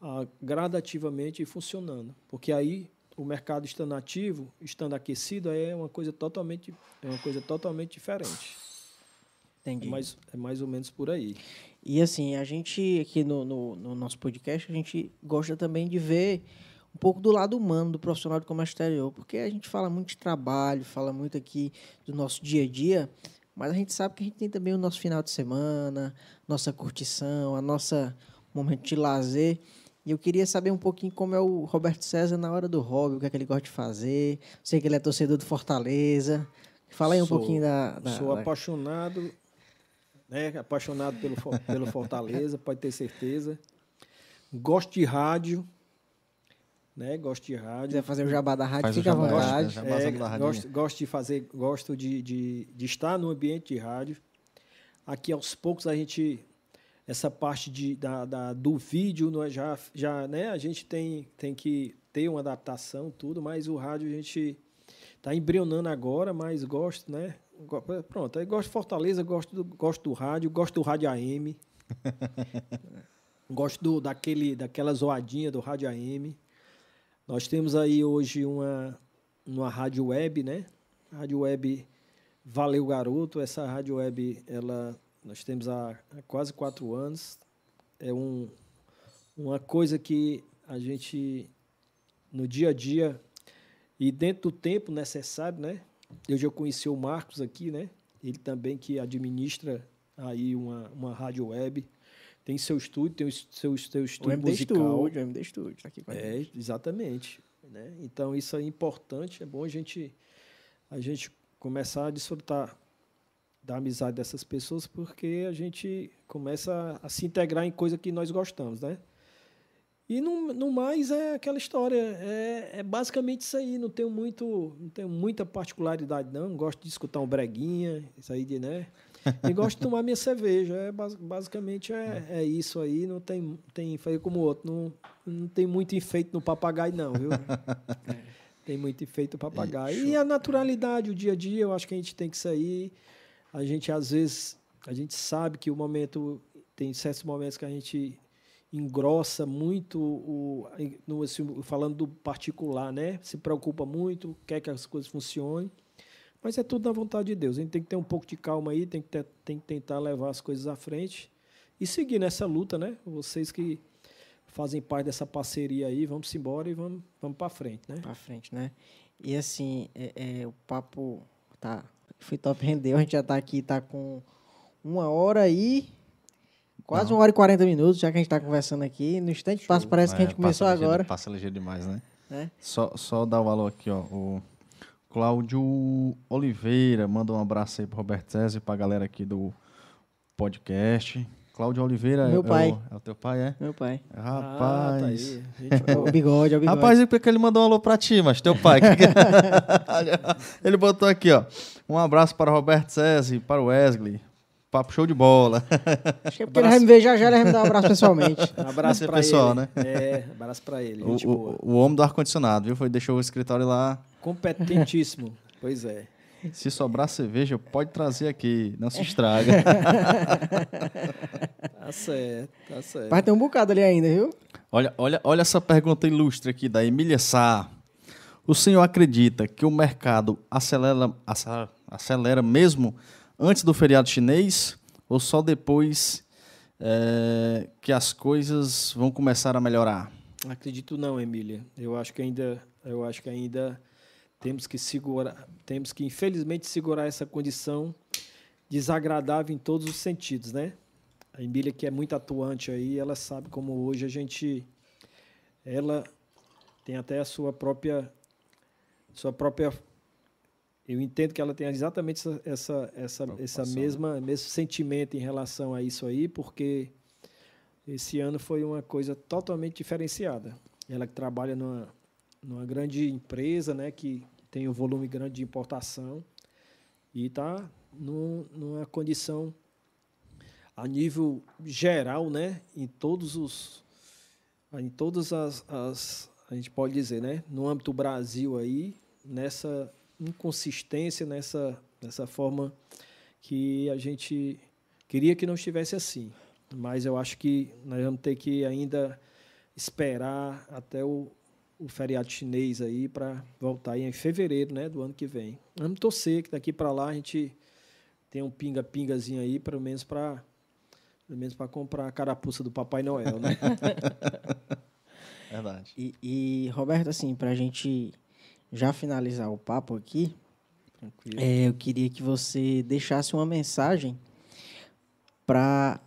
S3: a gradativamente funcionando, porque aí o mercado estando ativo, estando aquecido, é uma coisa totalmente, é uma coisa totalmente diferente. Entendi. É mais, é mais ou menos por aí.
S2: E assim, a gente aqui no, no, no, nosso podcast, a gente gosta também de ver um pouco do lado humano do profissional de comércio exterior, porque a gente fala muito de trabalho, fala muito aqui do nosso dia a dia, mas a gente sabe que a gente tem também o nosso final de semana, nossa curtição, a nossa momento de lazer. E eu queria saber um pouquinho como é o Roberto César na hora do hobby, o que é que ele gosta de fazer. Sei que ele é torcedor do Fortaleza. Fala aí um sou, pouquinho da, da
S3: Sou da... apaixonado né? Apaixonado pelo, pelo Fortaleza, pode ter certeza. Gosto de rádio, né? Gosto de rádio.
S2: Quiser fazer o jabá da rádio, Faz fica à vontade.
S3: É, gosto, gosto de fazer, gosto de, de, de estar no ambiente de rádio. Aqui aos poucos a gente essa parte de, da, da, do vídeo não é já já né a gente tem tem que ter uma adaptação tudo mas o rádio a gente está embrionando agora mas gosto né Pronto, aí gosto de Fortaleza, gosto do, gosto do rádio, gosto do rádio AM. gosto do, daquele, daquela zoadinha do rádio AM. Nós temos aí hoje uma, uma rádio web, né? Rádio web Valeu Garoto. Essa rádio web, ela, nós temos há, há quase quatro anos. É um, uma coisa que a gente, no dia a dia e dentro do tempo necessário, né? Eu já conheci o Marcos aqui, né? Ele também que administra aí uma, uma rádio web. Tem seu estúdio, tem o seu, seu estúdio o MD musical.
S2: O MD Studio, tá aqui com a
S3: É, gente. exatamente. Né? Então, isso é importante. É bom a gente, a gente começar a desfrutar da amizade dessas pessoas, porque a gente começa a se integrar em coisa que nós gostamos, né? E no, no mais é aquela história, é, é, basicamente isso aí, não tenho muito, não tenho muita particularidade não, gosto de escutar um breguinha, isso aí de, né? E gosto de tomar minha cerveja, é, basicamente é, é isso aí, não tem, tem fazer como o outro, não, não tem muito enfeite no papagaio não, viu? Tem muito enfeite no papagaio. E a naturalidade, o dia a dia, eu acho que a gente tem que sair, a gente às vezes, a gente sabe que o momento, tem certos momentos que a gente engrossa muito o no, falando do particular, né? Se preocupa muito, quer que as coisas funcionem. Mas é tudo na vontade de Deus. A gente tem que ter um pouco de calma aí, tem que, ter, tem que tentar levar as coisas à frente e seguir nessa luta, né? Vocês que fazem parte dessa parceria aí, vamos embora e vamos, vamos para frente, né?
S2: Para frente, né? E assim, é, é, o papo tá, foi top, rendeu. A gente já está aqui, tá com uma hora e Quase não. uma hora e 40 minutos, já que a gente está conversando aqui. No instante Show. passa, parece é, que a gente começou
S4: passa
S2: agora.
S4: passa ligeiro demais, né? É. Só, só dar o valor aqui, ó. O Cláudio Oliveira manda um abraço aí pro Roberto César e pra galera aqui do podcast. Cláudio Oliveira
S2: Meu
S4: é,
S2: pai.
S4: É o, é o teu pai, é?
S2: Meu pai.
S4: Rapaz.
S2: Ah, tá o bigode, é o bigode.
S4: Rapaz, e porque ele mandou um alô pra ti, mas teu pai. ele botou aqui, ó. Um abraço para o Roberto César e para o Wesley. Papo show de bola.
S2: Acho que é porque abraço. ele vai me ver já, já ele vai me dar um abraço pessoalmente.
S3: Um abraço é pra pessoal, ele. né? É, abraço pra ele.
S4: O, o, o, homem do ar-condicionado, viu? Foi, deixou o escritório lá.
S3: Competentíssimo. pois é.
S4: Se sobrar cerveja, pode trazer aqui, não se estraga.
S3: tá certo, tá certo.
S2: Vai ter um bocado ali ainda, viu?
S4: Olha, olha, olha essa pergunta ilustre aqui da Emília Sá. O senhor acredita que o mercado acelera, acelera, acelera mesmo antes do feriado chinês ou só depois é, que as coisas vão começar a melhorar?
S3: Acredito não, Emília. Eu acho que ainda, eu acho que ainda temos que segurar, temos que infelizmente segurar essa condição desagradável em todos os sentidos, né? A Emília que é muito atuante aí, ela sabe como hoje a gente ela tem até a sua própria sua própria eu entendo que ela tem exatamente essa essa essa, essa mesma né? mesmo sentimento em relação a isso aí, porque esse ano foi uma coisa totalmente diferenciada. Ela que trabalha numa, numa grande empresa, né, que tem um volume grande de importação e está numa condição a nível geral, né, em todos os em todas as, as a gente pode dizer, né, no âmbito Brasil aí, nessa inconsistência, nessa nessa forma que a gente queria que não estivesse assim. Mas eu acho que nós vamos ter que ainda esperar até o, o feriado chinês aí para voltar em fevereiro né, do ano que vem. Vamos torcer que daqui para lá a gente tenha um pinga-pingazinho aí, pelo menos para pelo menos para comprar a carapuça do Papai Noel, né?
S2: Verdade. E, e, Roberto, assim, para a gente já finalizar o papo aqui, é, eu queria que você deixasse uma mensagem para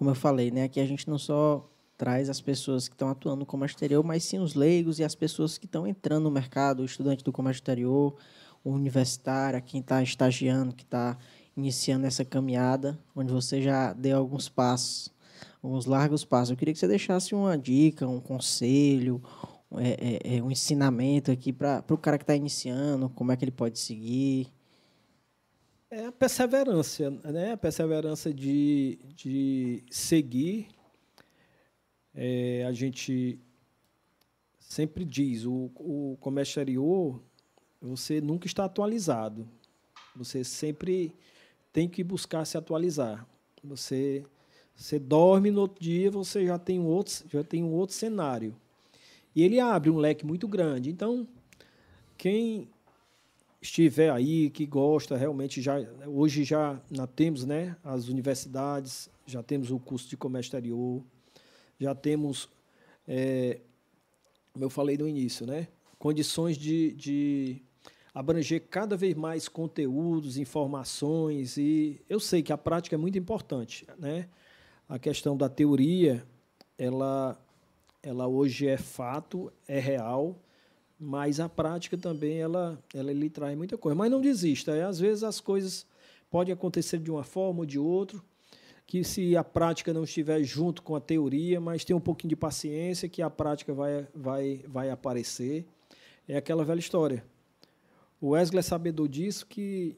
S2: como eu falei, né, aqui a gente não só traz as pessoas que estão atuando no comércio exterior, mas sim os leigos e as pessoas que estão entrando no mercado, o estudante do comércio exterior, o universitário, quem está estagiando, que está iniciando essa caminhada, onde você já deu alguns passos, alguns largos passos. Eu queria que você deixasse uma dica, um conselho, é, é, é um ensinamento aqui para o cara que está iniciando, como é que ele pode seguir.
S3: É a perseverança, né? A perseverança de, de seguir. É, a gente sempre diz, o, o comércio exterior, você nunca está atualizado. Você sempre tem que buscar se atualizar. Você, você dorme no outro dia, você já tem um outro, já tem um outro cenário. E ele abre um leque muito grande. Então, quem estiver aí, que gosta realmente já hoje já temos, né, as universidades, já temos o curso de comércio exterior, já temos, é, como eu falei no início, né, condições de, de abranger cada vez mais conteúdos, informações e eu sei que a prática é muito importante, né? A questão da teoria, ela ela hoje é fato, é real, mas a prática também ela, ela lhe traz muita coisa. Mas não desista, é, às vezes as coisas podem acontecer de uma forma ou de outra, que se a prática não estiver junto com a teoria, mas tem um pouquinho de paciência que a prática vai, vai, vai aparecer. É aquela velha história. O Wesley é sabedor disso que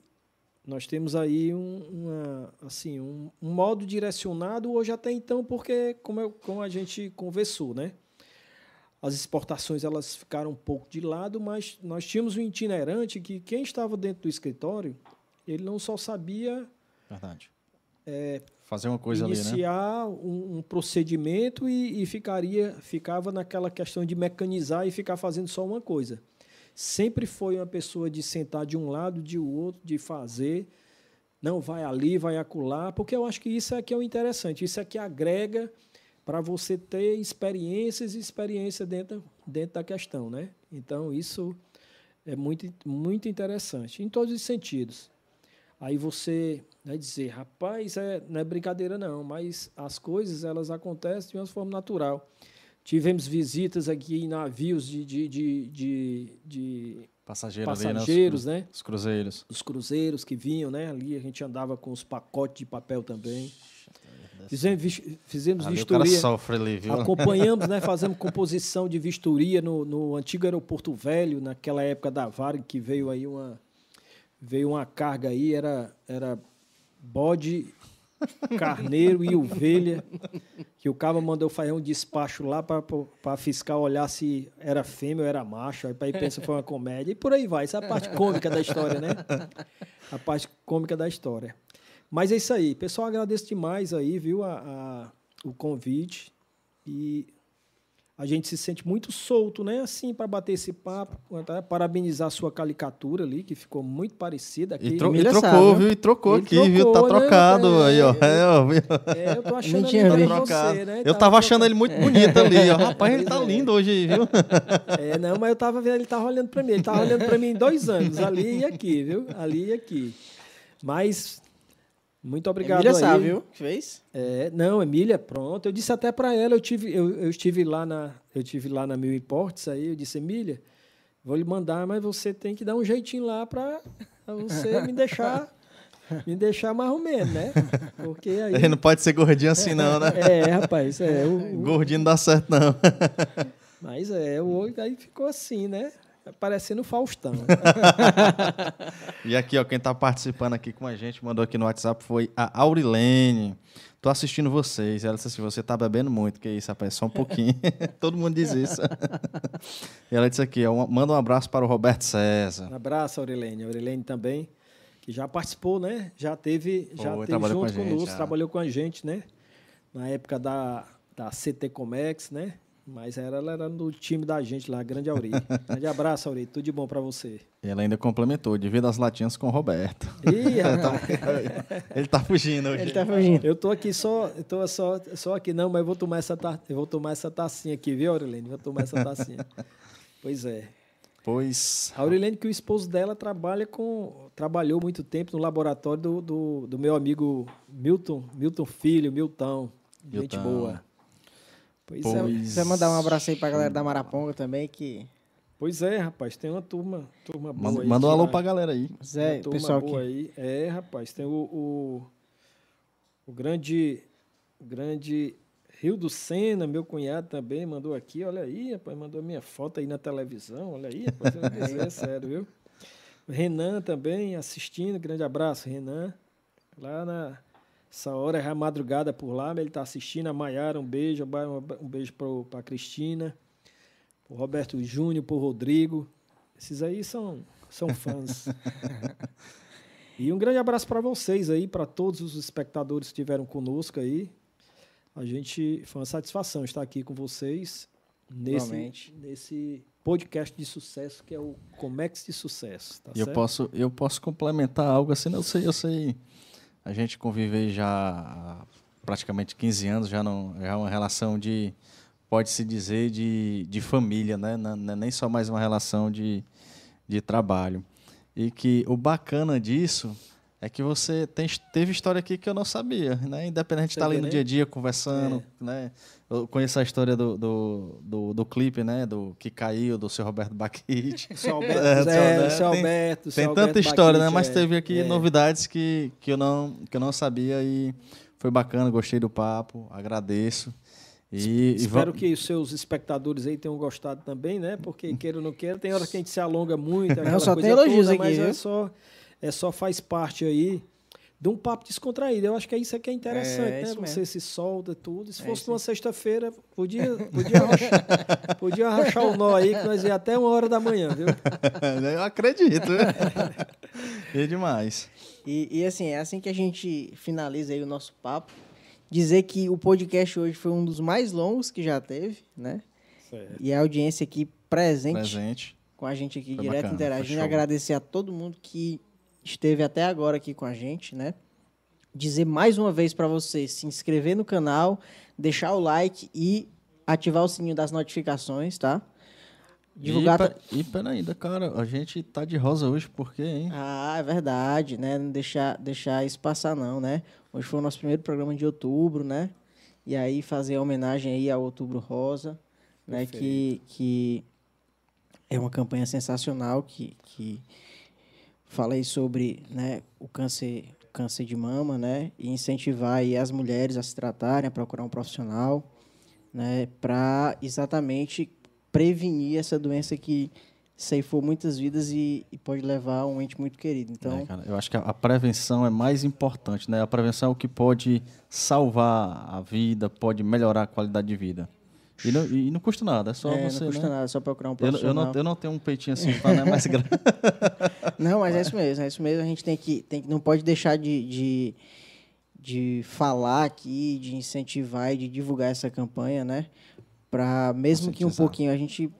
S3: nós temos aí um, uma, assim, um, um modo direcionado hoje até então, porque como, eu, como a gente conversou, né? as exportações elas ficaram um pouco de lado, mas nós tínhamos um itinerante que quem estava dentro do escritório, ele não só sabia
S4: Verdade.
S3: É,
S4: fazer uma coisa
S3: iniciar
S4: ali, né?
S3: um, um procedimento e, e, ficaria ficava naquela questão de mecanizar e ficar fazendo só uma coisa. Sempre foi uma pessoa de sentar de um lado, de outro, de fazer, não vai ali, vai acular, porque eu acho que isso é que é o interessante, isso é que agrega para você ter experiências e experiência dentro, dentro da questão, né? Então, isso é muito, muito interessante, em todos os sentidos. Aí você vai dizer, rapaz, é, não é brincadeira não, mas as coisas elas acontecem de uma forma natural. Tivemos visitas aqui em navios de, de, de, de, de
S4: Passageiro
S3: passageiros, ali, né?
S4: Os cruzeiros.
S3: Os cruzeiros que vinham, né? Ali a gente andava com os pacotes de papel também. Fizemos, fizemos ali vistoria.
S4: sofre ali?
S3: Acompanhamos, né? Fazemos composição de vistoria no, no antigo aeroporto velho, naquela época da Varg, que veio aí uma veio uma carga aí, era, era bode, carneiro e ovelha, que o cabo mandou fazer um despacho lá para fiscal olhar se era fêmea ou era macho, aí, aí pensa foi uma comédia, e por aí vai. Essa é a parte cômica da história, né? A parte cômica da história. Mas é isso aí. Pessoal, agradeço demais aí, viu, a, a o convite. E a gente se sente muito solto, né? Assim, para bater esse papo, tá? parabenizar a sua caricatura ali, que ficou muito parecida.
S1: Aqui. E, tro e trocou, sabe, viu? E trocou aqui, trocou, viu? Tá né? trocado é, aí, ó. É,
S3: é, eu tô achando ele tá trocado. Você, né?
S1: Eu tava achando ele muito bonito ali, ó. Rapaz, ele tá é. lindo hoje aí, viu?
S3: É, não, mas eu tava vendo, ele tava olhando para mim. Ele tava olhando para mim dois anos, ali e aqui, viu? Ali e aqui. Mas muito obrigado
S2: Emília
S3: aí.
S2: sabe, viu? Fez?
S3: É, não, Emília, pronto. Eu disse até para ela, eu tive, eu, eu, estive lá na, eu tive lá na Mil Importes, aí eu disse, Emília, vou lhe mandar, mas você tem que dar um jeitinho lá para você me deixar me deixar mais ou menos, né?
S1: Porque aí... Ele não pode ser gordinho assim, não, né?
S3: É, rapaz, é. O,
S1: o... Gordinho não dá certo, não.
S3: Mas é, o aí ficou assim, né? Parecendo Faustão.
S1: e aqui, ó, quem está participando aqui com a gente, mandou aqui no WhatsApp, foi a Aurilene. Tô assistindo vocês. Ela disse assim: você tá bebendo muito, que isso, rapaz, só um pouquinho. Todo mundo diz isso. e ela disse aqui: ó, manda um abraço para o Roberto César.
S3: Um abraço, Aurilene. Aurilene também, que já participou, né? Já teve, já Pô, teve junto com conosco, trabalhou com a gente, né? Na época da, da CT Comex, né? Mas era, ela era do time da gente lá, Grande Auri. Grande abraço, Auri. Tudo de bom para você.
S1: E ela ainda complementou, divida as latinhas com o Roberto.
S3: Ih,
S1: ele tá fugindo hoje.
S2: Ele tá fugindo.
S3: Eu tô aqui só, tô só, só aqui não, mas eu vou tomar essa, eu vou tomar essa tacinha aqui, viu, Aurelene? Vou tomar essa tacinha. pois é.
S1: Pois.
S3: A Aurelene, que o esposo dela trabalha com. trabalhou muito tempo no laboratório do, do, do meu amigo Milton, Milton Filho, Milton. Gente Milton. boa.
S2: Pois, pois... é. Você vai mandar um abraço aí pra galera da Maraponga também, que.
S3: Pois é, rapaz, tem uma turma, turma boa
S1: manda, aí. Manda um alô pra galera aí.
S3: Pois é, pessoal boa aqui. aí. É, rapaz, tem o, o, o grande, o grande Rio do Sena, meu cunhado também, mandou aqui, olha aí, rapaz, mandou minha foto aí na televisão, olha aí, rapaz, é sério, viu? Renan também assistindo, grande abraço, Renan. Lá na essa hora é a madrugada por lá, ele está assistindo. A Maiara, um beijo. Um beijo para a Cristina, para o Roberto Júnior, para o Rodrigo. Esses aí são, são fãs. e um grande abraço para vocês aí, para todos os espectadores que estiveram conosco aí. A gente foi uma satisfação estar aqui com vocês nesse, nesse podcast de sucesso que é o Comex de Sucesso. Tá
S1: eu posso eu posso complementar algo assim, eu sei eu sei a gente convive já há praticamente 15 anos, já, não, já é uma relação de, pode-se dizer, de, de família, né? Não é nem só mais uma relação de, de trabalho. E que o bacana disso é que você tem, teve história aqui que eu não sabia, né? Independente de estar ali no dia a dia conversando, é. né? Eu conheço a história do, do, do, do, clipe, né? Do que caiu, do seu Roberto Baquite.
S3: Seu Alberto, é, seu Alberto,
S1: Tem, tem tanta história, Baquite, né? Mas teve aqui é. novidades que, que, eu não, que eu não sabia e foi bacana, gostei do papo, agradeço. E,
S3: Espero e que os seus espectadores aí tenham gostado também, né? Porque queira ou não queira, tem hora que a gente se alonga muito.
S2: Não, só tem elogios toda, aqui,
S3: mas é só é só faz parte aí de um papo descontraído. Eu acho que é isso que é interessante, é, né? Você se solta tudo. Se é fosse numa sexta-feira, podia, podia, podia o nó aí, que nós ia até uma hora da manhã, viu?
S1: Eu acredito. é demais.
S2: E, e assim, é assim que a gente finaliza aí o nosso papo. Dizer que o podcast hoje foi um dos mais longos que já teve, né? Certo. E a audiência aqui presente, presente. com a gente aqui, foi direto bacana, interagindo. Agradecer a todo mundo que esteve até agora aqui com a gente, né? Dizer mais uma vez para você se inscrever no canal, deixar o like e ativar o sininho das notificações, tá?
S1: Divulgar. E, e peraí, cara, a gente tá de rosa hoje, por quê, hein?
S2: Ah, é verdade, né? Não deixar, deixar isso passar, não, né? Hoje foi o nosso primeiro programa de outubro, né? E aí fazer a homenagem aí ao Outubro Rosa, né? Que, que é uma campanha sensacional que, que falei sobre né, o câncer, câncer de mama, né, e incentivar as mulheres a se tratarem, a procurar um profissional, né, para exatamente prevenir essa doença que ceifou muitas vidas e, e, pode levar a um ente muito querido. Então,
S1: é, cara, eu acho que a, prevenção é mais importante, né? A prevenção é o que pode salvar a vida, pode melhorar a qualidade de vida. E não, e não custa nada, é só
S2: é,
S1: você.
S2: Não custa
S1: né?
S2: nada, é só procurar um profissional.
S1: Eu, eu, não, eu não tenho um peitinho assim, para não é mais grande.
S2: não, mas é isso mesmo, é isso mesmo. A gente tem que, tem, não pode deixar de, de, de falar aqui, de incentivar e de divulgar essa campanha, né? para mesmo que um pouquinho a gente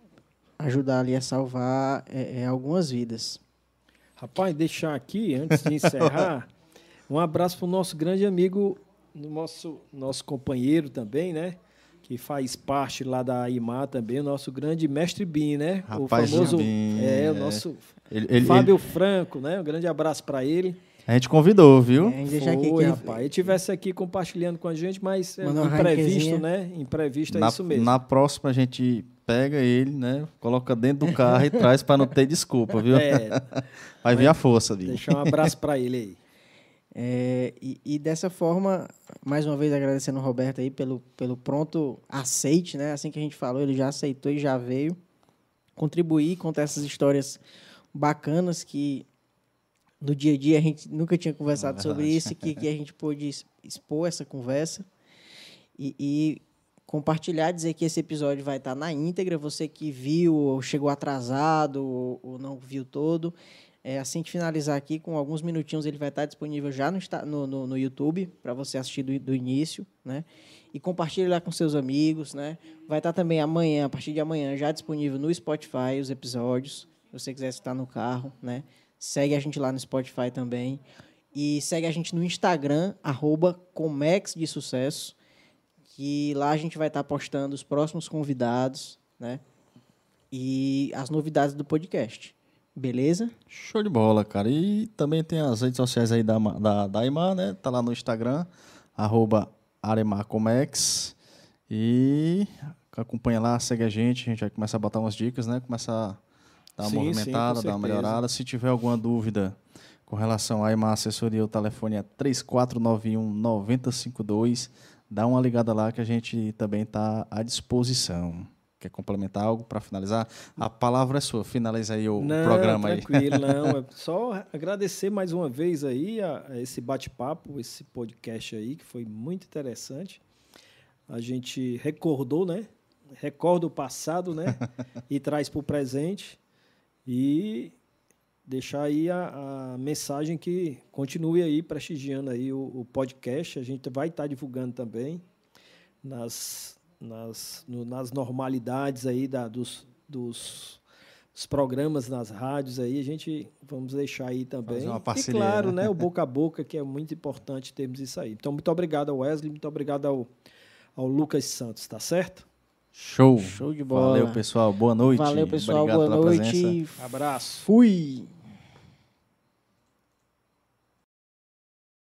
S2: ajudar ali a salvar é, é, algumas vidas.
S3: Rapaz, deixar aqui, antes de encerrar, um abraço para o nosso grande amigo, nosso, nosso companheiro também, né? Que faz parte lá da IMA também, o nosso grande mestre Bim, né?
S1: Rapaz, o famoso.
S3: Bim, é, o nosso ele, ele, Fábio ele... Franco, né? Um grande abraço para ele.
S1: A gente convidou, viu? É,
S3: Foi, aqui, rapaz. Ele estivesse aqui compartilhando com a gente, mas é, imprevisto, né? Imprevisto é
S1: na,
S3: isso mesmo.
S1: Na próxima a gente pega ele, né? Coloca dentro do carro e traz para não ter desculpa, viu? É. Vai vir a força ali.
S3: Deixar um abraço para ele aí.
S2: É, e, e, dessa forma, mais uma vez agradecendo o Roberto aí pelo, pelo pronto aceite, né? Assim que a gente falou, ele já aceitou e já veio. Contribuir, contar essas histórias bacanas que no dia a dia a gente nunca tinha conversado é sobre isso, que, que a gente pôde expor essa conversa. E, e, compartilhar, dizer que esse episódio vai estar na íntegra, você que viu ou chegou atrasado ou, ou não viu todo, é, assim que finalizar aqui, com alguns minutinhos, ele vai estar disponível já no, no, no, YouTube, para você assistir do, do, início, né? E compartilhe lá com seus amigos, né? Vai estar também amanhã, a partir de amanhã, já disponível no Spotify os episódios, se você quiser estar no carro, né? Segue a gente lá no Spotify também. E segue a gente no Instagram, arroba Comex de Sucesso, que lá a gente vai estar postando os próximos convidados, né? E as novidades do podcast. Beleza?
S1: Show de bola, cara. E também tem as redes sociais aí da, da, da Imar, né? Tá lá no Instagram, arroba Aremacomex. E acompanha lá, segue a gente. A gente vai começar a botar umas dicas, né? Começar dar uma sim, movimentada, sim, dar uma melhorada. Se tiver alguma dúvida com relação à IMA Assessoria, o telefone é 3491 9052. Dá uma ligada lá que a gente também está à disposição. Quer complementar algo para finalizar? A palavra é sua. Finaliza aí o
S3: não,
S1: programa
S3: tranquilo,
S1: aí.
S3: Não, é só agradecer mais uma vez aí a, a esse bate-papo, esse podcast aí, que foi muito interessante. A gente recordou, né? Recorda o passado, né? e traz para o presente. E deixar aí a, a, mensagem que continue aí prestigiando aí o, o podcast. A gente vai estar tá divulgando também nas, nas, no, nas normalidades aí da, dos, dos, dos, programas nas rádios aí. A gente vamos deixar aí também.
S1: uma parceria,
S3: e claro, né? né? o boca a boca, que é muito importante termos isso aí. Então, muito obrigado ao Wesley, muito obrigado ao, ao Lucas Santos, tá certo?
S1: Show.
S2: Show de bola.
S1: Valeu, pessoal. Boa noite.
S2: Valeu, pessoal. Obrigado boa noite.
S3: Presença. Abraço.
S2: Fui.